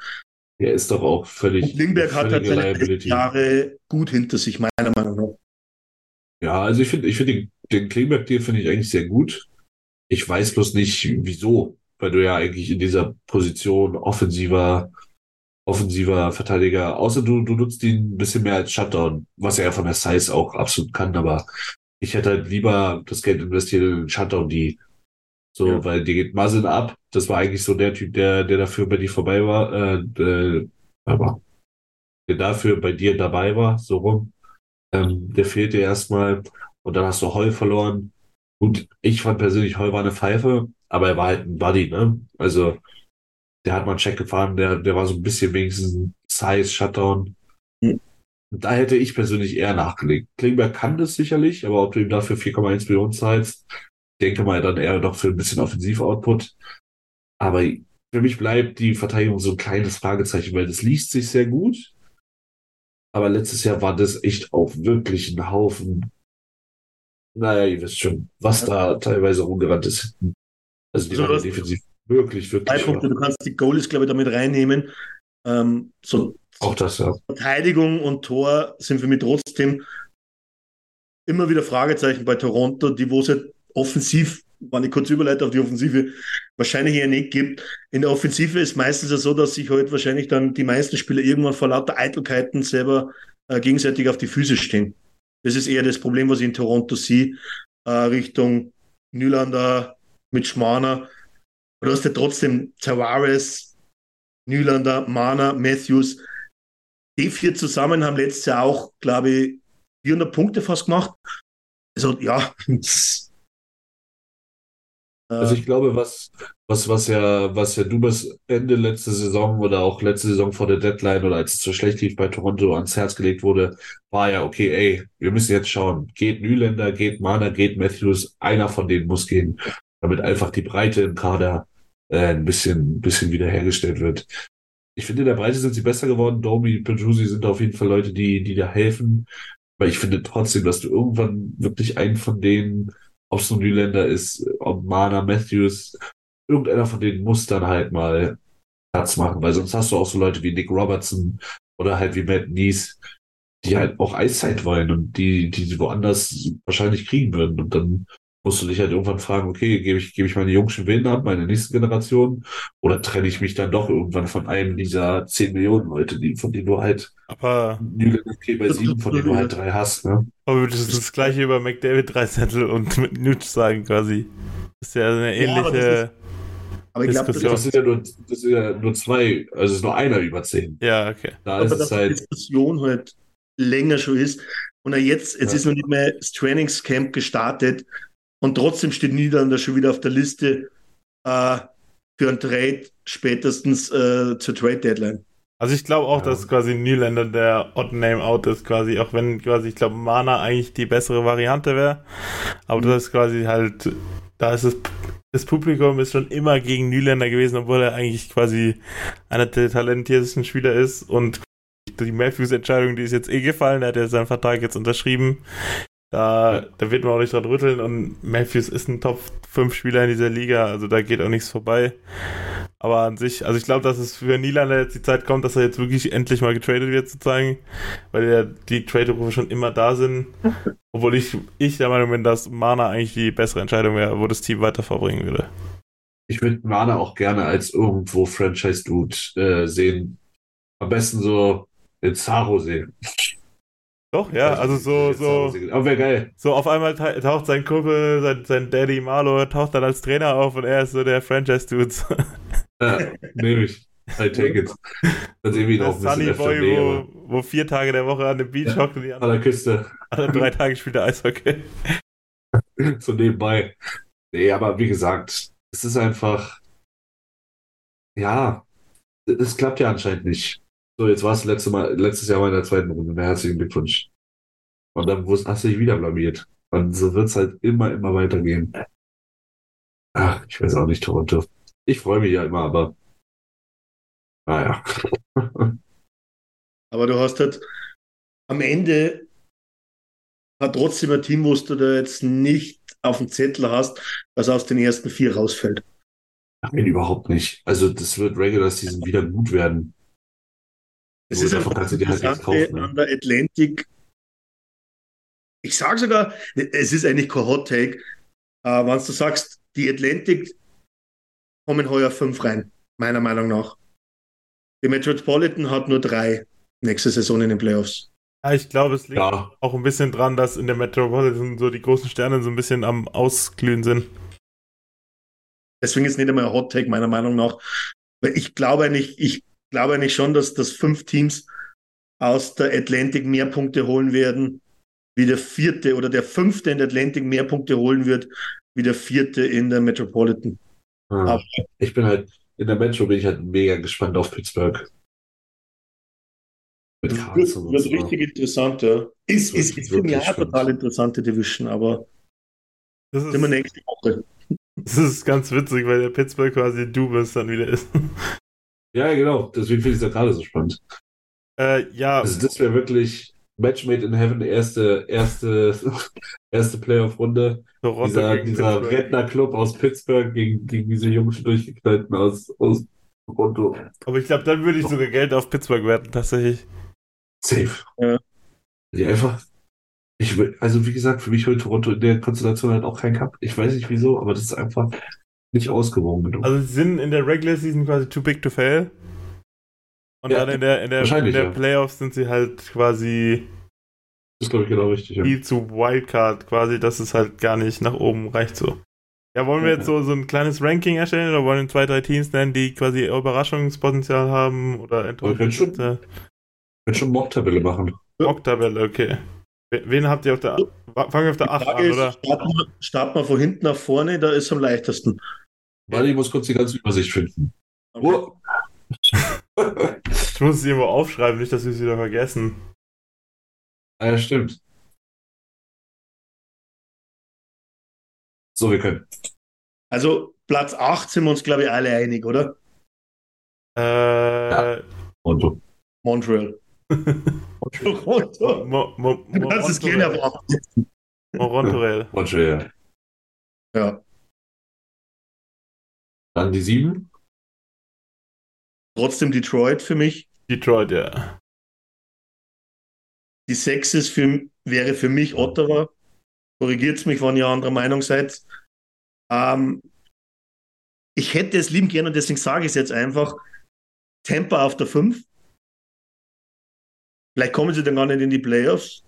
Der ist doch auch völlig. Und Lindbergh hat halt seine. Jahre gut hinter sich, meiner Meinung nach. Ja, also ich finde, ich finde den, den Klingberg-Deal finde ich eigentlich sehr gut. Ich weiß bloß nicht, wieso, weil du ja eigentlich in dieser Position offensiver, offensiver Verteidiger, außer du, du nutzt ihn ein bisschen mehr als Shutdown, was er ja von der Size auch absolut kann, aber ich hätte halt lieber das Geld investiert in den Shutdown, die so, Ja. weil die geht Muzzin ab. Das war eigentlich so der Typ, der, der dafür bei dir vorbei war, äh, äh, aber der dafür bei dir dabei war, so rum. Ähm, der fehlte erstmal und dann hast du Heu verloren. Und ich fand persönlich, Heu war eine Pfeife, aber er war halt ein Buddy, ne? Also, der hat mal einen Check gefahren, der, der war so ein bisschen wenigstens ein Size-Shutdown. Mhm. Da hätte ich persönlich eher nachgelegt. Klingberg kann das sicherlich, aber ob du ihm dafür 4,1 Millionen zahlst, denke mal dann eher noch für ein bisschen Offensiv-Output. Aber für mich bleibt die Verteidigung so ein kleines Fragezeichen, weil das liest sich sehr gut. Aber letztes Jahr war das echt auch wirklich ein Haufen. Naja, ihr wisst schon, was da teilweise rumgerannt ist. Also die Also waren defensiv wirklich, Drei wirklich. Punkte, du kannst die Goalies, glaube ich, damit reinnehmen. Ähm, so Auch das, ja. Verteidigung und Tor sind für mich trotzdem immer wieder Fragezeichen bei Toronto, die wo halt offensiv, wenn ich kurz überleite auf die Offensive, wahrscheinlich eher nicht gibt. In der Offensive ist meistens ja so, dass sich halt wahrscheinlich dann die meisten Spieler irgendwann vor lauter Eitelkeiten selber äh, gegenseitig auf die Füße stehen. Das ist eher das Problem, was ich in Toronto sehe, äh, Richtung Nylander mit Schmaner. Du hast ja trotzdem Tavares, Nylander, Mana, Matthews. Die vier zusammen haben letztes Jahr auch, glaube ich, 400 Punkte fast gemacht. Also ja. Also ich glaube, was, was, was ja, was ja du bis Ende letzte Saison oder auch letzte Saison vor der Deadline oder als es so schlecht lief bei Toronto ans Herz gelegt wurde, war ja, okay, ey, wir müssen jetzt schauen. Geht Nyländer, geht Mana, geht Matthews, einer von denen muss gehen, damit einfach die Breite im Kader äh, ein bisschen, bisschen wiederhergestellt wird. Ich finde, in der Breite sind sie besser geworden. Domi, Petrusi sind auf jeden Fall Leute, die, die da helfen. Aber ich finde trotzdem, dass du irgendwann wirklich einen von denen, ob es nur Nyländer ist, ob Mana, Matthews, irgendeiner von denen muss dann halt mal Platz machen, weil sonst hast du auch so Leute wie Nick Robertson oder halt wie Matt Nies, die halt auch Eiszeit wollen und die, die sie woanders wahrscheinlich kriegen würden. Und dann musst du dich halt irgendwann fragen, okay, gebe ich, gebe ich meine jungen Willen ab, meine nächste Generation, oder trenne ich mich dann doch irgendwann von einem dieser 10 Millionen Leute, die, von denen du halt Aber, okay, bei sieben, von denen du halt drei hast, ne? aber das ist das gleiche über McDavid Dreizettel und mit Newt sagen quasi. Das ist ja eine Ja, ähnliche. das Aber ich glaube. Das sind ja nur, das sind ja nur zwei, also es ist nur einer über zehn. Ja, okay. Da aber ist dass es die halt, Diskussion halt länger schon ist. Und jetzt, jetzt Ja. ist noch nicht mehr das Trainingscamp gestartet und trotzdem steht Niederlande schon wieder auf der Liste äh, für einen Trade spätestens äh, zur Trade Deadline. Also ich glaube auch, Ja. dass quasi Nylander der Odd Name Out ist, quasi, auch wenn quasi, ich glaube, Mana eigentlich die bessere Variante wäre. Aber das ist quasi halt, da ist es, das Publikum ist schon immer gegen Nylander gewesen, obwohl er eigentlich quasi einer der talentiertesten Spieler ist und die Matthews-Entscheidung, die ist jetzt eh gefallen, er hat ja seinen Vertrag jetzt unterschrieben. Da, da wird man auch nicht dran rütteln und Matthews ist ein Top 5 Spieler in dieser Liga, also da geht auch nichts vorbei. Aber an sich, also ich glaube, dass es für Nylander jetzt die Zeit kommt, dass er jetzt wirklich endlich mal getradet wird, sozusagen, weil ja die Trade-Rufe schon immer da sind. Obwohl ich, ich der Meinung bin, dass Mana eigentlich die bessere Entscheidung wäre, wo das Team weiter vorbringen würde. ich würde Mana auch gerne als irgendwo Franchise-Dude äh, sehen. Am besten so in Zaro sehen. Doch, ja, also so, so, Aber wäre geil. so auf einmal ta- taucht sein Kumpel, sein, sein Daddy Marlo, taucht dann als Trainer auf und er ist so der Franchise-Dude. Ja, nehme ich. I take it. Dann sehen wir ihn auch ein Sunny Boy, näher. wo, wo vier Tage der Woche an dem Beach hockt und die An der anderen, Küste. anderen drei Tage spielt er Eishockey. so nebenbei. Nee, aber wie gesagt, es ist einfach, ja, es klappt ja anscheinend nicht. So, jetzt war es letzte Mal, letztes Jahr mal in der zweiten Runde. Na, herzlichen Glückwunsch. Und dann hast du dich wieder blamiert. Und so wird es halt immer, immer weitergehen. Ach, ich weiß auch nicht, Toronto. Ich freue mich ja immer, aber naja. Aber du hast halt am Ende hat trotzdem ein Team, wo du da jetzt nicht auf dem Zettel hast, was aus den ersten vier rausfällt. Nein, überhaupt nicht. Also das wird Regular Season wieder gut werden. Es ist einfach kannst du dir halt Interessante kaufen. Ne? an der Atlantic. Ich sage sogar, es ist eigentlich kein Hot Take, äh, wenn du sagst, die Atlantic kommen heuer fünf rein, meiner Meinung nach. Die Metropolitan hat nur drei nächste Saison in den Playoffs. Ja, ich glaube, es liegt Ja, auch ein bisschen dran, dass in der Metropolitan so die großen Sterne so ein bisschen am Ausglühen sind. Deswegen ist nicht einmal ein Hot Take, meiner Meinung nach. Weil ich glaube nicht, ich glaube nicht schon, dass, dass fünf Teams aus der Atlantic mehr Punkte holen werden, wie der vierte oder der fünfte in der Atlantic mehr Punkte holen wird, wie der vierte in der Metropolitan. Aber- Ich bin halt, in der Metro bin ich halt mega gespannt auf Pittsburgh. Mit Wird, wird so. richtig interessant, ja. Ist, ist, ist für mich auch total interessante Division, aber Das sind wir ist, nächste Woche. das ist ganz witzig, weil der Pittsburgh quasi Dubas dann wieder ist. Ja, genau. Deswegen finde ich es ja gerade so spannend. äh, ja, Also das wäre wirklich Match made in Heaven, erste, erste, erste Playoff-Runde. Toronto Dieser, dieser. Redner-Club aus Pittsburgh gegen, gegen diese jungen, durchgeknallten aus, aus Toronto. Aber ich glaube, dann würde ich sogar Geld auf Pittsburgh wetten, tatsächlich. Safe. Ja. Die einfach. Ich, will- also wie gesagt, für mich holt Toronto in der Konstellation halt auch kein Cup. Ich weiß nicht wieso, aber das ist einfach nicht ausgewogen genug. Also sie sind in der Regular Season quasi too big to fail. Und Ja, dann in der, in der, in der ja. Playoffs sind sie halt quasi das ist, glaube ich, genau richtig. Ja. viel zu Wildcard, quasi, dass es halt gar nicht nach oben reicht so. Ja, wollen wir jetzt so, so ein kleines Ranking erstellen oder wollen wir zwei, drei Teams nennen, die quasi Überraschungspotenzial haben oder Wir können schon- Mock-Tabelle machen. Mock-Tabelle, okay. Wen habt ihr auf der Fangen wir auf der 8 Frage an, oder? starten wir, starten wir von hinten nach vorne, da ist am leichtesten. Warte, ich muss kurz die ganze Übersicht finden. Oh. Ich muss es irgendwo aufschreiben, nicht, dass wir es wieder vergessen. Ah, ja, stimmt. So, wir können. Also Platz 8 sind wir uns, glaube ich, alle einig, oder? Äh, Und Montreal. Toronto. Mo, Mo, Du kannst es erwarten. Morontorel. Montreal. Ja. Dann die sieben. Trotzdem Detroit für mich. Detroit, ja. Die 6 ist für, wäre für mich Ottawa. Korrigiert mich, wenn ihr anderer Meinung seid. Ähm, ich hätte es lieben gerne und deswegen sage ich es jetzt einfach. Tampa auf der 5. Vielleicht kommen sie dann gar nicht in die Playoffs.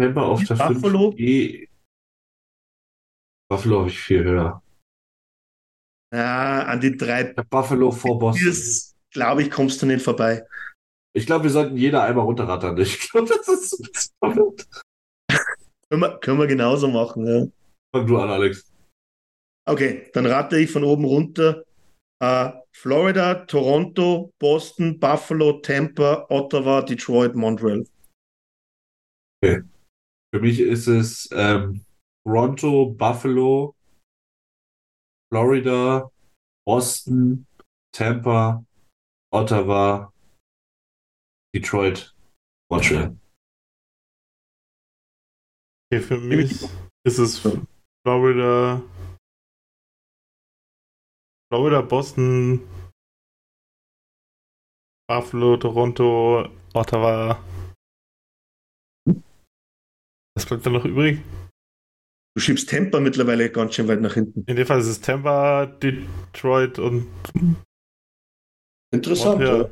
Tampa auf der Buffalo? 5. E. Buffalo habe ich viel höher. Ja, an die drei Der Buffalo vor Boston. Glaube ich, kommst du nicht vorbei. Ich glaube, wir sollten jeder einmal runterrattern. Ich glaube, das ist. Können wir, können wir genauso machen. Ja. Fang du an, Alex. Okay, dann rate ich von oben runter. Äh, Florida, Toronto, Boston, Buffalo, Tampa, Ottawa, Detroit, Montreal. Für mich ist es ähm, Toronto, Buffalo, Florida, Boston, Tampa, Ottawa, Detroit, Montreal. Okay, für mich ist es Florida. Florida, Boston, Buffalo, Toronto, Ottawa. Was bleibt da noch übrig? Du schiebst Tampa mittlerweile ganz schön weit nach hinten. In dem Fall ist es Tampa, Detroit und Interessant. Ja.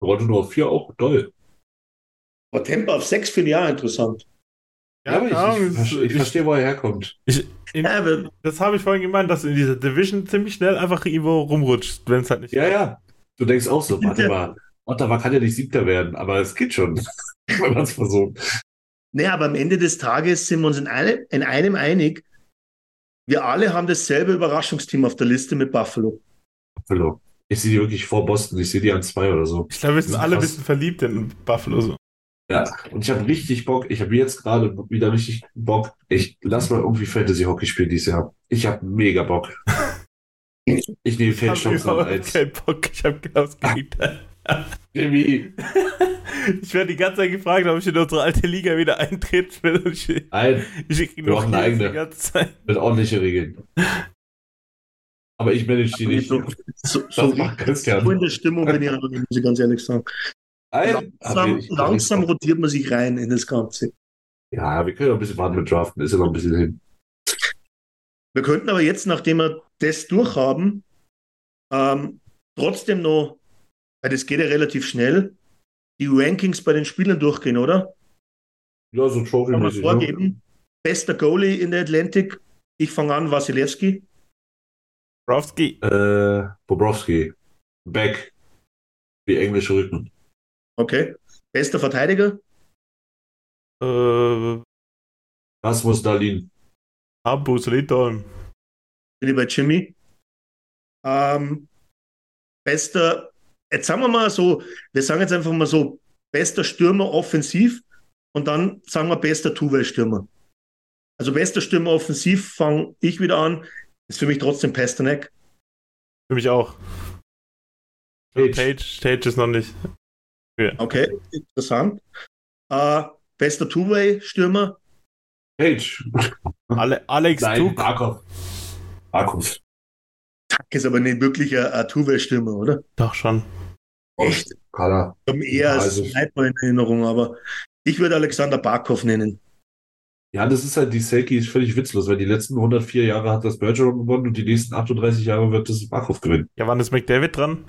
Toronto nur auf vier auch toll. Aber Tampa auf sechs finde ich auch interessant. Ja, aber keine Ahnung, ich, ich, ich, ich- verstehe, wo er herkommt. Ich, in, Ja, aber das habe ich vorhin gemeint, dass du in dieser Division ziemlich schnell einfach irgendwo rumrutscht, wenn es halt nicht Ja, ja. Du denkst auch so, warte mal, Ottawa kann ja nicht Siebter werden, aber es geht schon, wenn man es versucht. Nee, aber am Ende des Tages sind wir uns in, eine, in einem einig. Wir alle haben dasselbe Überraschungsteam auf der Liste mit Buffalo. Buffalo. Ich sehe die wirklich vor Boston, ich sehe die an zwei oder so. Ich glaube, wir sind alle ein bisschen verliebt in Buffalo. So. Ja, und ich habe richtig Bock, ich habe jetzt gerade wieder richtig Bock. Ich lass mal irgendwie Fantasy Hockey spielen dieses Jahr. Ich habe mega Bock. Ich nehme Ich habe Feldchancen an überhaupt eins. keinen Bock. Ich habe genau das Gegenteil. Jimmy, Ich werde die ganze Zeit gefragt, ob ich in unsere alte Liga wieder eintreten will. Und ich, nein, ich kriege Wir noch machen eine Hilfe die eigene. ganze Zeit. mit ordentlichen Regeln. Aber ich manage die nicht. So, so, Das so, macht Christian. so in der Stimmung bin ich nicht, muss ich ganz ehrlich sagen. Nein, aber Langsam, ich- langsam rotiert man sich rein in das Ganze. Ja, wir können noch ein bisschen warten mit Draften, ist ja noch ein bisschen hin. Wir könnten aber jetzt, nachdem wir das durchhaben, ähm, trotzdem noch, weil das geht ja relativ schnell, die Rankings bei den Spielern durchgehen, oder? Ja, so Kann man Trophy-mäßig. Ne? vorgeben. Bester Goalie in der Atlantic. Ich fange an, Wasilewski. Browski. Äh, Bobrowski. Back. Wie englische Rücken. Okay. Bester Verteidiger. Äh, Rasmus Dalin. Hampus Lindholm. Bin ich bei Jimmy. Ähm, bester, jetzt sagen wir mal so, wir sagen jetzt einfach mal so, bester Stürmer offensiv und dann sagen wir bester Two-Way-Stürmer. Also bester Stürmer offensiv fange ich wieder an. Ist für mich trotzdem Pasternak. Für mich auch. Page. Page, Page ist noch nicht. Okay, interessant. Äh, bester Two-Way-Stürmer. Page. Ale Alex Nein, Duk. Barkov. Barkov. Tuck ist aber nicht wirklich ein, ein Two-Way-Stürmer, oder? Doch schon. Echt? Kann er. Ich habe eher Ja, als also- Sniper in Erinnerung, aber ich würde Alexander Barkov nennen. Ja, das ist halt, die Selkie ist völlig witzlos, weil die letzten 104 Jahre hat das Bergeron gewonnen und die nächsten 38 Jahre wird das Bachhoff gewinnen. Ja, wann ist McDavid dran?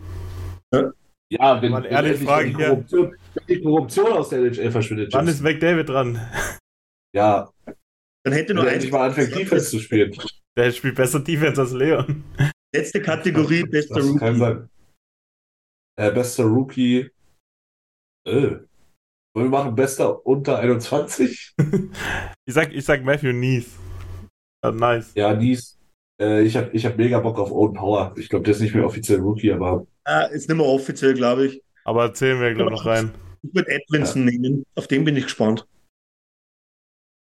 Ja, wenn, Mal wenn ehrlich fragen die. Korruption, wenn die Korruption aus der NHL verschwindet. Wann ist McDavid dran? ja, Dann hätte wenn nur eins. endlich mal anfängt, Defense zu spielen. Der spielt besser Defense als Leon. Letzte Kategorie, bester Das kann Rookie. sein. Äh, bester Rookie. Äh. Wollen wir machen bester unter 21? Ich sag, ich sag Matthew Nees. Ah, nice. Ja, Nies. Äh, ich habe ich hab mega Bock auf Owen Power. Ich glaube, der ist nicht mehr offiziell Rookie, aber Ah, ist nicht mehr offiziell, glaube ich. Aber zählen wir, glaube ich, noch rein. Ich würde Edwinson nehmen. Auf den bin ich gespannt.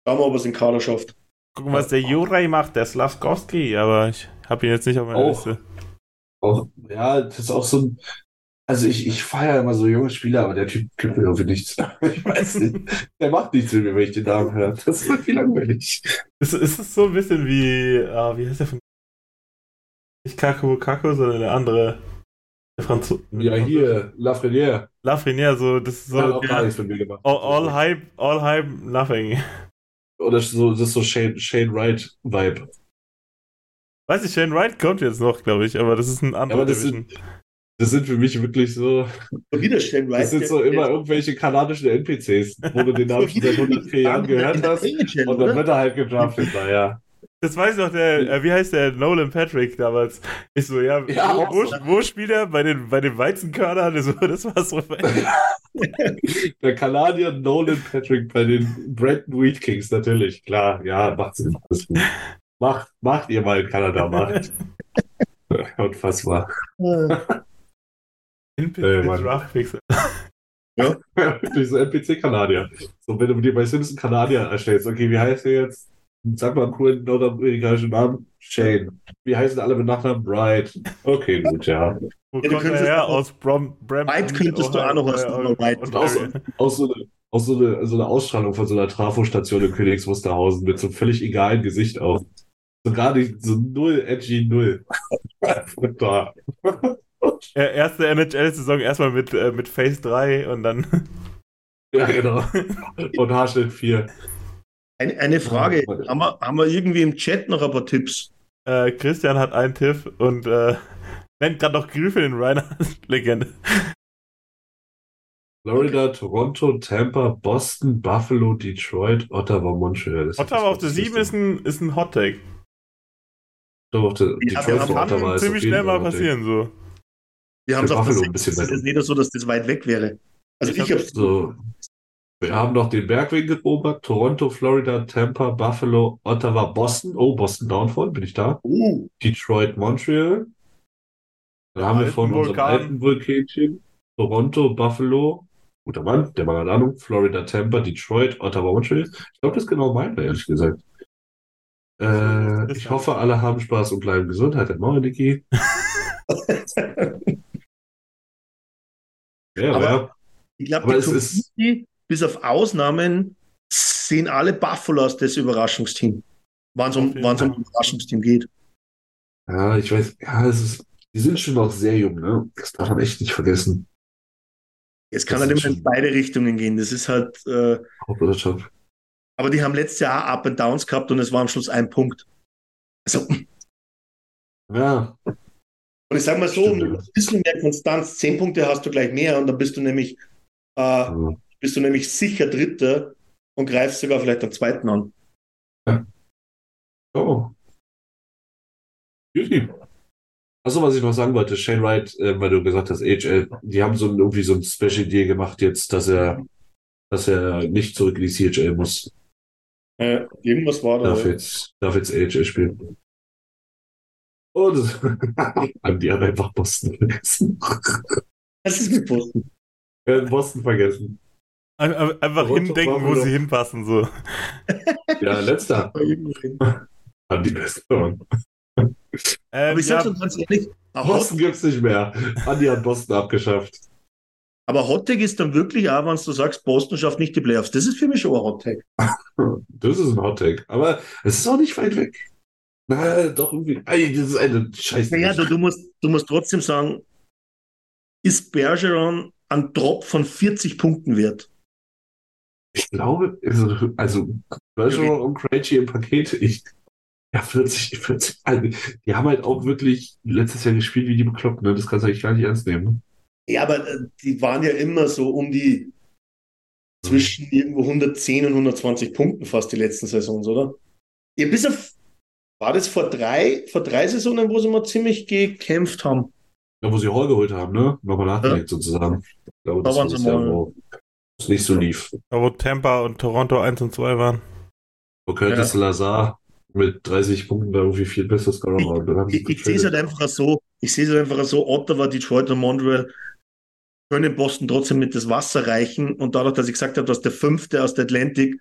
Schauen wir, ob er es in Kader schafft. Gucken, was der Juraj macht, der Slavkowski, aber ich habe ihn jetzt nicht auf meiner Auch. Liste. auch, ja, das ist auch so ein. Also ich, ich feiere immer so junge Spieler, aber der Typ gibt mir irgendwie nichts. Ich weiß nicht. Der macht nichts mit mir, wenn ich den Namen höre. Das ist irgendwie langweilig. Ist, ist es so ein bisschen wie, ah, wie heißt der von. Nicht Kako Kako, sondern der andere. Der Franzose. Ja, hier, Lafreniere. Lafreniere, so, das ist so. ja, all, all Hype, all Hype, nothing. Oder so, das ist so Shane, Shane Wright-Vibe. Weiß ich, Shane Wright kommt jetzt noch, glaube ich, aber das ist ein anderer aber das sind für mich wirklich so, Wieder Shane Wright. das sind so immer irgendwelche kanadischen NPCs, wo du den Namen schon seit 104 Jahren gehört hast. Und dann wird er halt gedraftet, naja. Das weiß noch der, äh, wie heißt der, Nolan Patrick damals. Ich so, ja, Ja, wo, wo, so. wo spielt er? Bei den, bei den Weizenkörnern? So, das war so. Der Kanadier Nolan Patrick bei den Brandon Wheat Kings, natürlich, klar, ja, macht Sinn. alles gut. Macht, macht ihr mal in Kanada, macht. Unfassbar. NPC Ey, Mann. Draftpicks. Diese NPC-Kanadier. So, wenn du dir bei Simpson Kanadier erstellst, okay, wie heißt der jetzt? Sag mal einen coolen nordamerikanischen Namen. Shane. Wie heißen alle mit Nachnamen? Bright. Okay, gut, ja. Wo du kommt er könntest her? auch- Aus Brom, Brampton? White könntest du auch noch was Ohio, über White. Und auch so, auch so, eine, auch so, eine, so eine Ausstrahlung von so einer Trafostation in Königs Wusterhausen mit so einem völlig egalen Gesicht auch. So gar nicht, so null, edgy, null. da. Äh, Erste NHL-Saison erstmal mit, äh, mit Phase 3 und dann. Ja, genau. Und Haarschnitt 4. Eine, eine Frage. Haben wir, haben wir irgendwie im Chat noch ein paar Tipps? Äh, Christian hat einen Tipp und äh, nennt gerade noch Griffin in Reinhardt Legende. Florida, Toronto, Tampa, Boston, Buffalo, Detroit, Ottawa, Montreal. Das Ottawa auf der 7 ist ein, ist ein Hot Take. Doch, der, Ja, Detroit haben Ottawa Kann ist ziemlich schnell mal passieren, so. Wir haben es der Buffalo ein bisschen Es ist nicht so, dass das weit weg wäre. Also Ich ich, hab- habe So. Wir haben noch den Bergweg erobert, Toronto, Florida, Tampa, Buffalo, Ottawa, Boston. Oh, Boston Downfall, bin ich da? Uh, Detroit, Montreal. Da haben wir von unserem Vulkan. alten Vulkänchen Toronto, Buffalo, guter Mann, der Mann hat Ahnung, Florida, Tampa, Detroit, Ottawa, Montreal. Ich glaube, das ist genau meiner, ehrlich gesagt. Äh, ich hoffe, alle haben Spaß und bleiben gesund. Halt dein Maul, Niki. Ja, Aber- ja. ich glaube, die es ist- bis auf Ausnahmen, sehen alle Buffalos das Überraschungsteam. Wann es um, wann's um. Überraschungsteam geht. Ja, ich weiß, ja, es ist, die sind schon noch sehr jung, ne? Das darf man echt nicht vergessen. Es kann Das halt immer in beide Richtungen gehen. Das ist halt, äh, aber die haben letztes Jahr Up and Downs gehabt und es war am Schluss ein Punkt. Also, Ja, und ich sage mal so, Stimmt, mit ein bisschen mehr Konstanz, zehn Punkte hast du gleich mehr und dann bist du nämlich, äh, ja. Bist du nämlich sicher Dritter und greifst sogar vielleicht den zweiten an. Oh. Juti. Achso, was ich noch sagen wollte, Shane Wright, äh, weil du gesagt hast, AHL, die haben so ein, irgendwie so ein Special Deal gemacht jetzt, dass er, dass er nicht zurück in die CHL muss. Äh, irgendwas war da. Darf jetzt, darf jetzt AHL spielen. Das, haben die haben einfach Boston vergessen. Das ist gewusst. Wir haben Boston vergessen. Ein- ein- Einfach Toronto hindenken, wo sie hinpassen, so. Ja, letzter. Haben die beste Mann. Ähm, Aber ich ja, sag dir ganz ehrlich, Hot, Boston gibt's nicht mehr. Andi hat Boston abgeschafft. aber Hottag ist dann wirklich auch, wenn du sagst, Boston schafft nicht die Playoffs. Das ist für mich schon ein Hottag. Das ist ein Hot Take. Aber es ist auch nicht weit weg. Na, doch irgendwie. Ey, das ist eine Scheiße. Naja, du, du, musst, du musst trotzdem sagen, ist Bergeron ein Drop von 40 Punkten wert? Ich glaube, also, also Bergeron und Krejci im Paket, ich, ja, 40, 40, also, die haben halt auch wirklich letztes Jahr gespielt wie die bekloppt, ne? Das kannst du eigentlich gar nicht ernst nehmen. Ja, aber äh, die waren ja immer so um die zwischen irgendwo 110 und 120 Punkten fast die letzten Saisons, oder? Ja, bis auf, war das vor drei, vor drei Saisonen, wo sie mal ziemlich gekämpft haben? Ja, wo sie Hall geholt haben, ne? Nochmal nachgelegt sozusagen. Ich glaube, Da das waren war sie das Jahr, mal. wo es nicht so lief. Da wo Tampa und Toronto 1 und 2 waren. Wo Curtis Lazar mit 30 Punkten da irgendwie viel besser Scorer war. Ich, ich sehe es halt einfach so, ich sehe es halt einfach so, Ottawa, Detroit und Montreal können Boston trotzdem mit das Wasser reichen und dadurch, dass ich gesagt habe, dass der Fünfte aus der Atlantic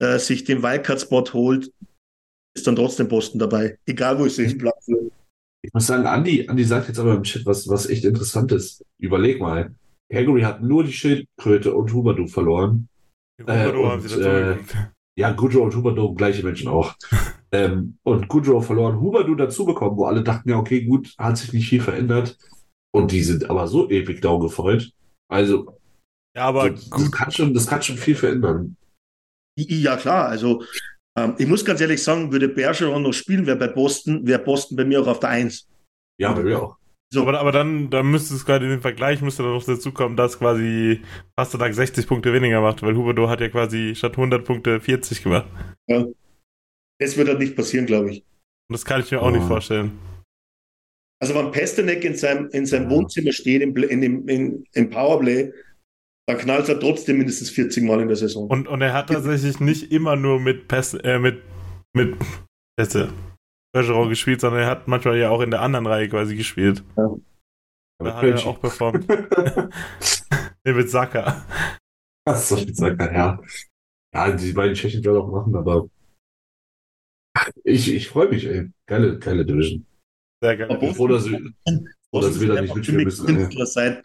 äh, sich den Wildcard-Spot holt, ist dann trotzdem Boston dabei, egal wo ich sie hinplatze. Ich muss sagen, Andi, Andi sagt jetzt aber im Chat was, was echt interessant ist. Überleg mal. Calgary hat nur die Schildkröte und Huberdeau verloren. Huberdeau Äh, haben sie und, dazu äh. Ja, Goodrow und Huberdeau, gleiche Menschen auch. ähm, und Goodrow verloren, Huberdeau dazu bekommen, wo alle dachten, ja, okay, gut, hat sich nicht viel verändert. Und die sind aber so ewig down gefreut. Also, Ja, aber das, das, kann schon, das kann schon viel verändern. Ja, klar, also ähm, ich muss ganz ehrlich sagen, würde Bergeron noch spielen, wäre bei Boston, wäre Boston bei mir auch auf der Eins. Ja, bei mir auch. So. Aber, aber dann, dann müsste es gerade in dem Vergleich müsste dann noch dazu kommen, dass quasi Pasternak 60 Punkte weniger macht, weil Huberdeau hat ja quasi statt 100 Punkte 40 gemacht. Das wird halt nicht passieren, glaube ich. Und das kann ich mir auch nicht Oh. vorstellen. Also wenn Pasternak in seinem, in seinem Ja. Wohnzimmer steht, im, Play- in, dem- in, im Powerplay, dann knallt er trotzdem mindestens 40 Mal in der Saison. Und, und er hat tatsächlich nicht immer nur mit Pässe, äh, mit, mit Pässe Bergeron gespielt, sondern er hat manchmal ja auch in der anderen Reihe quasi gespielt. Da hat er auch performt. nee, mit Saka. Was soll ich sagen? Ja. Ja, die beiden Tschechen werden auch machen, aber ich, ich freue mich, ey. Geile, geile Division. Sehr geil. Aber Ich bin froh, dass wir, froh, dass wir da nicht mitspielen müssen. ey. Seit,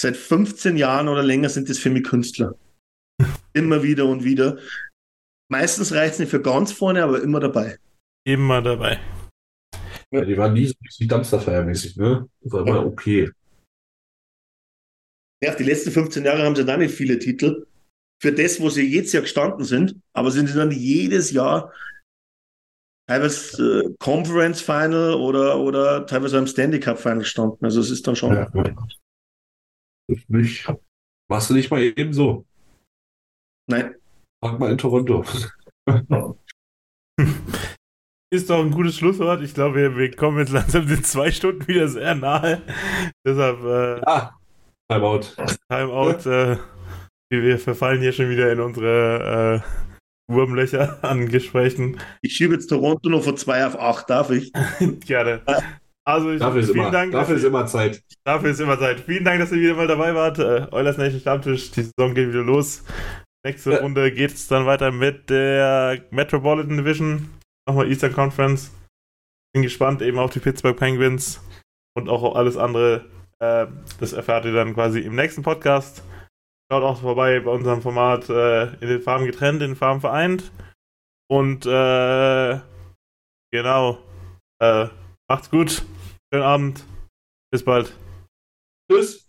seit 15 Jahren oder länger sind das für mich Künstler. immer wieder und wieder. Meistens reicht es nicht für ganz vorne, aber immer dabei. Immer dabei. Ja, die waren nie so richtig Dumpsterfire-mäßig, ne? Das war immer okay. Ja, die letzten 15 Jahre haben sie da nicht viele Titel. Für das, wo sie jetzt ja gestanden sind, aber sind sie dann jedes Jahr teilweise äh, Conference Final oder, oder teilweise am Stanley Cup Final gestanden. Also es ist dann schon. Ja. Nicht, machst du nicht mal eben so. Nein. Frag mal in Toronto. Ist doch ein gutes Schlusswort. Ich glaube, wir, wir kommen jetzt langsam den zwei Stunden wieder sehr nahe. Deshalb äh, Ah, Timeout. Timeout. Äh, wir wir verfallen hier schon wieder in unsere äh, Wurmlöcher an Gesprächen. Ich schiebe jetzt Toronto noch von 2 auf 8, darf ich? Gerne. Also ich, Dafür ist, vielen immer, Dank. dafür ist immer Zeit. dafür ist immer Zeit. Vielen Dank, dass ihr wieder mal dabei wart. Äh, Eulers Nation Stammtisch. Die Saison geht wieder los. Nächste Ja. Runde geht es dann weiter mit der Metropolitan Division. Nochmal Eastern Conference. Bin gespannt eben auf die Pittsburgh Penguins und auch auf alles andere. Äh, das erfahrt ihr dann quasi im nächsten Podcast. Schaut auch vorbei bei unserem Format äh, in den Farben getrennt, in den Farben vereint. Und äh, genau. Äh, macht's gut. Schönen Abend. Bis bald. Tschüss.